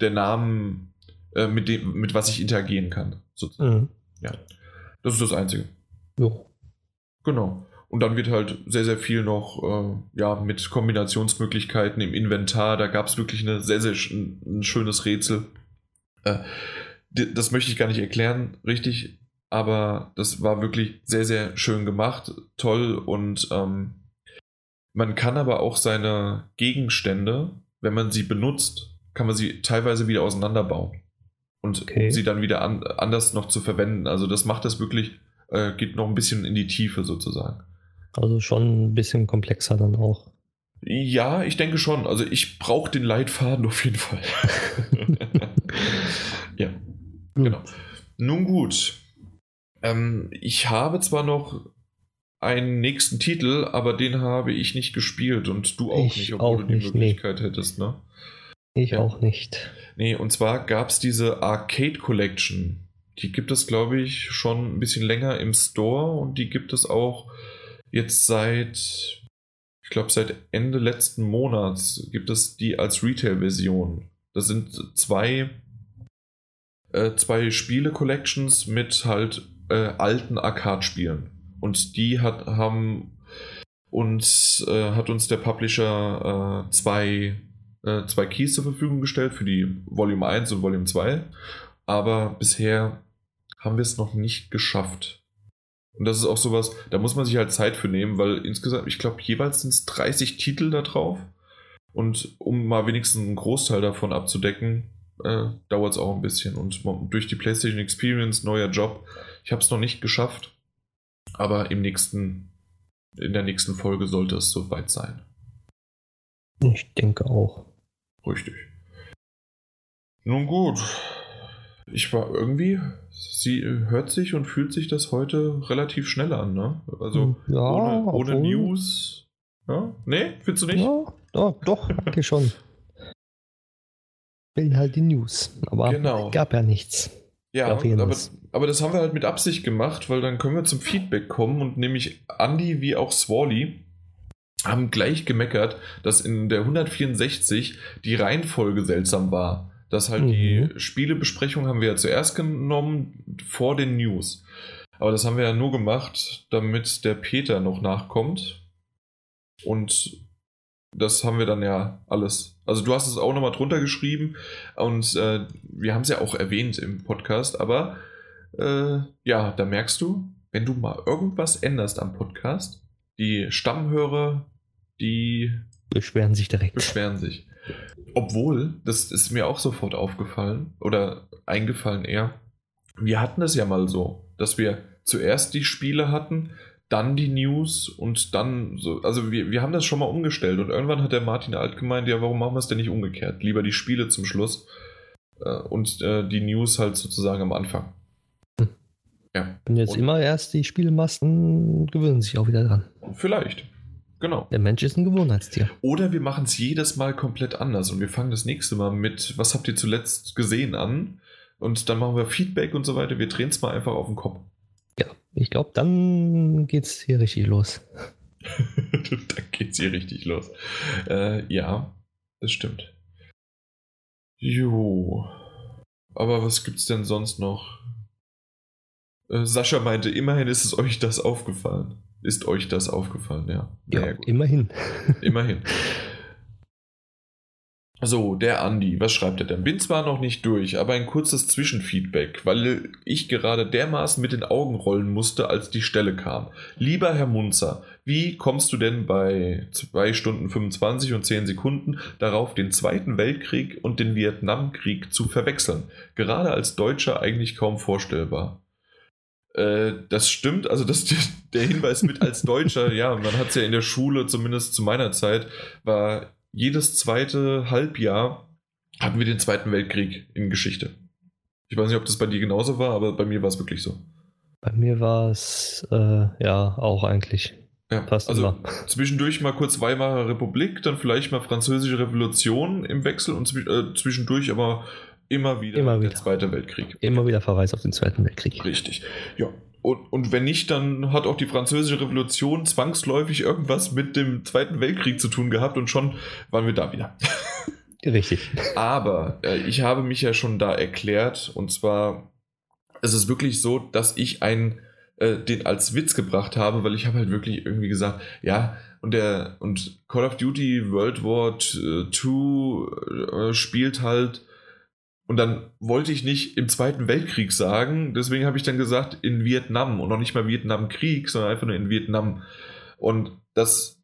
A: der Namen, äh, mit dem, mit was ich interagieren kann. Mhm. Ja. Das ist das Einzige. Ja. Genau. Und dann wird halt sehr, sehr viel noch äh, ja, mit Kombinationsmöglichkeiten im Inventar. Da gab es wirklich eine sehr, sehr sch ein schönes Rätsel. Äh, das möchte ich gar nicht erklären, richtig. aber das war wirklich sehr, sehr schön gemacht, toll und ähm, man kann aber auch seine Gegenstände, wenn man sie benutzt, kann man sie teilweise wieder auseinanderbauen und okay. um sie dann wieder an, anders noch zu verwenden. Also das macht das wirklich, äh, geht noch ein bisschen in die Tiefe sozusagen.
B: Also schon ein bisschen komplexer dann auch.
A: Ja, ich denke schon. Also ich brauche den Leitfaden auf jeden Fall. ja, genau. Nun gut. Ähm, ich habe zwar noch einen nächsten Titel, aber den habe ich nicht gespielt und du auch
B: ich
A: nicht,
B: obwohl
A: du die
B: nicht,
A: Möglichkeit
B: nee.
A: hättest, ne?
B: Ich ja. auch nicht.
A: Nee, und zwar gab es diese Arcade Collection. Die gibt es, glaube ich, schon ein bisschen länger im Store und die gibt es auch jetzt seit, ich glaube, seit Ende letzten Monats gibt es die als Retail-Version. Das sind zwei, äh, zwei Spiele-Collections mit halt äh, alten Arcade-Spielen. Und die hat, haben uns, äh, hat uns der Publisher äh, zwei äh, zwei Keys zur Verfügung gestellt für die Volume 1 und Volume 2. Aber bisher haben wir es noch nicht geschafft. Und das ist auch sowas, da muss man sich halt Zeit für nehmen, weil insgesamt, ich glaube, jeweils sind es 30 Titel da drauf. Und um mal wenigstens einen Großteil davon abzudecken, äh, dauert es auch ein bisschen. Und durch die PlayStation Experience, neuer Job, ich habe es noch nicht geschafft. Aber im nächsten, in der nächsten Folge sollte es soweit sein.
B: Ich denke auch.
A: Richtig. Nun gut. Ich war irgendwie, sie hört sich und fühlt sich das heute relativ schnell an, ne? Also
B: ja,
A: ohne, ohne News. Ja? Nee, findest du nicht?
B: Ja, doch, doch denke schon. Will halt die News. Aber genau. gab ja nichts.
A: Ja, aber, aber das haben wir halt mit Absicht gemacht, weil dann können wir zum Feedback kommen und nämlich Andy wie auch Swally haben gleich gemeckert, dass in der 164 die Reihenfolge seltsam war. Dass halt mhm. die Spielebesprechung haben wir ja zuerst genommen vor den News. Aber das haben wir ja nur gemacht, damit der Peter noch nachkommt. Und das haben wir dann ja alles. Also du hast es auch nochmal drunter geschrieben und äh, wir haben es ja auch erwähnt im Podcast, aber äh, ja, da merkst du, wenn du mal irgendwas änderst am Podcast, die Stammhörer die
B: beschweren sich direkt.
A: Beschweren sich. Obwohl, das ist mir auch sofort aufgefallen oder eingefallen eher. Wir hatten es ja mal so, dass wir zuerst die Spiele hatten, dann die News und dann so. Also wir, wir haben das schon mal umgestellt und irgendwann hat der Martin Alt gemeint, ja, warum machen wir es denn nicht umgekehrt? Lieber die Spiele zum Schluss äh, und äh, die News halt sozusagen am Anfang.
B: Ja. Und jetzt und immer erst die Spielemasten gewöhnen sich auch wieder dran.
A: Vielleicht. Genau.
B: Der Mensch ist ein Gewohnheitstier.
A: Oder wir machen es jedes Mal komplett anders und wir fangen das nächste Mal mit, was habt ihr zuletzt gesehen an? Und dann machen wir Feedback und so weiter. Wir drehen es mal einfach auf den Kopf.
B: Ja, ich glaube, dann geht es hier richtig los.
A: dann geht es hier richtig los. Äh, ja, das stimmt. Jo. Aber was gibt's denn sonst noch? Äh, Sascha meinte, immerhin ist es euch das aufgefallen. Ist euch das aufgefallen, ja?
B: Ja, immerhin.
A: Immerhin. So, der Andi, was schreibt er denn? Bin zwar noch nicht durch, aber ein kurzes Zwischenfeedback, weil ich gerade dermaßen mit den Augen rollen musste, als die Stelle kam. Lieber Herr Munzer, wie kommst du denn bei 2 Stunden 25 und 10 Sekunden darauf, den Zweiten Weltkrieg und den Vietnamkrieg zu verwechseln? Gerade als Deutscher eigentlich kaum vorstellbar. Äh, das stimmt, also das, der Hinweis mit als Deutscher, ja, man hat es ja in der Schule, zumindest zu meiner Zeit, war jedes zweite Halbjahr hatten wir den Zweiten Weltkrieg in Geschichte. Ich weiß nicht, ob das bei dir genauso war, aber bei mir war es wirklich so.
B: Bei mir war es äh, ja auch eigentlich.
A: Ja, Passt also immer. zwischendurch mal kurz Weimarer Republik, dann vielleicht mal Französische Revolution im Wechsel und äh, zwischendurch aber Immer wieder,
B: Immer wieder.
A: der Zweite Weltkrieg.
B: Immer wieder Verweis auf den Zweiten Weltkrieg.
A: Richtig. Ja. Und, und wenn nicht, dann hat auch die Französische Revolution zwangsläufig irgendwas mit dem Zweiten Weltkrieg zu tun gehabt und schon waren wir da wieder.
B: Richtig.
A: Aber äh, ich habe mich ja schon da erklärt und zwar es ist wirklich so, dass ich einen äh, den als Witz gebracht habe, weil ich habe halt wirklich irgendwie gesagt, ja, und der und Call of Duty World War II äh, spielt halt Und dann wollte ich nicht im Zweiten Weltkrieg sagen, deswegen habe ich dann gesagt in Vietnam und noch nicht mal Vietnamkrieg, sondern einfach nur in Vietnam. Und das,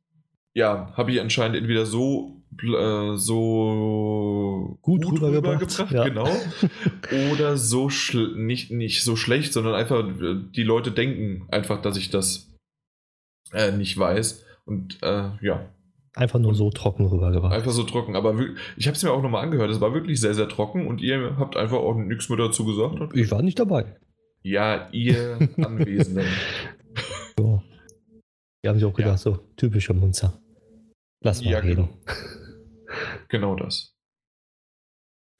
A: ja, habe ich anscheinend entweder so, äh, so
B: gut, gut rübergebracht,
A: ja. genau, oder so nicht, nicht so schlecht, sondern einfach die Leute denken einfach, dass ich das äh, nicht weiß. Und äh, ja,
B: Einfach nur so trocken rübergebracht.
A: Einfach so trocken. Aber ich habe es mir auch nochmal angehört. Es war wirklich sehr, sehr trocken und ihr habt einfach auch nichts mehr dazu gesagt.
B: Ich war nicht dabei.
A: Ja, ihr Anwesenden.
B: ja. Die haben sich auch gedacht, ja. so typischer Munzer. Lass mal ja, reden.
A: Genau. genau das.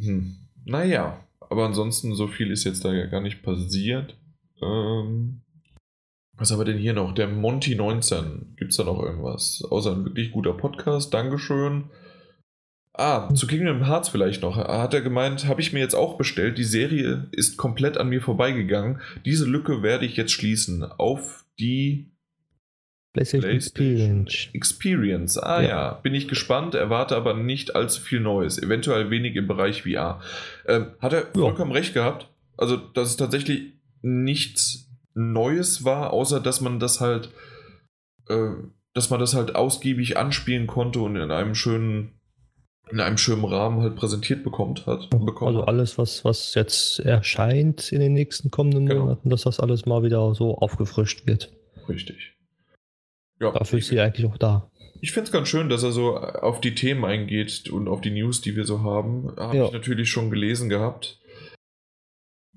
A: Hm. Naja, aber ansonsten so viel ist jetzt da ja gar nicht passiert. Ähm, was haben wir denn hier noch? Der Monty 19. Gibt es da noch irgendwas? Außer ein wirklich guter Podcast. Dankeschön. Ah, zu Kingdom Hearts vielleicht noch. Hat er gemeint, habe ich mir jetzt auch bestellt. Die Serie ist komplett an mir vorbeigegangen. Diese Lücke werde ich jetzt schließen. Auf die
B: PlayStation, PlayStation Experience.
A: Experience. Ah ja. ja. bin ich gespannt, erwarte aber nicht allzu viel Neues. Eventuell wenig im Bereich VR. Ähm, hat er ja. vollkommen recht gehabt. Also, das ist tatsächlich nichts Neues war, außer dass man das halt, äh, dass man das halt ausgiebig anspielen konnte und in einem schönen, in einem schönen Rahmen halt präsentiert bekommt hat.
B: Bekommen. Also alles, was, was jetzt erscheint in den nächsten kommenden genau. Monaten, dass das alles mal wieder so aufgefrischt wird.
A: Richtig.
B: Ja, Dafür ist sie eigentlich auch da.
A: Ich finde es ganz schön, dass er so auf die Themen eingeht und auf die News, die wir so haben. Habe ja. ich natürlich schon gelesen gehabt.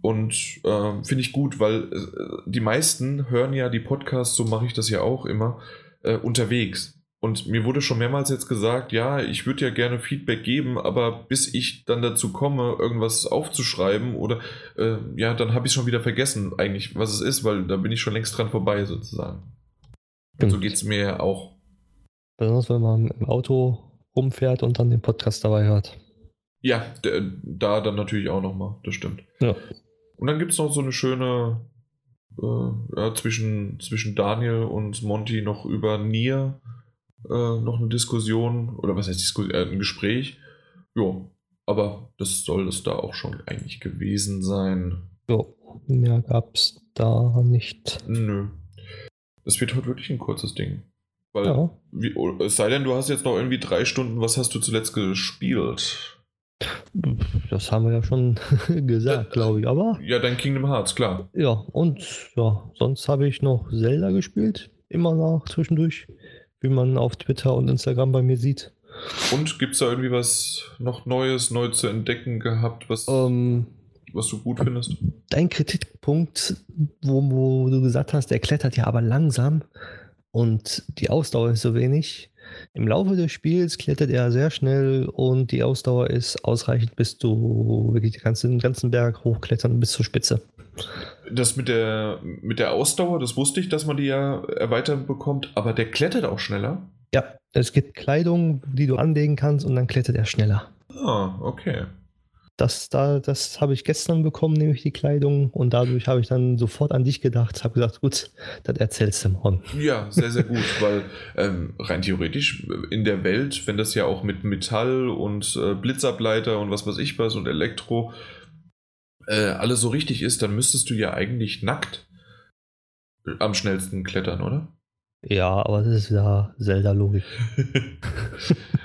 A: Und äh, finde ich gut, weil äh, die meisten hören ja die Podcasts, so mache ich das ja auch immer, äh, unterwegs. Und mir wurde schon mehrmals jetzt gesagt, ja, ich würde ja gerne Feedback geben, aber bis ich dann dazu komme, irgendwas aufzuschreiben oder äh, ja, dann habe ich schon wieder vergessen, eigentlich, was es ist, weil da bin ich schon längst dran vorbei, sozusagen. Und so geht es mir ja auch.
B: Besonders wenn man im Auto rumfährt und dann den Podcast dabei hört.
A: Ja, da dann natürlich auch nochmal, das stimmt.
B: Ja.
A: Und dann gibt es noch so eine schöne, äh, ja, zwischen, zwischen Daniel und Monty noch über Nier äh, noch eine Diskussion, oder was heißt Diskussion, äh, ein Gespräch. Ja, aber das soll es da auch schon eigentlich gewesen sein.
B: Ja, mehr gab es da nicht.
A: Nö. Es wird heute wirklich ein kurzes Ding. Weil, ja. wie, es sei denn, du hast jetzt noch irgendwie drei Stunden, was hast du zuletzt gespielt?
B: Das haben wir ja schon gesagt, glaube ich, aber.
A: Ja, dein Kingdom Hearts, klar.
B: Ja, und ja, sonst habe ich noch Zelda gespielt, immer noch zwischendurch, wie man auf Twitter und Instagram bei mir sieht.
A: Und gibt es da irgendwie was noch Neues, neu zu entdecken gehabt, was, ähm, was du gut findest?
B: Dein Kritikpunkt, wo, wo du gesagt hast, der klettert ja aber langsam und die Ausdauer ist so wenig im Laufe des Spiels klettert er sehr schnell und die Ausdauer ist ausreichend, bis du wirklich den ganzen, ganzen Berg hochklettern bis zur Spitze.
A: Das mit der, mit der Ausdauer, das wusste ich, dass man die ja erweitern bekommt, aber der klettert auch schneller.
B: Ja, es gibt Kleidung, die du anlegen kannst und dann klettert er schneller.
A: Ah, okay.
B: Das, da, das habe ich gestern bekommen, nämlich die Kleidung. Und dadurch habe ich dann sofort an dich gedacht, habe gesagt, gut, das erzählst du morgen.
A: Ja, sehr, sehr gut, weil ähm, rein theoretisch in der Welt, wenn das ja auch mit Metall und äh, Blitzableiter und was weiß ich was und Elektro äh, alles so richtig ist, dann müsstest du ja eigentlich nackt am schnellsten klettern, oder?
B: Ja, aber das ist ja Zelda-Logik.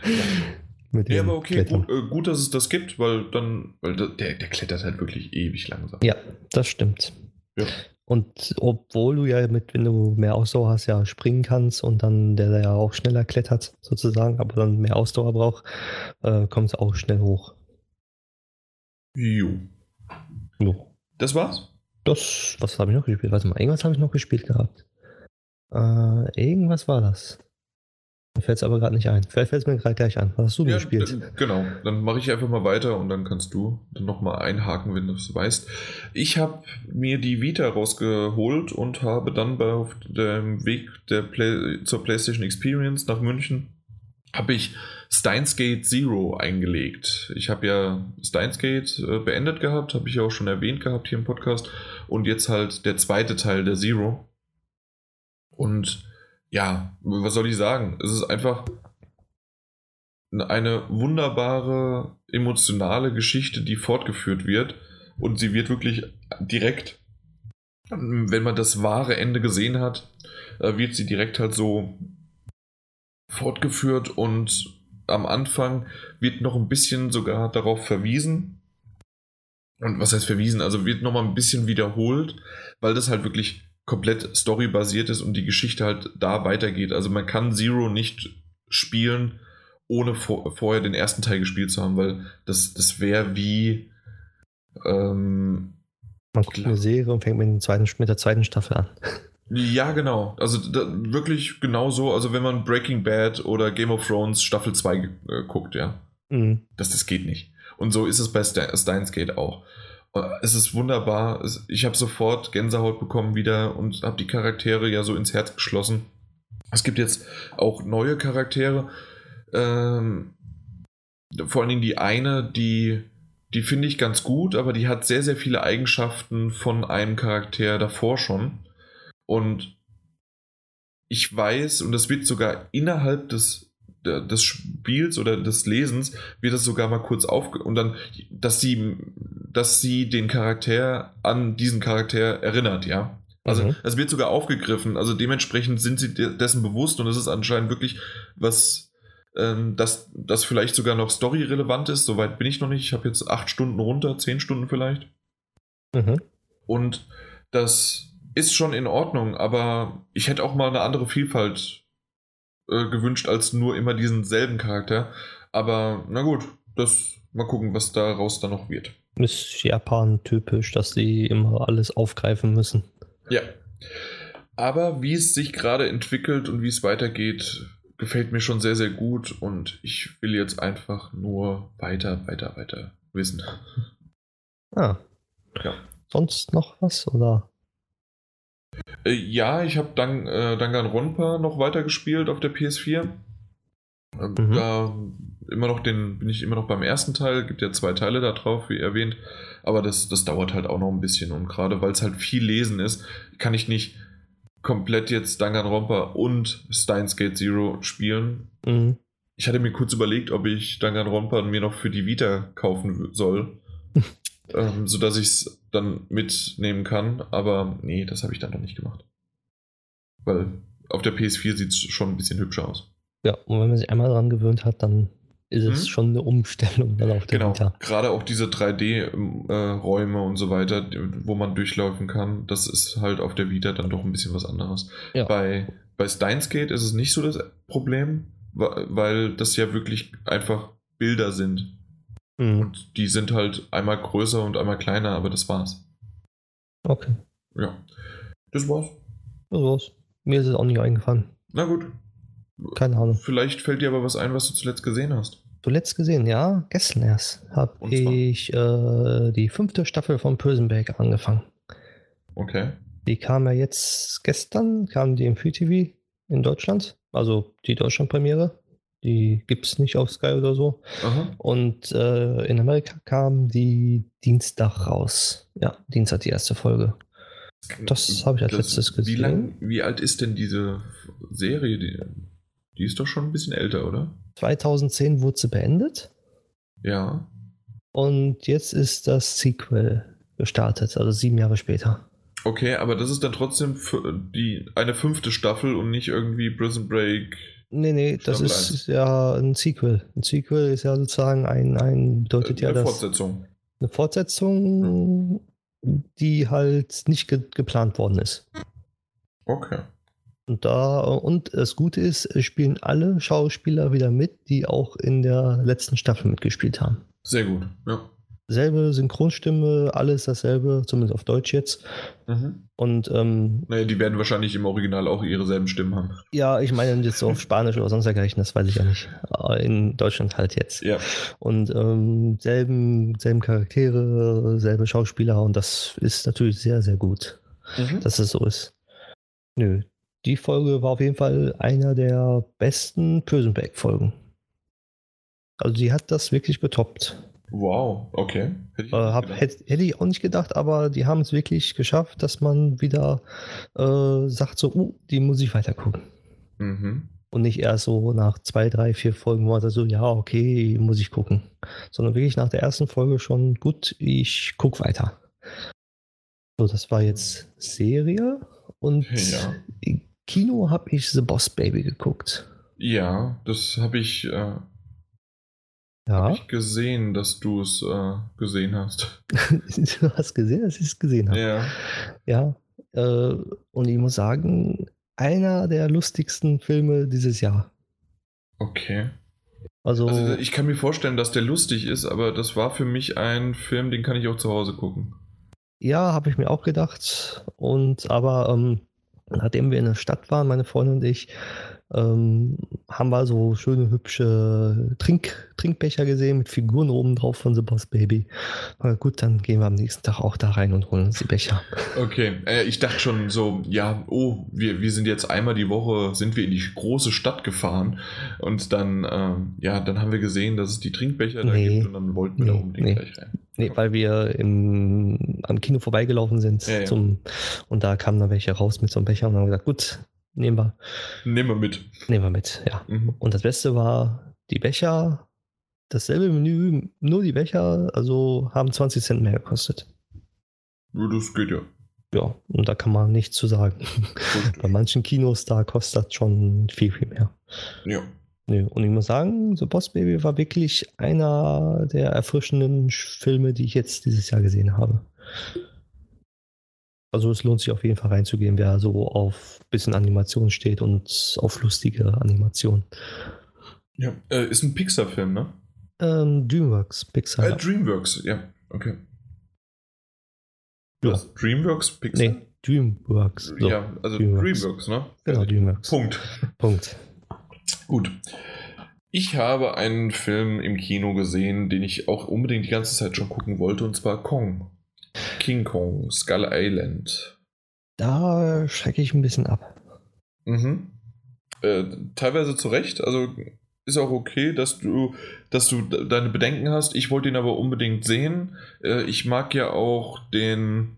A: Ja, aber okay, gut, äh, gut, dass es das gibt, weil dann, weil der, der klettert halt wirklich ewig langsam.
B: Ja, das stimmt.
A: Ja.
B: Und obwohl du ja mit, wenn du mehr Ausdauer hast, ja springen kannst und dann der, der ja auch schneller klettert, sozusagen, aber dann mehr Ausdauer braucht, äh, kommt es auch schnell hoch.
A: Jo.
B: jo.
A: Das war's?
B: Das, was habe ich noch gespielt? Warte mal, irgendwas habe ich noch gespielt gehabt. Äh, irgendwas war das. Mir fällt es aber gerade nicht ein. Vielleicht fällt es mir gerade gleich an. Was hast du ja, gespielt?
A: Genau, dann mache ich einfach mal weiter und dann kannst du dann nochmal einhaken, wenn du es weißt. Ich habe mir die Vita rausgeholt und habe dann bei, auf dem Weg der Play, zur PlayStation Experience nach München habe ich Steins Gate Zero eingelegt. Ich habe ja Steins Gate äh, beendet gehabt, habe ich ja auch schon erwähnt gehabt hier im Podcast. Und jetzt halt der zweite Teil der Zero. Und ja, was soll ich sagen? Es ist einfach eine wunderbare, emotionale Geschichte, die fortgeführt wird. Und sie wird wirklich direkt, wenn man das wahre Ende gesehen hat, äh, wird sie direkt halt so fortgeführt und am Anfang wird noch ein bisschen sogar darauf verwiesen. Und was heißt verwiesen? Also wird nochmal ein bisschen wiederholt, weil das halt wirklich komplett storybasiert ist und die Geschichte halt da weitergeht. Also man kann Zero nicht spielen, ohne vor, vorher den ersten Teil gespielt zu haben, weil das, das wäre wie. Ähm,
B: man guckt eine Serie und fängt mit, den zweiten, mit der zweiten Staffel an.
A: Ja, genau. Also da, wirklich genau so. Also wenn man Breaking Bad oder Game of Thrones Staffel 2 äh, guckt, ja. Mhm. Das, das geht nicht. Und so ist es bei Steins Gate auch. Es ist wunderbar. Ich habe sofort Gänsehaut bekommen wieder und habe die Charaktere ja so ins Herz geschlossen. Es gibt jetzt auch neue Charaktere. Ähm, vor allen Dingen die eine, die, die finde ich ganz gut, aber die hat sehr, sehr viele Eigenschaften von einem Charakter davor schon. Und ich weiß, und das wird sogar innerhalb des, des Spiels oder des Lesens, wird das sogar mal kurz auf und dann, dass sie, dass sie den Charakter an diesen Charakter erinnert, ja. Also mhm. es wird sogar aufgegriffen, also dementsprechend sind sie dessen bewusst und es ist anscheinend wirklich was, ähm, das, das vielleicht sogar noch storyrelevant ist. Soweit bin ich noch nicht. Ich habe jetzt acht Stunden runter, zehn Stunden vielleicht. Mhm. Und das ist schon in Ordnung, aber ich hätte auch mal eine andere Vielfalt äh, gewünscht als nur immer diesen selben Charakter. Aber na gut, das mal gucken, was daraus dann noch wird.
B: Ist Japan typisch, dass sie immer alles aufgreifen müssen.
A: Ja. Aber wie es sich gerade entwickelt und wie es weitergeht, gefällt mir schon sehr, sehr gut und ich will jetzt einfach nur weiter, weiter, weiter wissen.
B: Ah. Ja. Sonst noch was oder?
A: Äh, ja, ich habe Dang, äh, Danganronpa noch weitergespielt auf der PS4. Ähm, mhm. Da immer noch den, bin ich immer noch beim ersten Teil, gibt ja zwei Teile da drauf, wie erwähnt, aber das, das dauert halt auch noch ein bisschen und gerade weil es halt viel Lesen ist, kann ich nicht komplett jetzt Danganronpa und Steins Gate Zero spielen. Mhm. Ich hatte mir kurz überlegt, ob ich Danganronpa mir noch für die Vita kaufen soll. Ähm, sodass ich es dann mitnehmen kann. Aber nee, das habe ich dann noch nicht gemacht. Weil auf der PS4 sieht es schon ein bisschen hübscher aus.
B: Ja, und wenn man sich einmal daran gewöhnt hat, dann ist es hm? schon eine Umstellung dann auf der
A: genau. Vita. Gerade auch diese 3D-Räume äh, und so weiter, wo man durchlaufen kann, das ist halt auf der Vita dann doch ein bisschen was anderes. Ja. Bei, bei Steins Gate ist es nicht so das Problem, weil das ja wirklich einfach Bilder sind. Mhm. Und die sind halt einmal größer und einmal kleiner, aber das war's.
B: Okay.
A: Ja. Das war's.
B: Das war's. Mir ist es auch nicht eingefallen.
A: Na gut.
B: Keine Ahnung.
A: Vielleicht fällt dir aber was ein, was du zuletzt gesehen hast.
B: Zuletzt gesehen, ja. Gestern erst habe ich äh, die fünfte Staffel von Break angefangen.
A: Okay.
B: Die kam ja jetzt gestern, kam die im Free TV in Deutschland. Also die Deutschland-Premiere. Die gibt es nicht auf Sky oder so. Aha. Und äh, in Amerika kam die Dienstag raus. Ja, Dienstag die erste Folge. Das habe ich als das, letztes gesehen.
A: Wie, lang, wie alt ist denn diese Serie? Die, die ist doch schon ein bisschen älter, oder?
B: 2010 wurde sie beendet.
A: Ja.
B: Und jetzt ist das Sequel gestartet, also sieben Jahre später.
A: Okay, aber das ist dann trotzdem die, eine fünfte Staffel und nicht irgendwie Prison Break
B: Nee, nee, das ist 1. ja ein Sequel. Ein Sequel ist ja sozusagen ein, ein bedeutet
A: äh, eine
B: ja
A: das. Fortsetzung.
B: Eine Fortsetzung, die halt nicht ge geplant worden ist.
A: Okay.
B: Und da, und das Gute ist, es spielen alle Schauspieler wieder mit, die auch in der letzten Staffel mitgespielt haben.
A: Sehr gut, ja
B: selbe Synchronstimme, alles dasselbe, zumindest auf Deutsch jetzt. Mhm. Und ähm,
A: naja, die werden wahrscheinlich im Original auch ihre selben Stimmen haben.
B: Ja, ich meine jetzt so auf Spanisch oder sonst dergleichen, das weiß ich ja nicht. In Deutschland halt jetzt.
A: Ja.
B: Und ähm, selben, selben Charaktere, selbe Schauspieler und das ist natürlich sehr, sehr gut, mhm. dass es so ist. Nö. Die Folge war auf jeden Fall einer der besten Prison Break Folgen. Also sie hat das wirklich getoppt.
A: Wow, okay.
B: Hätte ich, äh, hab, hätte, hätte ich, auch nicht gedacht, aber die haben es wirklich geschafft, dass man wieder äh, sagt, so, uh, die muss ich weiter gucken. Mhm. Und und nicht erst so nach zwei, drei, vier Folgen, wo man sagt so, ja, okay, muss ich gucken. Sondern wirklich nach der ersten Folge schon, gut, ich gucke weiter. So, das war jetzt Serie und
A: Ja.
B: Kino habe ich The Boss Baby geguckt.
A: Ja, das habe ich, äh,
B: Ja,
A: hab ich gesehen, dass du es äh, gesehen hast.
B: du hast gesehen, dass ich es gesehen habe.
A: Ja.
B: Ja, äh, und ich muss sagen, einer der lustigsten Filme dieses Jahr.
A: Okay.
B: Also,
A: Also ich kann mir vorstellen, dass der lustig ist, aber das war für mich ein Film, den kann ich auch zu Hause gucken.
B: ja, habe ich mir auch gedacht. Und aber ähm, nachdem wir in der Stadt waren, meine Freundin und ich, ähm, haben wir so schöne, hübsche Trink Trinkbecher gesehen mit Figuren oben drauf von The Boss Baby. Aber gut, dann gehen wir am nächsten Tag auch da rein und holen uns die Becher.
A: Okay, äh, ich dachte schon so, ja, oh, wir, wir sind jetzt einmal die Woche, sind wir in die große Stadt gefahren und dann, ähm, ja, dann haben wir gesehen, dass es die Trinkbecher da
B: Nee.
A: gibt und dann wollten wir da
B: Nee,
A: unbedingt
B: nee.
A: gleich rein.
B: Nee, weil wir im, am Kino vorbeigelaufen sind
A: Ja, ja.
B: Zum, und da kamen dann welche raus mit so einem Becher und haben gesagt, gut, nehmen wir,
A: Nehmen wir mit.
B: nehmen wir mit, ja.
A: Mhm.
B: Und das Beste war, die Becher, dasselbe Menü, nur die Becher, also haben 20 Cent mehr gekostet.
A: Das geht ja.
B: Ja, und da kann man nichts zu sagen. Bei manchen Kinos, da kostet das schon viel, viel mehr.
A: Ja.
B: Und ich muss sagen, The Boss Baby war wirklich einer der erfrischenden Sch- Filme, die ich jetzt dieses Jahr gesehen habe. Also es lohnt sich auf jeden Fall reinzugehen, wer so auf bisschen Animation steht und auf lustige Animation.
A: ja. Äh, ist ein Pixar-Film, ne?
B: Ähm, Dreamworks, Pixar.
A: Äh, Dreamworks, ja. Okay.
B: Ja.
A: Was? Dreamworks, Pixar?
B: nee, Dreamworks. So,
A: ja, also
B: Dreamworks.
A: Dreamworks, ne?
B: Genau, Dreamworks.
A: Punkt.
B: Punkt.
A: Gut. Ich habe einen Film im Kino gesehen, den ich auch unbedingt die ganze Zeit schon gucken wollte, und zwar Kong. King Kong, Skull Island.
B: Da schrecke ich ein bisschen ab.
A: Mhm. Äh, teilweise zu Recht, also ist auch okay, dass du, dass du de- deine Bedenken hast. Ich wollte ihn aber unbedingt sehen. Äh, ich mag ja auch den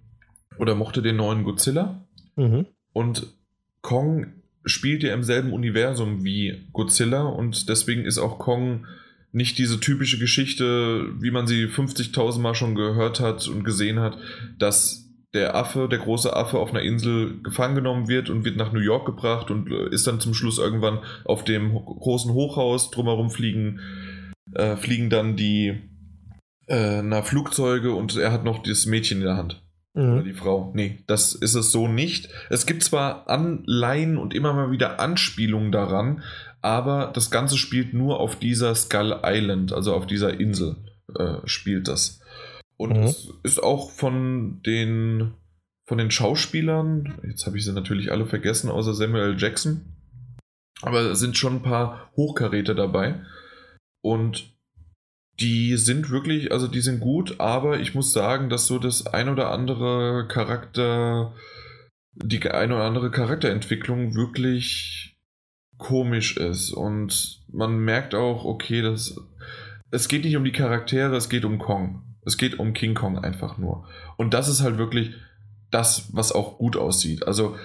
A: oder mochte den neuen Godzilla.
B: Mhm.
A: Und Kong spielt ja im selben Universum wie Godzilla und deswegen ist auch Kong nicht diese typische Geschichte, wie man sie 50.000 Mal schon gehört hat und gesehen hat, dass der Affe, der große Affe auf einer Insel gefangen genommen wird und wird nach New York gebracht und äh, ist dann zum Schluss irgendwann auf dem großen Hochhaus drumherum fliegen, äh, fliegen dann die äh, na, Flugzeuge und er hat noch das Mädchen in der Hand. Oder
B: Mhm.
A: die Frau. Nee, das ist es so nicht. Es gibt zwar Anleihen und immer mal wieder Anspielungen daran, aber das Ganze spielt nur auf dieser Skull Island, also auf dieser Insel äh, spielt das. Und
B: Mhm.
A: es ist auch von den von den Schauspielern, jetzt habe ich sie natürlich alle vergessen, außer Samuel. Jackson, aber es sind schon ein paar Hochkaräter dabei. Und die sind wirklich, also die sind gut, aber ich muss sagen, dass so das ein oder andere Charakter, die ein oder andere Charakterentwicklung wirklich komisch ist. Und man merkt auch, okay, das, es geht nicht um die Charaktere, es geht um Kong. Es geht um King Kong einfach nur. Und das ist halt wirklich das, was auch gut aussieht. Also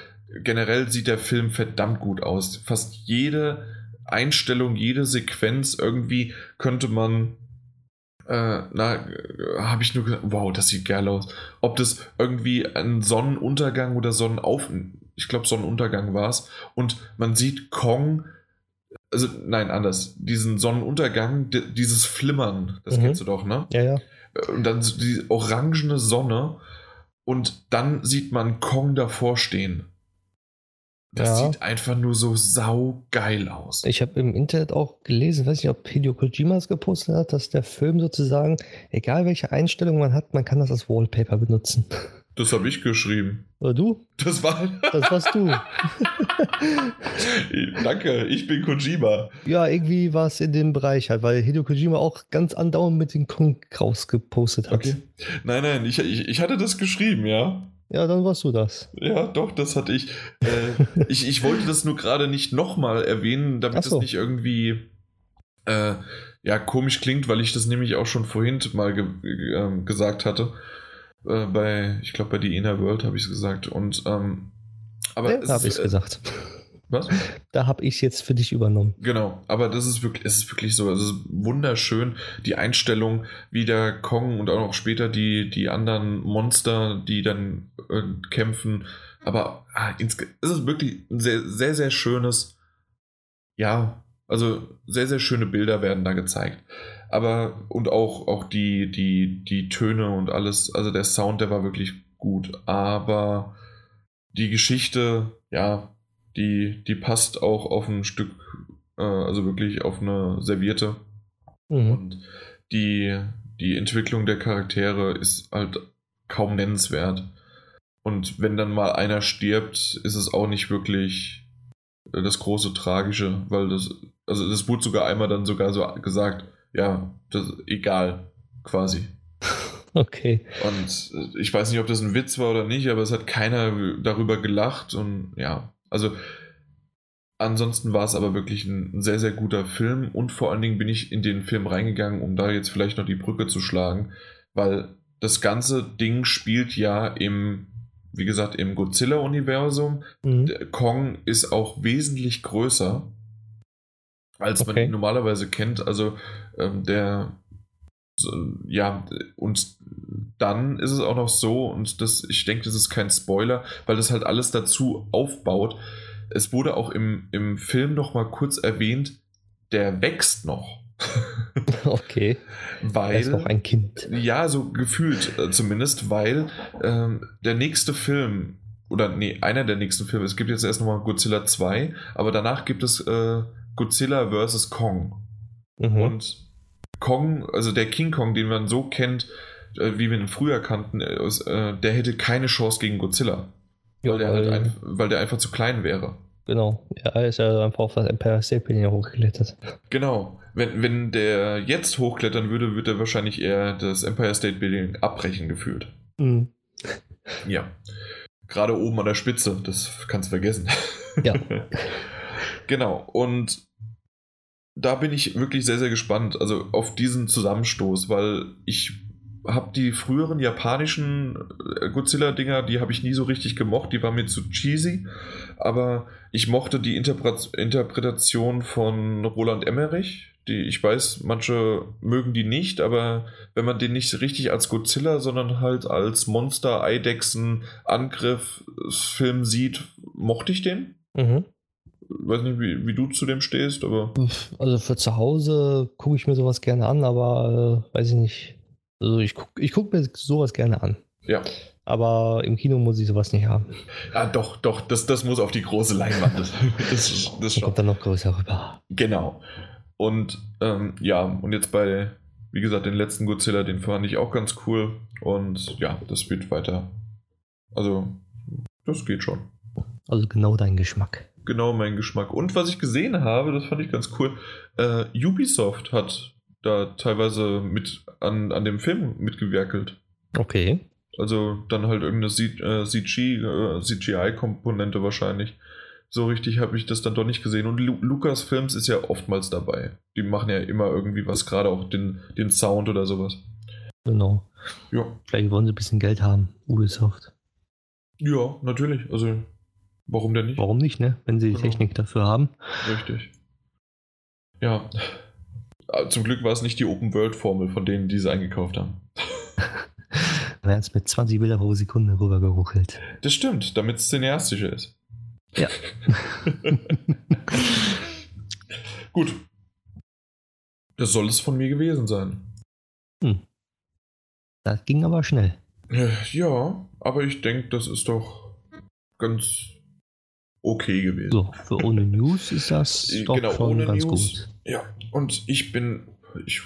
A: generell sieht der Film verdammt gut aus. Fast jede Einstellung, jede Sequenz irgendwie könnte man äh, na, habe ich nur gesagt, wow, das sieht geil aus. Ob das irgendwie ein Sonnenuntergang oder Sonnenauf... Ich glaube, Sonnenuntergang war es. Und man sieht Kong... Also, nein, anders. Diesen Sonnenuntergang, di- dieses Flimmern, das
B: Mhm.
A: kennst du doch, ne?
B: Ja, ja.
A: Und dann die orangene Sonne. Und dann sieht man Kong davor stehen. Das
B: Ja.
A: sieht einfach nur so saugeil aus.
B: Ich habe im Internet auch gelesen, weiß nicht, ob Hideo Kojima es gepostet hat, dass der Film sozusagen, egal welche Einstellung man hat, man kann das als Wallpaper benutzen.
A: Das habe ich geschrieben.
B: Oder du?
A: Das war.
B: Das warst du.
A: Danke, ich bin Kojima.
B: ja, irgendwie war es in dem Bereich halt, weil Hideo Kojima auch ganz andauernd mit den Kong rausgepostet hat.
A: Okay. Nein, nein, ich, ich, ich hatte das geschrieben, ja.
B: Ja, dann warst du das.
A: Ja, doch, das hatte ich. Äh, ich, ich wollte das nur gerade nicht nochmal erwähnen, damit
B: so.
A: es nicht irgendwie äh, ja, komisch klingt, weil ich das nämlich auch schon vorhin mal ge ähm, gesagt hatte. Äh, bei, ich glaube, bei The Inner World habe ich es gesagt. Und ähm, aber
B: Ja, habe ich es gesagt.
A: Was?
B: Da habe ich jetzt für dich übernommen.
A: Genau, aber das ist wirklich, es ist wirklich so, es ist wunderschön, die Einstellung, wie der Kong und auch noch später die, die anderen Monster, die dann äh, kämpfen. Aber ah, es ist wirklich ein sehr, sehr, sehr schönes, ja, also sehr, sehr schöne Bilder werden da gezeigt. Aber, und auch, auch die, die, die Töne und alles, also der Sound, der war wirklich gut. Aber die Geschichte, ja, die, die passt auch auf ein Stück, äh, also wirklich auf eine Serviette. Mhm. Und die, die Entwicklung der Charaktere ist halt kaum nennenswert. Und wenn dann mal einer stirbt, ist es auch nicht wirklich das große Tragische, weil das, also das wurde sogar einmal dann sogar so gesagt, ja, das egal, quasi.
B: Okay.
A: Und ich weiß nicht, ob das ein Witz war oder nicht, aber es hat keiner darüber gelacht und ja, also ansonsten war es aber wirklich ein, sehr, sehr guter Film und vor allen Dingen bin ich in den Film reingegangen, um da jetzt vielleicht noch die Brücke zu schlagen, weil das ganze Ding spielt ja im, wie gesagt, im Godzilla-Universum. Mhm. Kong ist auch wesentlich größer, als okay. man ihn normalerweise kennt. Also ähm, der ja, und dann ist es auch noch so, und das, ich denke, das ist kein Spoiler, weil das halt alles dazu aufbaut. Es wurde auch im, im Film noch mal kurz erwähnt, der wächst noch.
B: okay.
A: weil,
B: er ist noch ein Kind.
A: Ja, so gefühlt äh, zumindest, weil ähm, der nächste Film, oder nee, einer der nächsten Filme, es gibt jetzt erst nochmal Godzilla 2, aber danach gibt es äh, Godzilla vs. Kong. Mhm. Und Kong, also der King Kong, den man so kennt, wie wir ihn früher kannten, äh, äh, der hätte keine Chance gegen Godzilla. Ja, weil, der halt ein, weil der einfach zu klein wäre.
B: Genau, er ist ja einfach auf das Empire State Building hochgeklettert.
A: Genau, wenn, wenn der jetzt hochklettern würde, würde er wahrscheinlich eher das Empire State Building abbrechen gefühlt. Mhm. Ja. Gerade oben an der Spitze, das kannst du vergessen.
B: Ja.
A: genau, und da bin ich wirklich sehr, sehr gespannt, also auf diesen Zusammenstoß, weil ich habe die früheren japanischen äh, Godzilla-Dinger, die habe ich nie so richtig gemocht, die waren mir zu cheesy, aber ich mochte die Interpre Interpretation von Roland Emmerich, die ich weiß, manche mögen die nicht, aber wenn man den nicht richtig als Godzilla, sondern halt als Monster, Eidechsen, Angriff Film sieht, mochte ich den. Mhm weiß nicht, wie, wie du zu dem stehst, aber.
B: Also für zu Hause gucke ich mir sowas gerne an, aber äh, weiß ich nicht. Also ich gucke ich guck mir sowas gerne an.
A: Ja.
B: Aber im Kino muss ich sowas nicht haben.
A: Ja, doch, doch, das, das muss auf die große Leinwand.
B: das, das schon. kommt dann noch größer rüber.
A: Genau. Und ähm, ja, und jetzt bei, wie gesagt, den letzten Godzilla, den fand ich auch ganz cool. Und ja, das wird weiter. Also, das geht schon.
B: Also genau dein Geschmack
A: genau mein Geschmack. Und was ich gesehen habe, das fand ich ganz cool, äh, Ubisoft hat da teilweise mit an, an dem Film mitgewerkelt.
B: Okay.
A: Also dann halt irgendeine CG, äh, CGI-Komponente wahrscheinlich. So richtig habe ich das dann doch nicht gesehen. Und Lu Lukas Films ist ja oftmals dabei. Die machen ja immer irgendwie was, gerade auch den, den Sound oder sowas.
B: Genau.
A: Ja.
B: Vielleicht wollen sie ein bisschen Geld haben, Ubisoft.
A: Ja, natürlich. Also Warum denn nicht?
B: Warum nicht, ne? Wenn sie die genau. Technik dafür haben.
A: Richtig. Ja. Ah, zum Glück war es nicht die Open-World-Formel von denen, die sie eingekauft haben.
B: Dann wären es mit 20 Bilder pro Sekunde rübergeruckelt.
A: Das stimmt, damit es cineastischer ist.
B: Ja.
A: Gut. Das soll es von mir gewesen sein. Hm.
B: Das ging aber schnell.
A: Äh, ja, aber ich denke, das ist doch ganz okay gewesen.
B: So, für ohne News ist das doch genau, schon ohne ganz News, gut.
A: Ja, und ich bin, ich,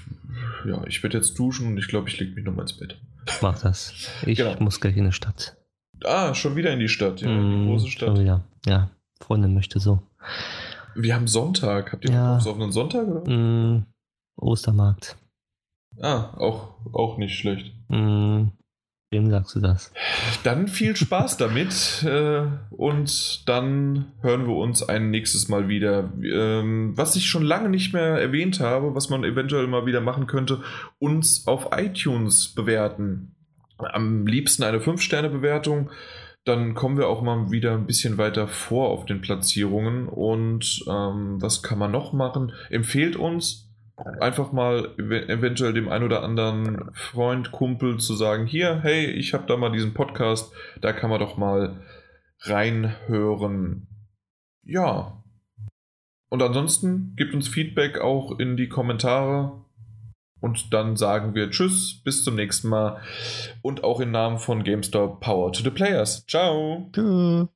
A: ja, ich werde jetzt duschen und ich glaube, ich lege mich nochmal ins Bett.
B: Mach das. Ich genau. muss gleich in die Stadt.
A: Ah, schon wieder in die Stadt, ja, mm, die große Stadt.
B: Schon wieder. Ja, Freundin möchte so.
A: Wir haben Sonntag. Habt ihr ja. auf einen Sonntag? Oder?
B: Mm, Ostermarkt.
A: Ah, auch, auch nicht schlecht.
B: Mm, Wem sagst du das?
A: Dann viel Spaß damit äh, und dann hören wir uns ein nächstes Mal wieder. Ähm, was ich schon lange nicht mehr erwähnt habe, was man eventuell mal wieder machen könnte, uns auf iTunes bewerten. Am liebsten eine 5-Sterne-Bewertung. dann kommen wir auch mal wieder ein bisschen weiter vor auf den Platzierungen. Und ähm, was kann man noch machen? Empfehlt uns einfach mal eventuell dem ein oder anderen Freund, Kumpel zu sagen, hier, hey, ich habe da mal diesen Podcast, da kann man doch mal reinhören. Ja. Und ansonsten gibt uns Feedback auch in die Kommentare. Und dann sagen wir Tschüss, bis zum nächsten Mal. Und auch im Namen von GameStop Power to the Players. Ciao. Tschüss.